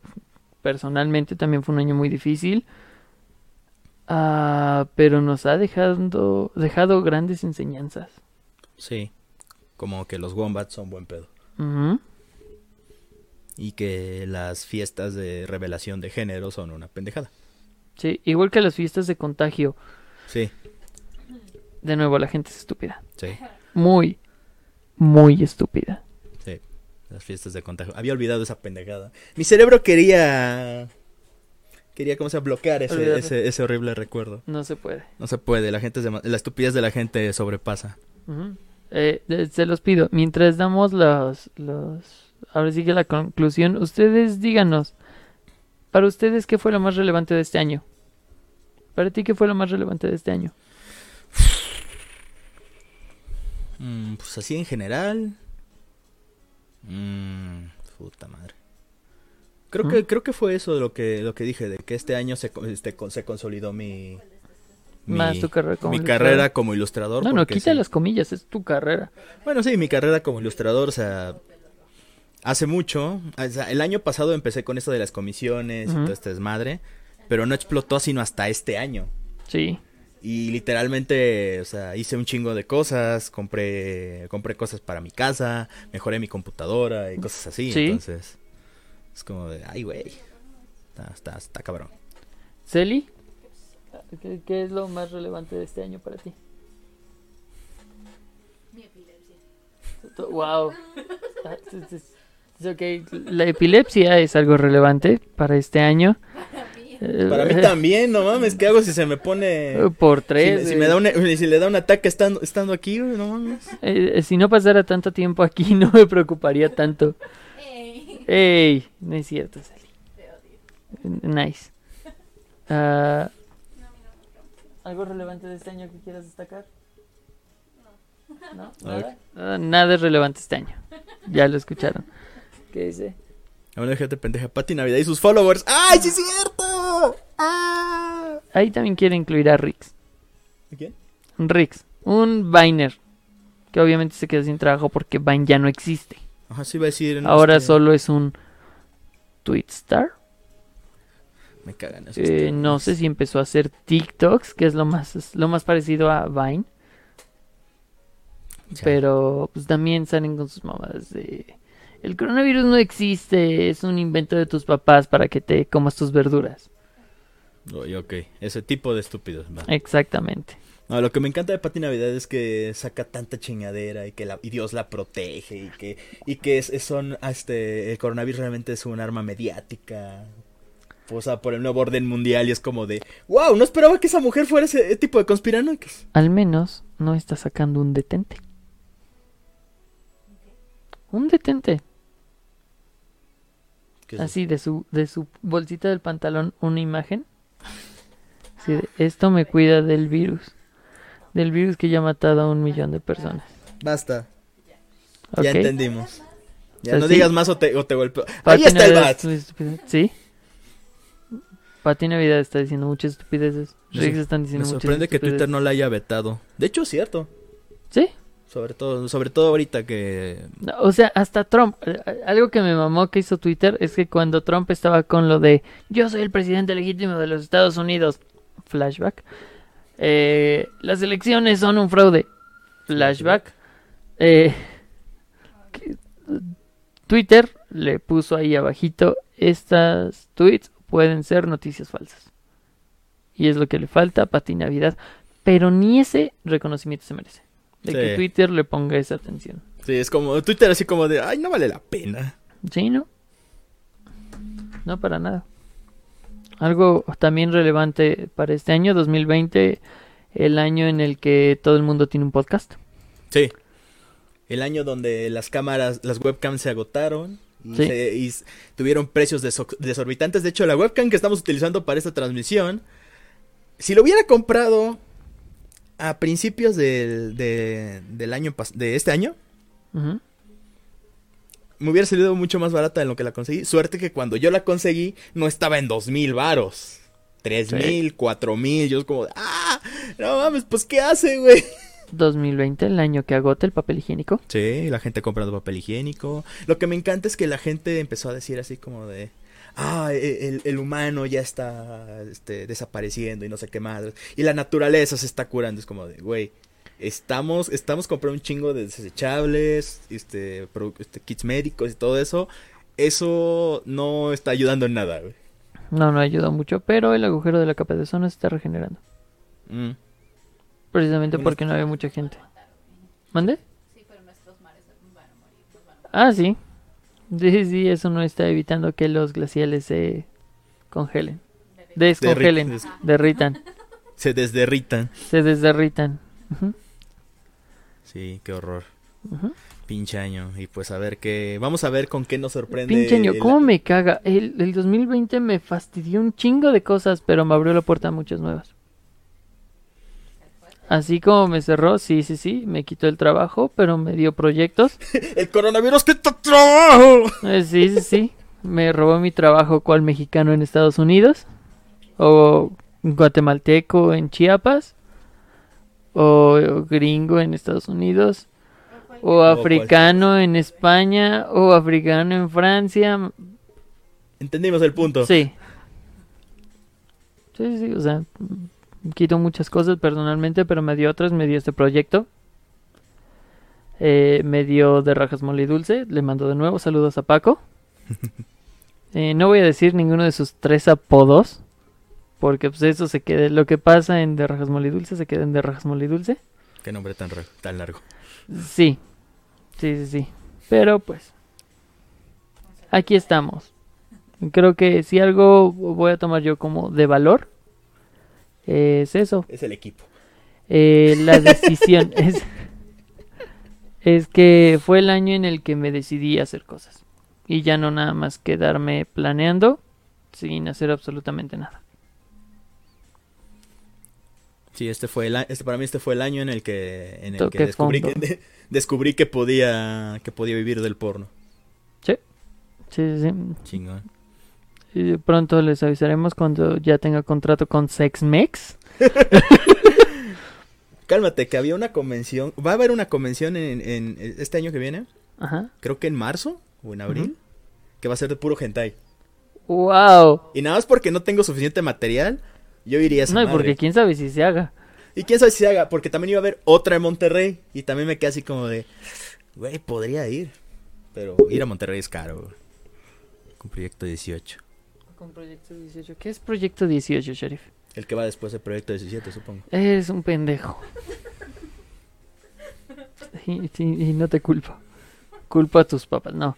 personalmente también fue un año muy difícil. Ah, pero nos ha dejado, dejado grandes enseñanzas. Sí. Como que los wombats son buen pedo. Y que las fiestas de revelación de género son una pendejada. Sí, igual que las fiestas de contagio. Sí, De nuevo, la gente es estúpida. sí, Muy, muy estúpida. sí. Las fiestas de contagio. Había olvidado esa pendejada. Mi cerebro quería... Quería, ¿cómo se llama? bloquear ese, ese, ese horrible recuerdo. No se puede. No se puede, la gente es la estupidez de la gente sobrepasa. Eh, se los pido, mientras damos los, los... Ahora sí que la conclusión, ustedes díganos, para ustedes, ¿qué fue lo más relevante de este año? Para ti, ¿qué fue lo más relevante de este año? Mm, pues así en general. Mm, puta madre. Creo ¿Mm? que creo que fue eso lo que lo que dije de que este año se este, se consolidó mi mi, Más tu carrera como mi ilustrador. carrera como ilustrador. No, no, quita sí. las comillas, es tu carrera. Bueno, sí, mi carrera como ilustrador, o sea, hace mucho, el año pasado empecé con esto de las comisiones y todo este desmadre, pero no explotó sino hasta este año. Sí. Y literalmente, o sea, hice un chingo de cosas, compré, compré cosas para mi casa, mejoré mi computadora y cosas así. Sí. Entonces, es como de, ay, güey, está, está, está cabrón. Celi, ¿qué, qué es lo más relevante de este año para ti? Mi epilepsia. Wow. Ah, es- es- es ok, La epilepsia es algo relevante para este año. (laughs) Para mí. Eh, también, no mames, ¿qué hago si se me pone... Por Si, tres. me- si eh. me da un, si le da un ataque estando, estando aquí, no mames. Eh, si no pasara tanto tiempo aquí, (laughs) no me preocuparía tanto. Ey, Ey, no es cierto, Sally. Nice. No, no preguntes. ¿Algo relevante de este año que quieras destacar? ¿No? Ver. ¿Nada? Ah, nada es relevante este año. Ya lo escucharon. ¿Qué dice? Ahora déjate pendeja, Pati Navidad y sus followers. ¡Ay, sí es cierto! ¡Ah! Ahí también quiere incluir a Rix. ¿A quién? Rix, un Viner. Que obviamente se quedó sin trabajo porque Vine ya no existe. Ajá, sí iba a decir. no, Ahora este, solo es un Twitstar. Me cagan esos Eh, no sé si empezó a hacer TikToks, que es lo más, es lo más parecido a Vine. Pero pues también salen con sus mamadas de... El coronavirus no existe, es un invento de tus papás para que te comas tus verduras. Oye, ok, ese tipo de estúpidos. Exactamente. No, lo que me encanta de Pati Navidad es que saca tanta chingadera y que la, y Dios la protege y que, y que es, son, ah, este, el coronavirus realmente es un arma mediática. O sea, por el nuevo orden mundial y es como de, wow, no esperaba que esa mujer fuera ese tipo de conspiranoicos. Al menos no está sacando un detente. Un detente. ¿Qué es Así de su, de su bolsita del pantalón una imagen. Así de, esto me cuida del virus. Del virus que ya ha matado a un millón de personas. Basta, ¿Ok? ya entendimos. Ya sea, no sí. digas más o te, o te golpeo. Ahí está el bat. Sí. Pati Navidad está diciendo muchas estupideces. Me Riggs están Me diciendo muchas sorprende que estupideces. Twitter no la haya vetado. De hecho, es cierto. Sí. Sobre todo, sobre todo ahorita que O sea, hasta Trump. eh, Algo que me mamó que hizo Twitter es que cuando Trump estaba con lo de yo soy el presidente legítimo de los Estados Unidos, flashback, eh, las elecciones son un fraude, flashback, eh, Twitter le puso ahí abajito estas tweets pueden ser noticias falsas. Y es lo que le falta a Pati. Pero ni ese reconocimiento se merece. De que. Twitter le ponga esa atención. Sí, es como Twitter así como de, ay, no vale la pena. Sí, ¿no? No, para nada. Algo también relevante para este año, 2020, el año en el que todo el mundo tiene un podcast. Sí. El año donde las cámaras, las webcams se agotaron y, Sí. se- y tuvieron precios deso- desorbitantes. De hecho, la webcam que estamos utilizando para esta transmisión, si lo hubiera comprado a principios del, de- del año de este año, me hubiera salido mucho más barata de lo que la conseguí. Suerte que cuando yo la conseguí no estaba en dos mil varos. Tres mil, cuatro mil. Yo es como, ah, no mames, pues ¿qué hace, güey? 2020, el año que agota el papel higiénico. Sí, la gente comprando papel higiénico. Lo que me encanta es que la gente empezó a decir así como de, ah, e- el, el humano ya está este, desapareciendo y no sé qué más. Y la naturaleza se está curando. Es como de, güey, estamos, estamos comprando un chingo de desechables, este, este, kits médicos y todo eso. Eso no está ayudando en nada, güey. No, no ayuda mucho, pero el agujero de la capa de ozono se está regenerando. Mm. Precisamente porque no había mucha gente. ¿Mande? Sí, pero nuestros mares van a morir. Nos van a morir. Ah, sí. Sí, sí, eso no está evitando que los glaciales se congelen. Descongelen, Derri- des- derritan, (laughs) Se desderritan. se desderritan. Sí, qué horror. Pinche año. Y pues a ver qué. Vamos a ver con qué nos sorprende. Pinche año, el- ¿cómo me caga? El, el 2020 me fastidió un chingo de cosas, pero me abrió la puerta a muchas nuevas. Así como me cerró, sí, sí, sí, me quitó el trabajo, pero me dio proyectos. (laughs) El coronavirus que te trabajo. Eh, sí, sí, sí. Me robó mi trabajo cual mexicano en Estados Unidos. O guatemalteco en Chiapas. O gringo en Estados Unidos. O africano en España. O africano en Francia. Entendimos el punto. Sí. Sí, sí, o sea, quito muchas cosas personalmente, pero me dio otras, me dio este proyecto. Eh, me dio de rajas mole y dulce, le mando de nuevo saludos a Paco. (laughs) Eh, no voy a decir ninguno de sus tres apodos, porque pues eso se queda, lo que pasa en de rajas mole y dulce se queda en de rajas mole y dulce. Qué nombre tan largo. Sí, sí, sí, sí. Pero pues, aquí estamos. Creo que si algo voy a tomar yo como de valor, es eso. Es el equipo. Eh, la (laughs) decisión es, es que fue el año en el que me decidí a hacer cosas. Y ya no nada más quedarme planeando sin hacer absolutamente nada. Sí, este fue el este para mí este fue el año en el que en el que descubrí que (laughs) descubrí que podía que podía vivir del porno. Sí, sí, sí. Chingón. Y pronto les avisaremos cuando ya tenga contrato con SexMex. (laughs) Cálmate, que había una convención, va a haber una convención en, en este año que viene, Ajá. creo que en marzo o en abril, que va a ser de puro hentai. ¡Wow! Y nada más porque no tengo suficiente material, yo iría a esa No, y madre. porque quién sabe si se haga. Y quién sabe si se haga, porque también iba a haber otra en Monterrey. Y también me quedé así como de, güey, podría ir. Pero ir a Monterrey es caro. Con proyecto 18. Con Proyecto 18. ¿Qué es Proyecto 18, Sheriff? El que va después del proyecto 17, supongo. Eres un pendejo. Y, y- y no te culpo. Culpo a tus papás, no.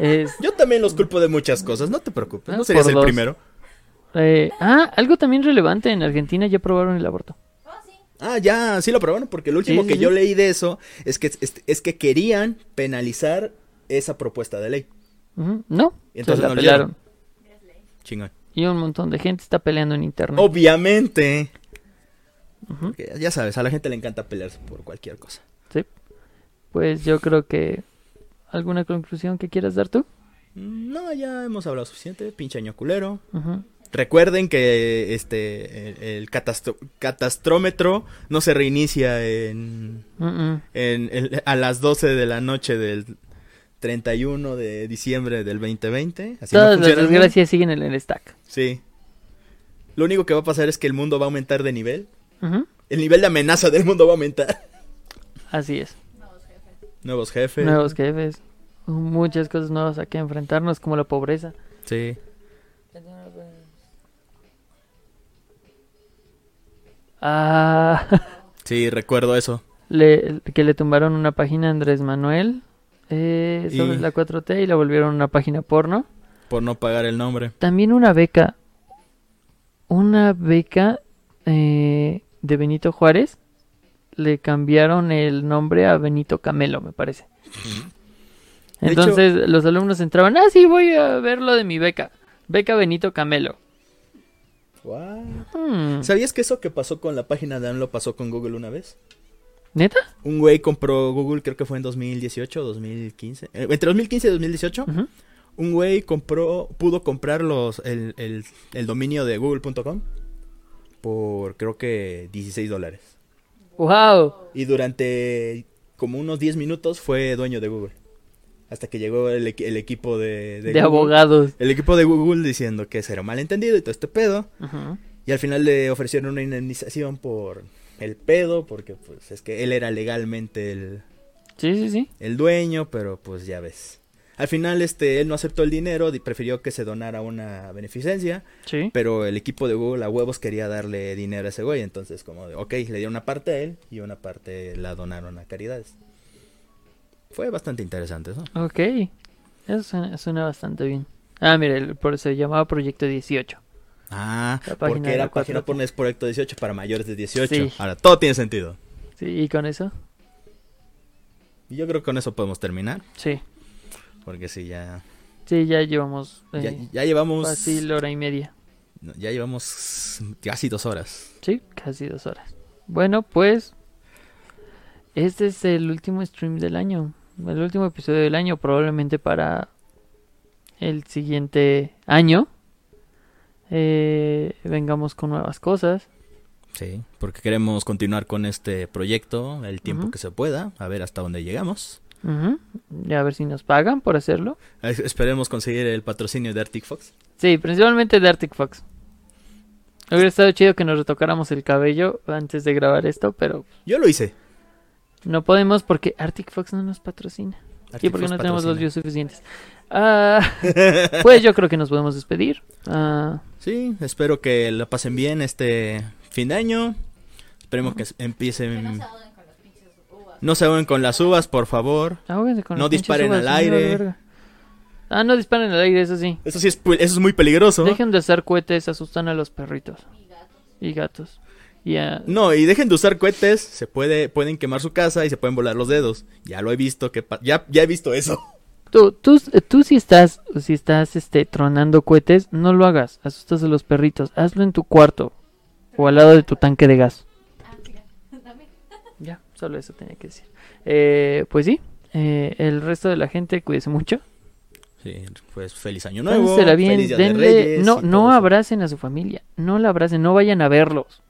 Es, Yo también los culpo de muchas cosas, no te preocupes. Ah, No serías por el dos. primero. eh, ah, algo también relevante. En Argentina ya probaron el aborto. Oh. Ah, ya, sí lo probaron, porque lo último Sí, que sí, yo leí de eso es que, es, es que querían penalizar esa propuesta de ley. No, entonces se la no lo pelaron. Chingón. Y un montón de gente está peleando en internet. Obviamente. Porque ya sabes, a la gente le encanta pelearse por cualquier cosa. sí. Pues yo creo que... ¿Alguna conclusión que quieras dar tú? Mm, No, ya hemos hablado suficiente, pinche año culero. Recuerden que este el, el catastro- catastrómetro no se reinicia en, en- en- a las 12 de la noche del 31 de diciembre del 2020. Así no Todas las el mundo. desgracias siguen en el stack. Sí. Lo único que va a pasar es que el mundo va a aumentar de nivel. El nivel de amenaza del mundo va a aumentar. Así es. Nuevos jefes. Nuevos jefes. Nuevos jefes. Muchas cosas nuevas a que enfrentarnos, como la pobreza. Sí. Ah, Sí, recuerdo eso. le, que le tumbaron una página a Andrés Manuel eh, sobre Y- la 4T y la volvieron una página porno. Por no pagar el nombre. También una beca. Una beca eh, de Benito Juárez. Le cambiaron el nombre a Benito Camelo, me parece. De hecho- Entonces los alumnos entraban, ah, sí, voy a ver lo de mi beca. Beca Benito Camelo. Hmm, ¿Sabías que eso que pasó con la página de AMLO pasó con Google una vez? ¿Neta? Un güey compró Google, creo que fue en 2018 o 2015. eh, entre 2015 y 2018. Ujú. Un güey compró, pudo comprar los, el, el, el dominio de google.com por creo que 16 dólares. ¡Wow! Y durante como unos 10 minutos fue dueño de Google. Hasta que llegó el, el equipo de, De, abogados. El equipo de Google diciendo que era malentendido y todo este pedo. Y al final le ofrecieron una indemnización por el pedo, porque pues es que él era legalmente el, Sí, sí, sí. el dueño, pero pues ya ves. Al final este él no aceptó el dinero, di- prefirió que se donara una beneficencia, Sí. pero el equipo de Google a huevos quería darle dinero a ese güey, entonces como de, ok, le dieron una parte a él y una parte la donaron a caridades. Fue bastante interesante eso. Ok. Eso suena, suena bastante bien. Ah, mira, el- por se llamaba Proyecto 18. Ah, porque era página 4T. por es proyecto 18 para mayores de 18. Sí. Ahora todo tiene sentido. Sí, y con eso, yo creo que con eso podemos terminar, sí. porque sí ya Sí, ya llevamos ya, eh, ya llevamos fácil hora y media. no, ya llevamos casi dos horas. Sí, casi dos horas. Bueno, pues este es el último stream del año. El último episodio del año, probablemente para el siguiente año. Eh, vengamos con nuevas cosas. Sí, porque queremos continuar con este proyecto el tiempo que se pueda, a ver hasta dónde llegamos. Y a ver si nos pagan por hacerlo. Es- Esperemos conseguir el patrocinio de Arctic Fox. Sí, principalmente de Arctic Fox. Hubiera estado chido que nos retocáramos el cabello antes de grabar esto, pero Yo lo hice. no podemos porque Arctic Fox no nos patrocina. y Arctic porque Fox no tenemos los views suficientes. Ah, (laughs) pues yo creo que nos podemos despedir. Ah, Sí, espero que la pasen bien este fin de año. Esperemos que s- Que empiecen... no se ahoguen con las pinches uvas. No se ahoguen con las uvas, por favor. con No disparen uvas, al aire. Ah, no disparen al aire, eso sí. Eso sí es, pu- eso es muy peligroso. Dejen de hacer cohetes, asustan a los perritos Y gatos. y gatos. Y a- No, y dejen de usar cohetes, se puede, pueden quemar su casa y se pueden volar los dedos. Ya lo he visto, que pa- ya, ya he visto eso. Tú, tú, tú si estás, si estás este, tronando cohetes, no lo hagas. Asustas a los perritos. Hazlo en tu cuarto o al lado de tu tanque de gas. Ya, solo eso tenía que decir. Eh, pues sí, eh, el resto de la gente, cuídese mucho. Sí, pues feliz año nuevo. Bien, feliz Día de denle, Reyes no, no abracen a su familia, no la abracen, no vayan a verlos.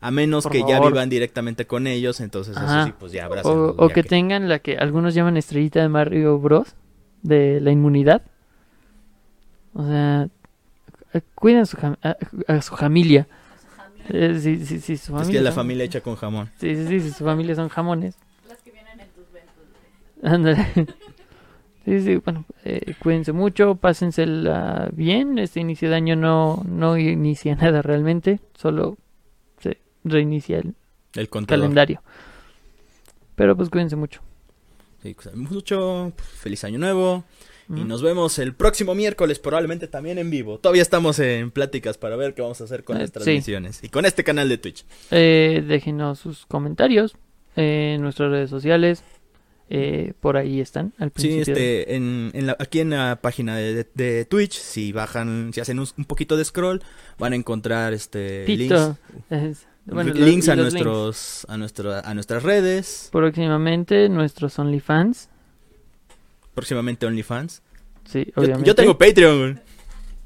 A menos Por que ya vivan directamente con ellos, entonces Ajá. eso sí, pues ya O, abrácenlos, o ya que tengan la que algunos llaman estrellita de Mario Bros. De la inmunidad. O sea, eh, cuiden a su, a, a su familia. A su familia. Eh, si, si- si su Es familia que la son- familia hecha con jamón. Sí, sí, sí, si su familia son jamones. Las que vienen en tus. (laughs) Sí, sí, bueno, eh, cuídense mucho, pásensela bien. Este inicio de año no, no inicia (laughs) nada realmente, solo se reinicia el El calendario. Pero pues cuídense mucho. Sí, cuídense mucho. Feliz año nuevo. Y nos vemos el próximo miércoles, probablemente también en vivo. Todavía estamos en pláticas para ver qué vamos a hacer con Eh, las sí. transmisiones. Y con este canal de Twitch. Eh, déjenos sus comentarios en nuestras redes sociales. eh, por ahí están al Sí, principio. de- este, en, en la- aquí en la página de, de- de Twitch, si bajan, si hacen un, un poquito de scroll, van a encontrar este Pito. links, bueno, los- links a nuestros, a nuestro, a nuestras redes, Próximamente nuestros OnlyFans. próximamente OnlyFans. Sí, Yo, obviamente. yo tengo Patreon.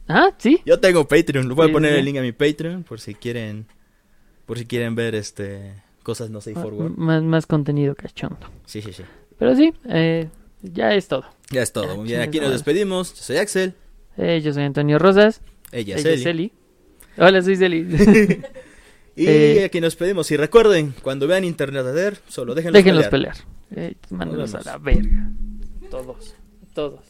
Ah, sí. yo tengo Patreon. Le voy Sí, a poner sí. el link a mi Patreon por si quieren, por si quieren ver este cosas no safe Ah, for work. Más, más contenido cachondo. Sí, sí, sí. Pero sí, eh, ya es todo. Ya es todo. Bien, aquí nos despedimos. Yo soy Axel. Eh, yo soy Antonio Rosas. Ella es Ella es Eli. Eli. Hola, soy Celi. (laughs) Y Eh, aquí nos despedimos. Y recuerden, cuando vean Internet solo déjenlos, Déjenlos pelear. pelear. Eh, mándenlos a la verga. Todos. Todos.